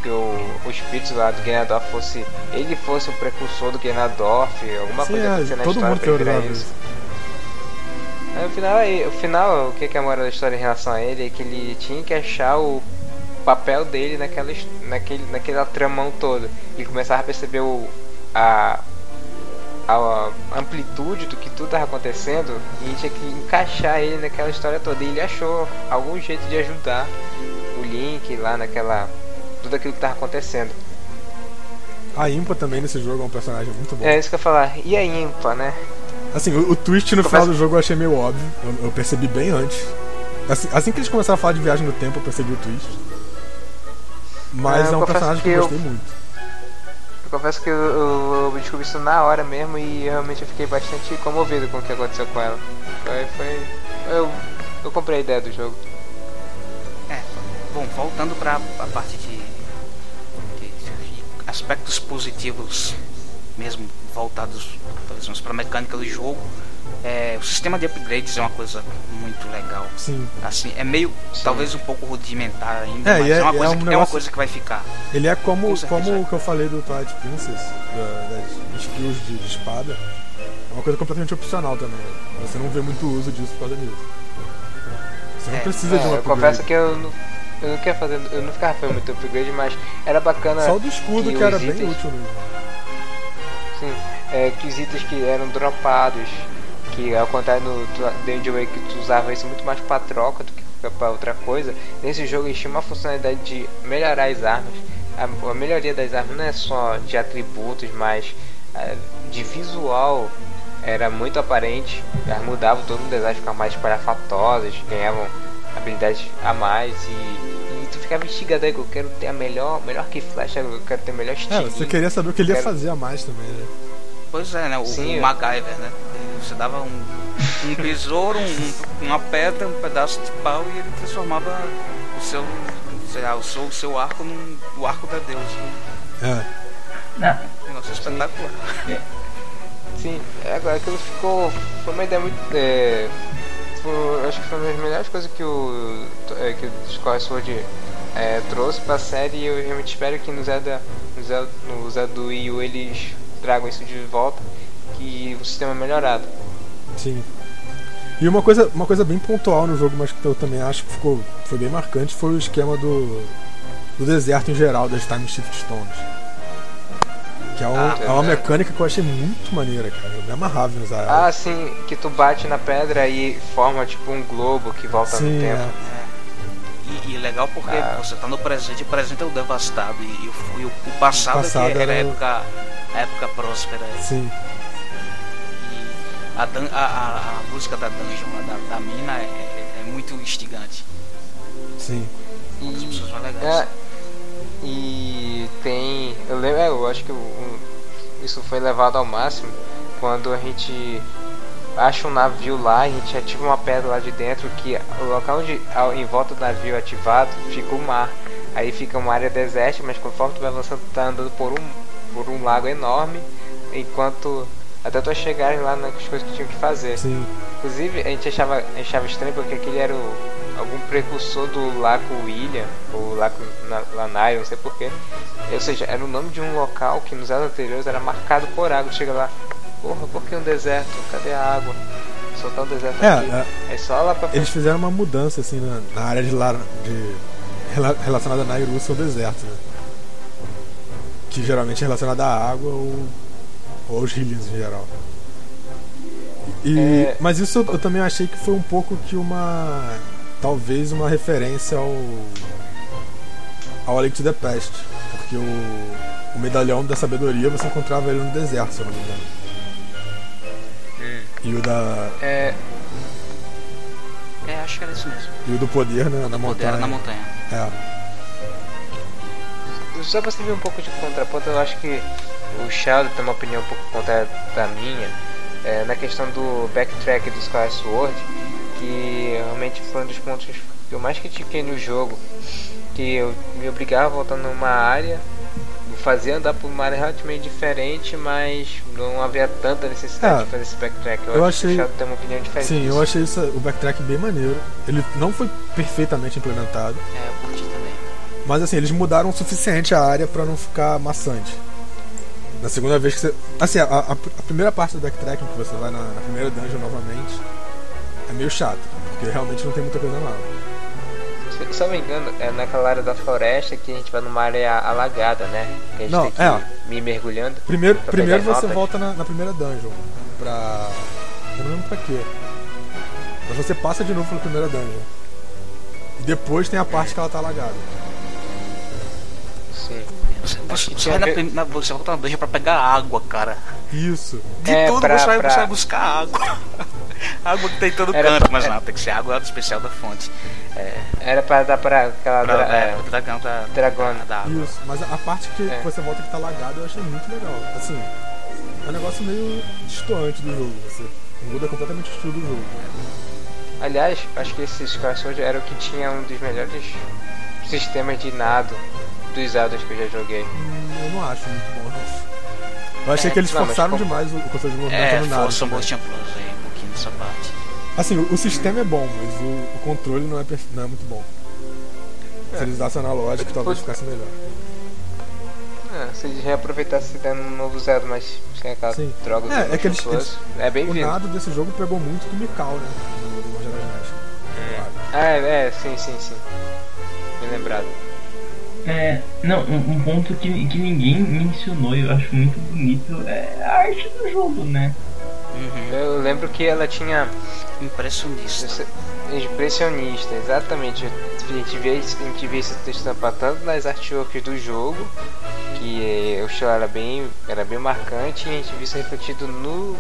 que o, o espírito lá do Ganondorf fosse ele fosse um precursor do Ganondorf, alguma Sim, coisa é, na todo história mundo teorizava isso. Aí, no final, aí, o final, o que que é a moral da história em relação a ele é que ele tinha que achar o papel dele naquela, naquele, naquela tramão toda. Ele começava a perceber o, a, a amplitude do que tudo estava acontecendo e tinha que encaixar ele naquela história toda. E ele achou algum jeito de ajudar o Link lá naquela. Tudo aquilo que estava acontecendo. A Impa também nesse jogo é um personagem muito bom. É isso que eu ia falar. E a Impa, né? Assim, o, o twist no final do jogo eu achei meio óbvio. Eu, eu percebi bem antes. Assim, assim, que eles começaram a falar de viagem no tempo, eu percebi o twist. Mas É, eu é um personagem que que eu eu- gostei muito. Eu confesso que eu, eu, eu descobri isso na hora mesmo e realmente eu fiquei bastante comovido com o que aconteceu com ela. Foi. foi eu, eu comprei a ideia do jogo. É, bom, voltando para a parte de aspectos positivos, mesmo voltados para a mecânica do jogo, é, o sistema de upgrades é uma coisa muito legal. Sim. Assim, é meio, talvez um pouco rudimentar ainda, É, mas é, é- uma é coisa, um que- é uma negócio- coisa que vai ficar. Ele é como, Com como o que eu falei do Twilight Princess, da- das skills de, de espada. É uma coisa completamente opcional também. Você não vê muito uso disso por causa disso. Você não É, precisa É, de um eu upgrade. confesso que eu não, eu não queria fazer. Eu não ficava fazendo muito upgrade, mas era bacana. Só do escudo que, os era bem itens- útil mesmo. Sim, é, que os itens que eram dropados, que ao contrário no Danger Way que tu usava isso muito mais pra troca do que pra outra coisa, nesse jogo eles tinham uma funcionalidade de melhorar as armas. A, a melhoria das armas não é só de atributos, mas é, de visual era muito aparente. Elas mudavam todo o design, ficavam mais espalhafatosas, ganhavam habilidades a mais e, e tu ficava instigado aí que eu quero ter a melhor, melhor que flecha, eu quero ter melhor É, estilo. você queria saber o que ele ia Quero- fazer a mais também, né? Pois é, né? O, Sim, o MacGyver, né? Você dava um, um besouro, um- uma pedra, um pedaço de pau e ele transformava o seu, sei lá, o seu, o seu arco num o arco da deusa. É. Não, Negócio espetacular. Sim, é, agora aquilo ficou. Foi uma ideia muito. É, foi- acho que foi uma das melhores coisas que o. é, que o Score Sword é, trouxe pra série e eu realmente espero que no Zelda. No Zelda, no Zelda do Wii U eles tragam isso de volta. Que o sistema é melhorado. Sim. E uma coisa, uma coisa bem pontual no jogo, mas que eu também acho que ficou, foi bem marcante, foi o esquema do, do deserto em geral, das Time Shift Stones. Que é, um- Ah, é uma é. mecânica que eu achei muito maneira, cara. Eu me amarrava em usar ela. Ah, sim, que tu bate na pedra e forma tipo um globo que volta Sim, no tempo. é. E, e legal porque Ah. você tá no presente, o presente é o devastado e, e o, e o- o passado, O passado que era, a época, a época próspera. Sim. E a, dan- a, a, a música da dungeon, da, da mina, é, é- é muito instigante. Sim. As E, pessoas são legais. é, e tem. Eu lembro, é, eu acho que o- isso foi levado ao máximo quando a gente acha um navio lá, a gente ativa uma pedra lá de dentro que o local onde ao- em volta do navio ativado fica o mar. Aí fica uma área desértica, mas conforme tu vai avançando, tu tá andando por um, por um lago enorme, enquanto até tu chegar lá nas coisas que tinham que fazer. Sim. Inclusive, a gente achava, achava estranho porque aquele era o, algum precursor do Lago William, ou Lago Na- Lanai, não sei porquê. Ou seja, era o nome de um local que nos anos anteriores era marcado por água. Chega lá, porra, por que um deserto? Cadê a água? Só tá um deserto É, aqui. é, É só lá pra eles fizeram uma mudança assim na, na área de, lar, de rela- relacionada a Nairusa ao deserto, né? Que geralmente é relacionada à água ou, ou aos Hillians em geral. E, É. Mas isso eu, eu também achei que foi um pouco que uma. Talvez uma referência ao. ao A Link to the Past. Porque o, o medalhão da sabedoria você encontrava ele no deserto, se eu não me engano. E o da. É, É, acho que era isso mesmo. E o do poder, né? Na Poder montanha. na montanha. É. só pra você ver um pouco de contraponto, eu acho que o Sheldon tem uma opinião um pouco contrária da minha é, na questão do backtrack do Sky Sword, que realmente foi um dos pontos que eu mais critiquei no jogo, que eu me obrigava a voltar numa área, fazia andar por uma área relativamente diferente, mas não havia tanta necessidade É, de fazer esse backtrack. Eu, eu acho que achei- tem uma opinião diferente. Sim, disso. eu achei isso, o backtrack bem maneiro. Ele não foi perfeitamente implementado, É, eu curti também. mas assim, eles mudaram o suficiente a área pra não ficar maçante. Na segunda vez que você. Assim, a, a- a primeira parte do backtracking que você vai na, na primeira dungeon novamente é meio chato, porque realmente não tem muita coisa nova. Se, se eu não me engano, é naquela área da floresta que a gente vai numa área alagada, né? Que a gente Não, tem que é. ir mergulhando. Primeiro, Pra primeiro você notas. volta na, na primeira dungeon pra. Eu não lembro pra quê. Mas você passa de novo pela primeira dungeon. E depois tem a parte que ela tá alagada. Sim. Você Você, você, vai na, na, você volta na dungeon pra pegar água, cara. Isso. De É, tudo pra- você, vai, pra- você vai buscar água. água que tem em todo Era canto, pra- mas não, tem que ser água especial da fonte. É, Era pra dar pra aquela. pra, dra- é, é, pro dragão da, Dragona. da, da água. Isso. Mas a parte que É. você volta que tá lagado eu achei muito legal. Assim, é um negócio meio distoante do jogo. Você muda completamente o estilo do jogo. Aliás, acho que esse Skyward Sword era o que tinha um dos melhores sistemas de nado dos Zeldas que eu já joguei. Hum, eu não acho muito bom. Eu achei É, que eles não, forçaram como- demais o, o controle de movimento É, no nada. força um também. Dessa parte. Assim, o, o sistema é bom, mas o, o controle não é, não é muito bom. Se eles usassem analógico, talvez ficasse melhor. Ah, se eles reaproveitassem dando um novo Zelda, mas sem aquela Sim. droga do É, é que eles- Plus, é bem O vindo. nado desse jogo pegou muito do Mikau, né? Do. Claro. Ah, é, é, sim, sim, sim. Bem lembrado. É, não, um, um ponto que, que ninguém mencionou e eu acho muito bonito é a arte do jogo, né? Uhum. Eu lembro que ela tinha Impressionista. impressionista, exatamente. A gente vê, isso- a gente vê esse texto tanto nas artworks do jogo, que o estilo era bem, era bem marcante, e a gente viu isso refletido no,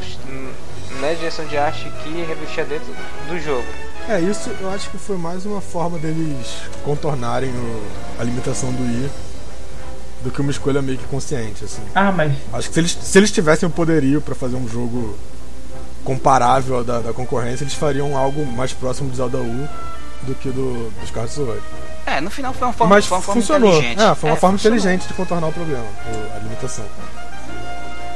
na direção de arte que revestia dentro do jogo. É, isso eu acho que foi mais uma forma deles contornarem o- a limitação do I do que uma escolha meio que consciente, assim. Ah, mas Acho que se eles, se eles tivessem o poderio pra fazer um jogo comparável da, da concorrência, eles fariam algo mais próximo do Zelda U do que do, dos Carros Sword. É, no final foi uma forma, Mas foi uma forma funcionou. inteligente. É, foi uma forma funcionou. inteligente de contornar o problema, a limitação.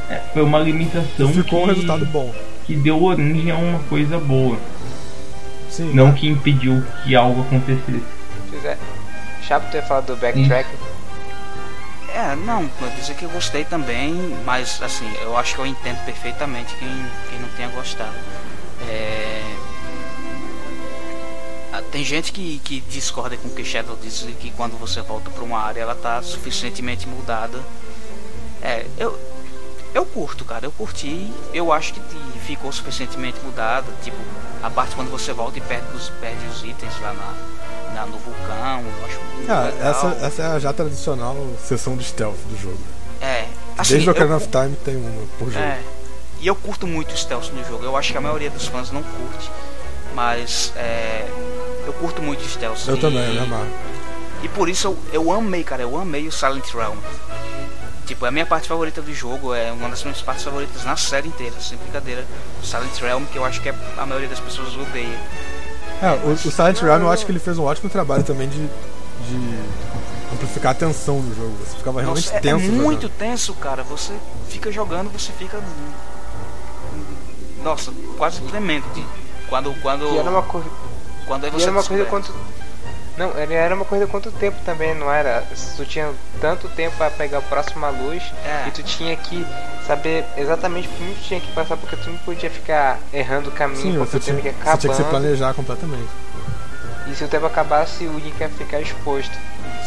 é, foi uma limitação Ficou um que, resultado bom. que deu origem a uma coisa boa, Sim. não que impediu que algo acontecesse. Pois é. Chato ter falado do backtrack. É, não, vou dizer que eu gostei também, mas assim, eu acho que eu entendo perfeitamente quem, quem não tenha gostado. É... Tem gente que, que discorda com o que Shadow diz que quando você volta para uma área ela tá suficientemente mudada. É, eu, eu curto, cara, eu curti, eu acho que ficou suficientemente mudada, tipo, a parte quando você volta e perde os, perde os itens lá na, na- no vulcão, eu acho muito Ah, legal. essa, essa é a já tradicional sessão de stealth do jogo. É, assim, Desde o eu Ocarina cu- of Time tem uma por jogo. É. E eu curto muito stealth no jogo. Eu acho que a maioria dos fãs não curte. Mas é, eu curto muito stealth. Eu e, também, eu me amarro. E por isso eu, eu amei, cara. Eu amei o Silent Realm. Tipo, é a minha parte favorita do jogo. É uma das minhas partes favoritas na série inteira. Sem brincadeira. Silent Realm, que eu acho que é- a maioria das pessoas odeia. É, o, o Silent Realm eu acho que ele fez um ótimo trabalho também de, de amplificar a tensão no jogo. Você ficava realmente Nossa, é- tenso. é jogando. muito tenso, cara. Você fica jogando, você fica. Nossa, quase tremendo. Quando, quando, E era uma corrida. quando aí E você era uma corrida descobre. Não, ele era uma corrida quanto tempo também, não era? Tu tinha tanto tempo pra pegar a próxima luz É. e tu tinha que saber exatamente por onde tu tinha que passar, porque tu não podia ficar errando o caminho Sim, você o tinha, tempo ia você acabando. tinha que se planejar completamente. E se o tempo acabasse, o Link ia ficar exposto.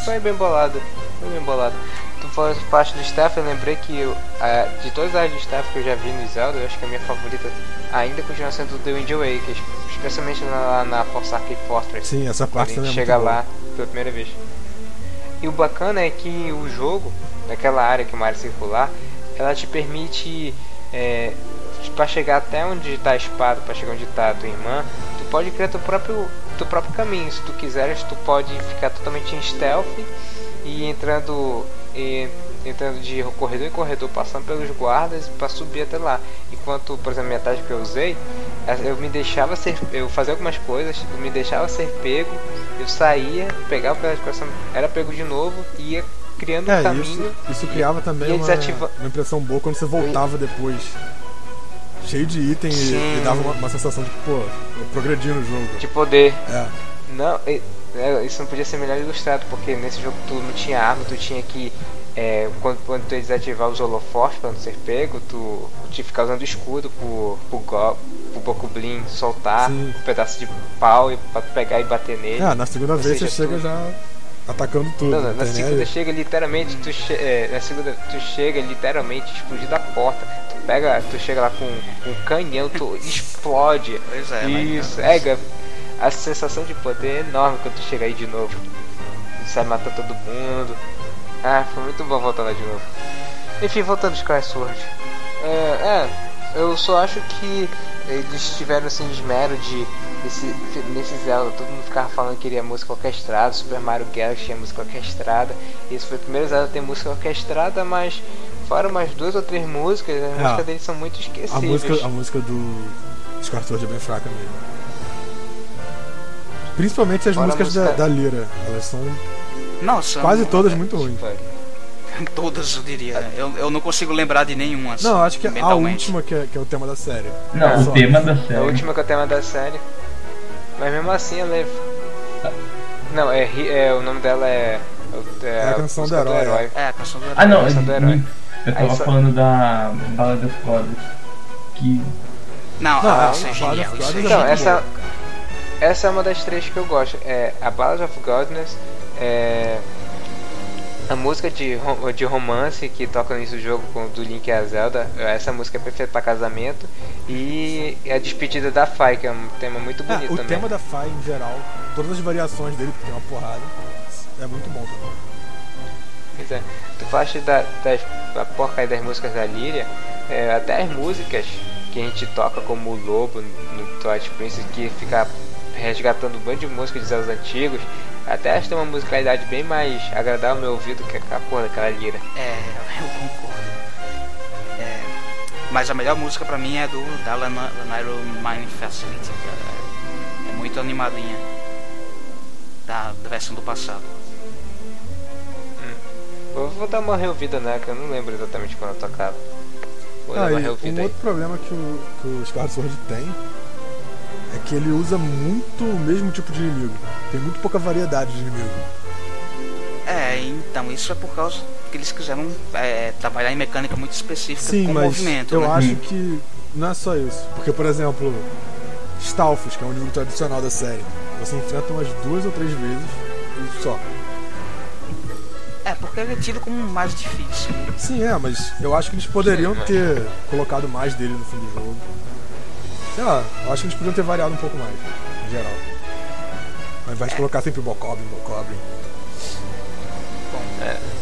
Foi bem bolado, foi bem bolado. Tu falou parte do staff, eu lembrei que eu, a- de todas as áreas de staff que eu já vi no Zelda, eu acho que a minha favorita ainda continua sendo The Wind Waker, especialmente na, na Force Arcade Fortress. Sim, essa parte também é chega muito boa. lá pela primeira vez. E o bacana é que o jogo, naquela área que é uma área circular, ela te permite, é, para chegar até onde está a espada, para chegar onde está a tua irmã, tu pode criar teu próprio, teu próprio caminho. Se tu quiseres, tu pode ficar totalmente em stealth e entrando, e, entrando de corredor em corredor, passando pelos guardas para subir até lá. Enquanto, por exemplo, a minha tática que eu usei, eu me deixava ser, eu fazia algumas coisas, eu me deixava ser pego, eu saía, pegava pelas costas, era pego de novo e ia criando um É, caminho. isso, isso criava também ia uma, desativa- uma impressão boa quando você voltava depois. Cheio de item e, e dava uma, uma sensação de que, pô, eu progredi no jogo. de poder. É. Não, e- é, isso não podia ser melhor ilustrado, porque nesse jogo tu não tinha arma, tu tinha que. é, quando, quando tu ia desativar os holofortes pra não ser pego, tu, tinha que ficar usando escudo pro, pro, go, pro Bokublin soltar Sim. um pedaço de pau e, pra tu pegar e bater nele. Ah, na segunda Ou vez seja, você chega tu- já atacando tudo. Não, não, não na segunda chega literalmente, tu che é, na segunda tu chega literalmente explodir da porta. Tu pega, tu chega lá com, com um canhão, tu explode. Pois é, Isso, é, Gav, a sensação de poder é enorme quando tu chega aí de novo. Tu sai matando todo mundo. Ah, foi muito bom voltar lá de novo. Enfim, voltando de Sky Sword. É, é, eu só acho que eles tiveram assim esmero de nesse, nesse Zelda todo mundo ficava falando que queria música orquestrada, Super Mario Galaxy tinha música orquestrada. Esse foi o primeiro Zelda a ter música orquestrada, mas fora umas duas ou três músicas, as Ah, músicas deles são muito A esquecíveis. música, a música do Skyward é bem fraca mesmo. Principalmente as Fora a músicas da, música- da Lira. Elas são Nossa, quase todas é, muito ruins. Todas, eu diria. Eu, eu não consigo lembrar de nenhuma. assim, Não, acho que a última que é, que é o tema da série. Não, Só. o tema da A série. última que é o tema da série. Mas mesmo assim ela é. Não, é, ri- é o nome dela é. É, a canção do música herói, É, a canção do Ah, não, Essa do herói. eu tava só- falando da Bala das Cordas. Que. Não, Não, ah, a- isso é a genial. Ballad of Isso é é Então, essa, essa é uma das três que eu gosto. É a Ballad of Godness, é a música de, de romance que toca no início do jogo com, do Link e a Zelda. Essa música é perfeita para casamento. E a despedida da Fai, que é um tema muito Ah, bonito o também. tema da Fai em geral, todas as variações dele, porque tem uma porrada, é muito bom também. Pois é. Tu falaste da, das, da porcaria das músicas da Lyria, é, até as músicas que a gente toca como o Lobo no Twilight Princess, que fica resgatando um bando de músicas de Zeldas antigos, até elas têm uma musicalidade bem mais agradável ao meu ouvido que a porra daquela lira. É, eu concordo. É, mas a melhor música pra mim é do da Lana- Lanairo Mining Facility. que É, é muito animadinha. Da, da versão do passado. Eu vou dar uma reouvida né, que eu não lembro exatamente quando eu tocava. Vou dar Ah, uma e reouvida um aí. outro problema que o, que o Skyward Sword tem é que ele usa muito o mesmo tipo de inimigo. Tem muito pouca variedade de inimigo. É, então isso é por causa que eles quiseram é, trabalhar em mecânica muito específica Sim, com mas movimento. eu né? acho que não é só isso. Porque, por exemplo, Stalfos, que é um inimigo tradicional da série, você enfrenta umas duas ou três vezes e só. É, porque ele é tido como mais difícil. Sim, é, mas eu acho que eles poderiam Sim, mas- ter colocado mais dele no fim do jogo. Sei lá, eu acho que eles poderiam ter variado um pouco mais, em geral. Ao invés de colocar sempre Bokoblin, Bokoblin.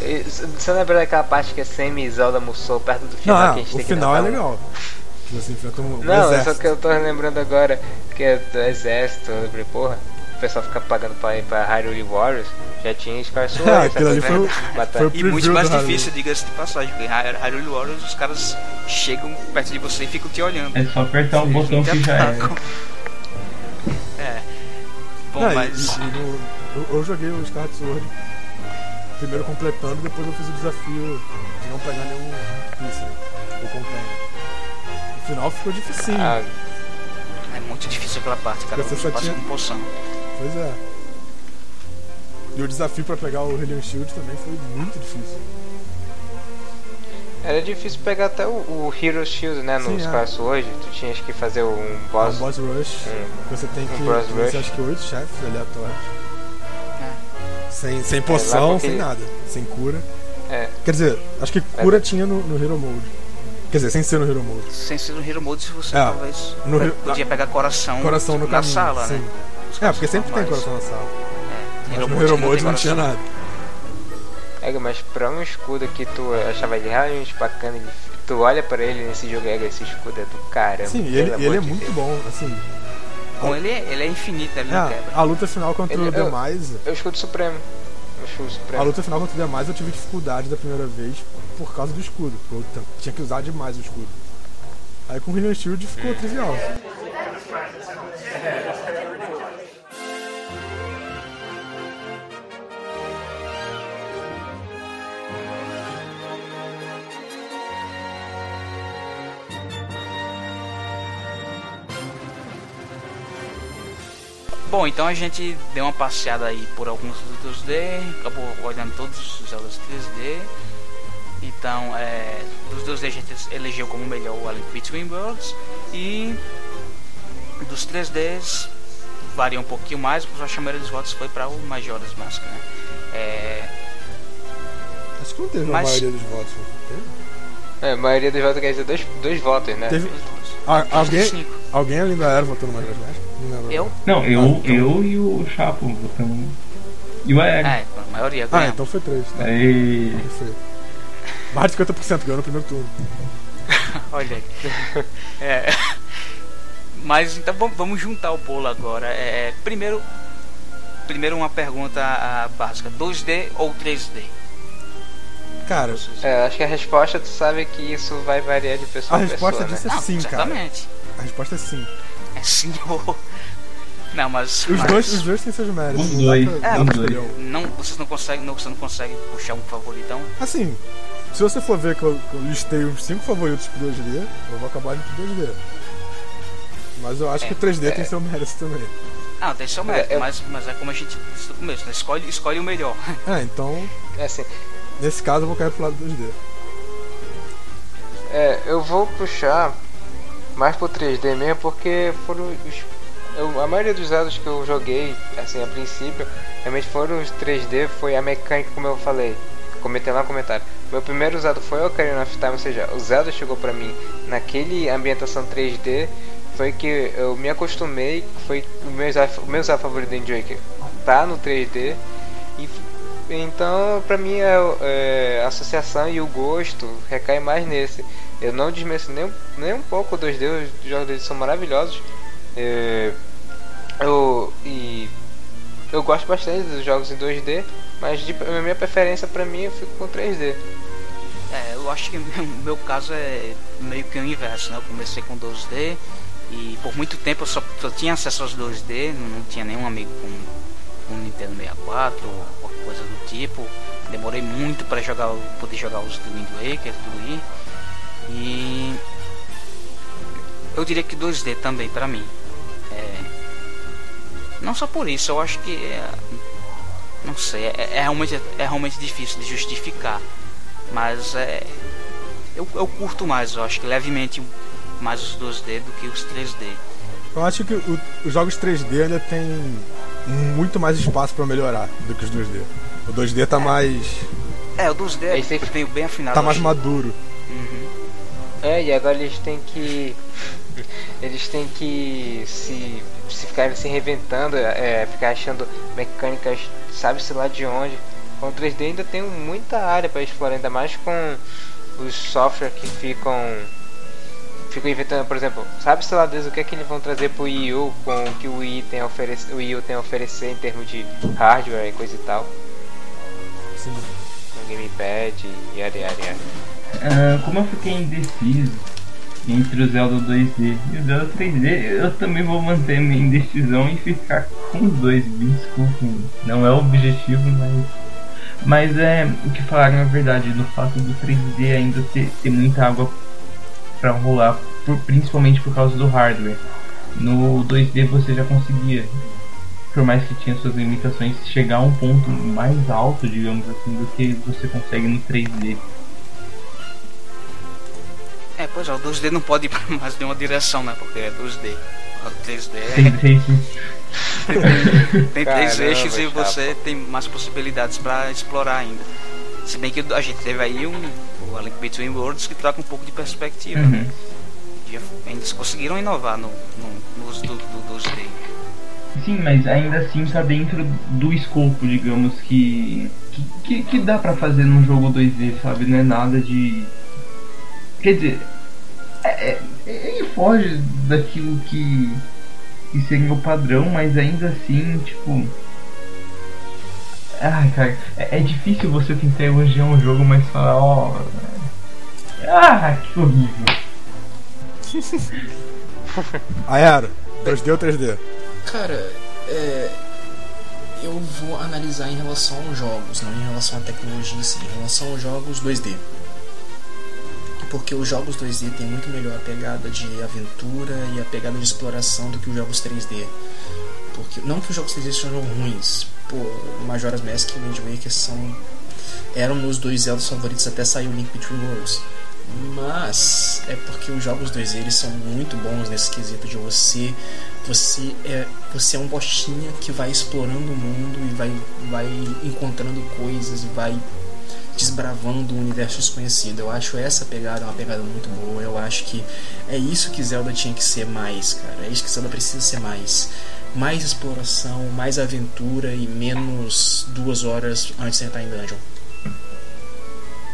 E Você lembra daquela parte que é Semi e Zelda Musou perto do Não, final que a é, gente o tem que final é derrotar um- legal. Que enfrenta um, Não, é só exército. que eu tô lembrando agora que é do exército, eu lembrei, porra, o pessoal fica pagando pra ir pra Hyrule Warriors, já tinha Scar Sword, Ah, essa aquilo ali foi, matar. foi o E muito mais difícil, diga-se de passagem, porque Hyrule Warriors os caras chegam perto de você e ficam te olhando. É só apertar o botão que já é. É. Bom, Não, e- mas. e no- eu, eu joguei o Skyward Sword primeiro completando, depois eu fiz o desafio de não pegar nenhum piece, né? O container. No final ficou dificinho. Ah, É muito difícil aquela parte, cara. Você Você só passa tinha- com poção. Pois é. E o desafio pra pegar o Reliant Shield também foi muito difícil. era difícil pegar até o, o Hero Shield, né, no Sim, é. Sword, tu tinhas que fazer um É boss, um boss rush. Hum. Você tem que Um boss rush. acho que oito chefes aleatórios. É. Sem, sem poção, porque- sem nada. Sem cura. é, Quer dizer, acho que cura tinha no, no Hero Mode. Quer dizer, sem ser no Hero Mode. Sem ser no Hero Mode, se você É, talvez no podia pegar coração, Coração no na caminho. sala, sim. né? Os É, porque sempre tem coração na sala. É, Mas Hero no Hero não Mode não tinha nada. é, mas pra um escudo que tu achava ele realmente bacana, ele- tu olha pra ele nesse jogo, é, esse escudo é do caramba. Sim, e ele, ele é muito Deus. bom, assim. Com ele, ele é infinito, ele não É, quebra. a luta final contra Ele- o eu- Demise. É o escudo supremo. É A luta final contra o Demise eu tive dificuldade da primeira vez por causa do escudo. porque Eu tinha que usar demais o escudo. Aí com o Healing Shield ficou trivial. Bom, então a gente deu uma passeada aí por alguns dos 2D, acabou olhando todos os Zeldas 3D. Então, é, dos 2D a gente elegeu como melhor o A Link Between Worlds e dos 3Ds varia um pouquinho mais, mas a maioria dos votos foi para o Majora's Mask, né? É, Acho que não teve a Mas- maioria dos votos. Teve? É, a maioria dos votos quer dizer dois, dois votos, né? Teve- Ah, alguém, cinco. alguém além da Era votou no Majora's Mask? Não. Eu? Não, eu, Ah, então. eu e o Chapo votamos. E o Aero. É, a maioria Ah, ganha. então foi 3. Tá. Aí. Foi. Mais de 50% ganhou no primeiro turno. Olha aí. É. Mas então vamos- vamos juntar o bolo agora. É, primeiro, primeiro uma pergunta ah, básica: 2D ou 3D? Cara, É, acho que a resposta tu sabe que isso vai variar de pessoa a a pessoa, resposta né? disso é Não, sim, cara. certamente. A resposta é sim. É sim ou. Não, mas. Os mas dois, os dois têm seus méritos. Os não dois, É, não os dois. Não, vocês não conseguem, não, você não consegue puxar um favoritão? Assim, se você for ver que eu, que eu listei os 5 favoritos pro 2D, eu vou acabar indo pro 2D. Mas eu acho É, que o 3D tem seu mérito também. Ah, tem seu mérito, É, mas, mas é como a gente disse no começo, né? escolhe, escolhe o melhor. É, então, É assim, nesse caso eu vou cair pro lado do 2D. é, eu vou puxar mais pro 3D mesmo porque foram os. eu- a maioria dos dados que eu joguei, assim, a princípio, realmente foram os 3D, foi a mecânica, como eu falei. Comentei lá no comentário. Meu primeiro usado foi o Ocarina of Time, ou seja, o Zelda chegou pra mim naquele ambientação 3D. Foi que eu me acostumei, foi o meu o meu usado favorito Enjoy, que tá no 3D. Então, pra mim, é, é, a associação e o gosto recai mais nesse. Eu não desmereço nem, nem um pouco o 2D, os jogos deles são maravilhosos. É, eu, e eu gosto bastante dos jogos em 2D, mas de, a minha preferência pra mim eu fico com 3D. É, eu acho que o meu caso é meio que o inverso, né? Eu comecei com 2D e por muito tempo eu só, só tinha acesso aos 2D, não, tinha nenhum amigo com, com Nintendo 64 ou coisa do tipo. Demorei muito para jogar, poder jogar os do Wind Waker, do Wii. E eu diria que 2D também pra mim. É, não só por isso, eu acho que é, não sei, é, é realmente é realmente difícil de justificar. Mas é. Eu, eu curto mais, eu acho que levemente mais os 2D do que os 3D. Eu acho que o- os jogos 3D ainda tem muito mais espaço pra melhorar do que os 2D. O 2D tá mais. É, o 2D É, tenho bem afinado. tá mais eu maduro. Uhum. É, e agora eles têm que. Eles têm que se, se ficarem se reinventando, é, ficar achando mecânicas, sabe-se lá de onde. Com o 3D ainda tem muita área para explorar, ainda mais com os softwares que ficam. Ficam inventando, por exemplo, sabe-se lá Deus o que é que eles vão trazer pro Wii U com o que o Wii, tem a oferecer, o Wii U tem a oferecer em termos de hardware e coisa e tal. Sim. No gamepad e yada yada yada. Ah, como eu fiquei indeciso entre o Zelda 2D e o Zelda 3D, eu também vou manter minha indecisão e ficar com os dois. Me desculpem, não é o objetivo, mas. Mas é o que falaram é verdade, no fato do 3D ainda ter, ter muita água pra rolar, por- principalmente por causa do hardware. No 2D você já conseguia, por mais que tinha suas limitações, chegar a um ponto mais alto, digamos assim, do que você consegue no 3D. É, pois é, o 2D não pode ir pra mais de uma direção, né? Porque é 2D. O 3D Tem é, três tem três Caramba, eixos e chapa. você tem mais possibilidades pra explorar ainda. Se bem que a gente teve aí um, o Link Between Worlds que troca um pouco de perspectiva. Uhum. né? Eles conseguiram inovar no, no, no uso do, do 2D. Sim, mas ainda assim tá dentro do escopo, digamos, que. que, que, dá pra fazer num jogo 2D, sabe? Não é nada de. Quer dizer. É, é- ele foge daquilo que. que seria o padrão, mas ainda assim, tipo. Ai, cara, é, é difícil você tentar elogiar um jogo, mas falar, ó. ah, que horrível. Aero, 2D ou 3D? Cara, é, eu vou analisar em relação aos jogos, não em relação à tecnologia, em si, em relação aos jogos 2D. Porque os jogos 2D têm muito melhor a pegada de aventura e a pegada de exploração do que os jogos 3D. Porque não que os jogos 3D sejam ruins, pô, Majora's Mask e Wind Waker são eram meus dois Zeldas favoritos até sair o Link Between Worlds. Mas é porque os jogos 2D eles são muito bons nesse quesito de você você é você é um bostinha que vai explorando o mundo e vai vai encontrando coisas e vai desbravando um universo desconhecido. Eu acho essa pegada uma pegada muito boa. Eu acho que é isso que Zelda tinha que ser mais, cara. É isso que Zelda precisa ser mais. Mais exploração, mais aventura e menos duas horas antes de entrar em dungeon.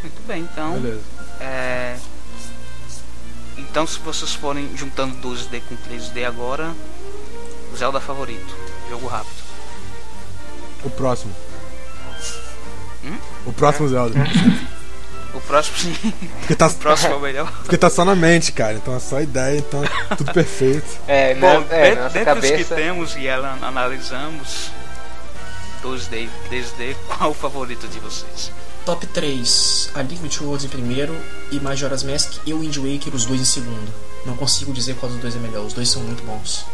Muito bem, então. Beleza. É... Então, se vocês forem juntando 2D com 3D agora, Zelda favorito, jogo rápido. O próximo. Hum? O próximo Zelda. O próximo sim, Porque tá, o próximo é o melhor. porque tá só na mente, cara. Então é só ideia, então é tudo perfeito. É, Bom, na, é, nossa dentre os que cabeça. temos e ela analisamos 2D e 3D, qual o favorito de vocês? Top 3, A Link Between Worlds em primeiro e Majora's Mask e o Wind Waker, os dois em segundo. Não consigo dizer qual dos dois é melhor, os dois são muito bons.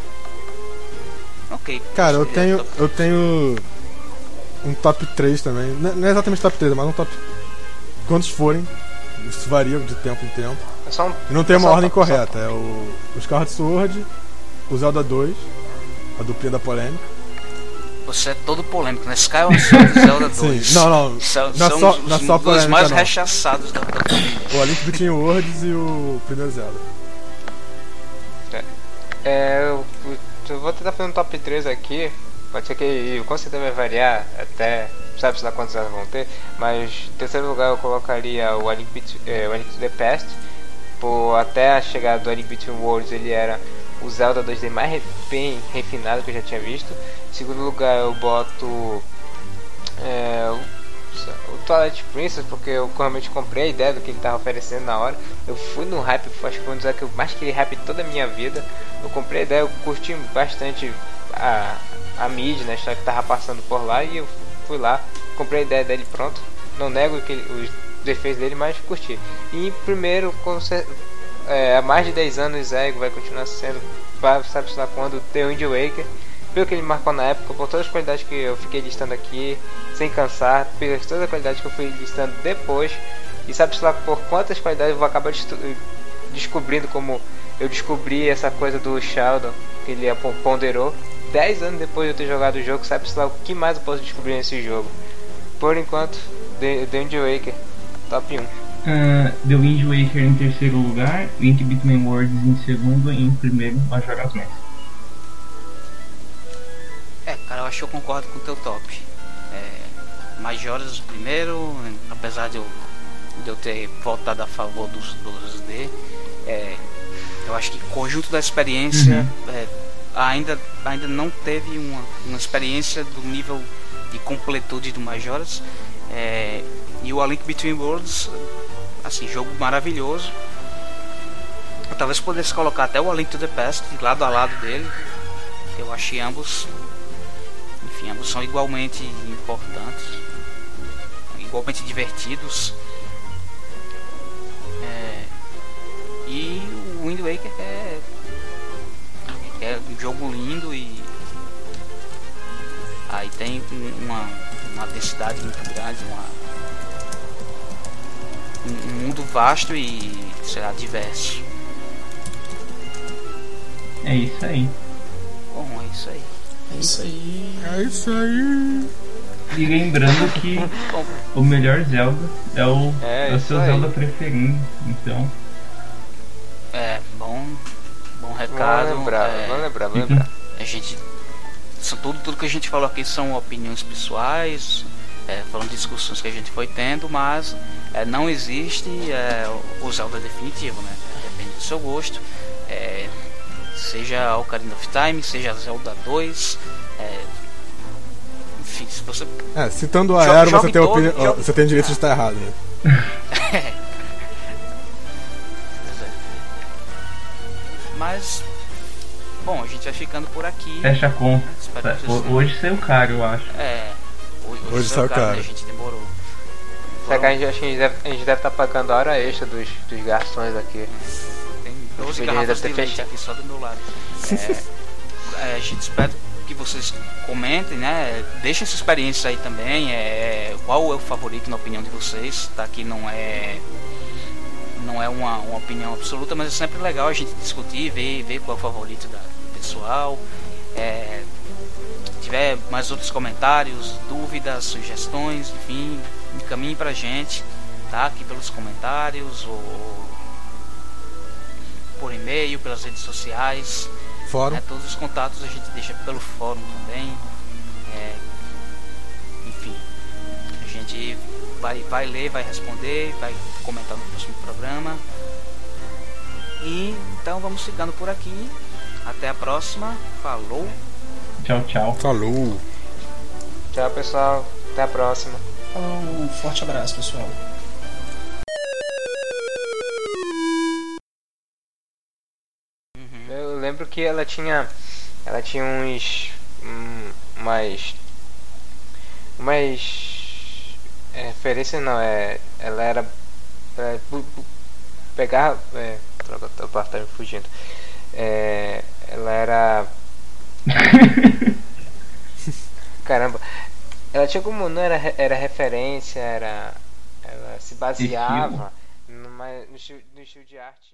Ok. Cara, eu seria tenho, eu tenho um top 3 também. Não é- não é exatamente top 3, mas um top. Quantos forem. Isso varia de tempo em tempo. É só um, E não tem é uma só- ordem só- correta. É o, o Skyward Sword, o Zelda 2, a duplinha da polêmica. Você é todo polêmico, né? Skyward Sword e Zelda 2. Sim, não, não. São, não é são só, os, é os só polêmica, mais não. rechaçados da, da família. O A Link Between Worlds e o primeiro Zelda. É, eu, eu vou tentar fazer um top 3 aqui. Pode ser que com certeza vai variar até. Sabe-se lá quantos anos vão ter. Mas em terceiro lugar eu colocaria o A Link, é, o to the Past. Por até a chegada do A Link Between Worlds ele era o Zelda 2D mais bem refinado que eu já tinha visto. Em segundo lugar eu boto é, o, Twilight Princess, porque eu realmente comprei a ideia do que ele estava oferecendo na hora. Eu fui no hype, acho que foi um dos que eu mais queria hype toda a minha vida. Eu comprei a ideia, eu curti bastante a, a mídia, né, a história que tava passando por lá e eu fui lá, comprei a ideia dele pronto. Não nego que os defeitos dele, mas curti. E primeiro, com é, há mais de 10 anos, Ego vai continuar sendo, vai- sabe-se lá quando, The Wind Waker. Pelo que ele marcou na época, por todas as qualidades que eu fiquei listando aqui, sem cansar, pelas todas as qualidades que eu fui listando depois, e sabe-se lá por quantas qualidades eu vou acabar descobrindo como eu descobri essa coisa do Sheldon, que ele apon- ponderou. 10 anos depois de eu ter jogado o jogo, sabe-se lá o que mais eu posso descobrir nesse jogo. Por enquanto, The, The Wind Waker, top 1. Ah, The Wind Waker em terceiro lugar, Link Between Worlds em segundo e em primeiro Majora's Mask. É, cara, eu acho que eu concordo com o teu top. É, Majoras primeiro, apesar de eu, de eu ter votado a favor dos 2D, é, eu acho que o conjunto da experiência é, ainda, ainda não teve uma, uma experiência do nível de completude do Majoras. É, e o A Link Between Worlds, assim, jogo maravilhoso. Eu talvez pudesse colocar até o A Link to the Past lado a lado dele. Eu achei ambos enfim, ambos são igualmente importantes, igualmente divertidos. É, e o Wind Waker é, é um jogo lindo e aí tem um- uma, uma densidade muito grande, uma, um, mundo vasto e será diverso. É isso aí. Bom, é isso aí. É isso aí. É isso aí. E lembrando que o melhor Zelda é o, É, é o seu. Zelda preferido. Então, é bom recado. Vamos lembrar, é, vamos lembrar, vamos lembrar. A gente. São tudo, tudo que a gente falou aqui são opiniões pessoais, é, foram discussões que a gente foi tendo, mas é, não existe é, o Zelda definitivo, né? Depende do seu gosto. É, seja Ocarina of Time, seja Zelda 2. é, enfim, se você. É, citando a Aero, você tem, todo, opini- jogue- você tem direito de estar errado. Né? Mas. Bom, a gente vai ficando por aqui. fecha a conta. Ho- Hoje saiu caro, eu acho. É. Hoje, Hoje saiu saiu caro, caro. né? A gente demorou. Será que a gente, a gente deve, estar pagando a hora extra dos, dos garçons aqui. Tem 12 Ele garrafas de leite fechado. aqui só do meu lado. É, é, a gente espera que vocês comentem, né? Deixem sua experiência aí também. É, qual é o favorito na opinião de vocês? Tá aqui não é não é uma, uma opinião absoluta, mas é sempre legal a gente discutir, ver, ver qual é o favorito da, do pessoal. É, se tiver mais outros comentários, dúvidas, sugestões, enfim, encaminhe pra gente, tá? Aqui pelos comentários ou por e-mail, pelas redes sociais. Fórum. né? Todos os contatos a gente deixa pelo fórum também. É, gente vai, vai ler, vai responder, vai comentar no próximo programa. E então vamos ficando por aqui. Até a próxima. Falou! Tchau, tchau. Falou. Tchau, pessoal. Até a próxima. Um forte abraço, pessoal. Eu lembro que ela tinha. Ela tinha uns. Umas. Umas. É, referências não, é. Ela era. É, pegar. É, droga, tá me fugindo. É, ela era. Caramba. Ela tinha como. Não era, era referência, era. Ela se baseava no, estilo, no estilo de arte.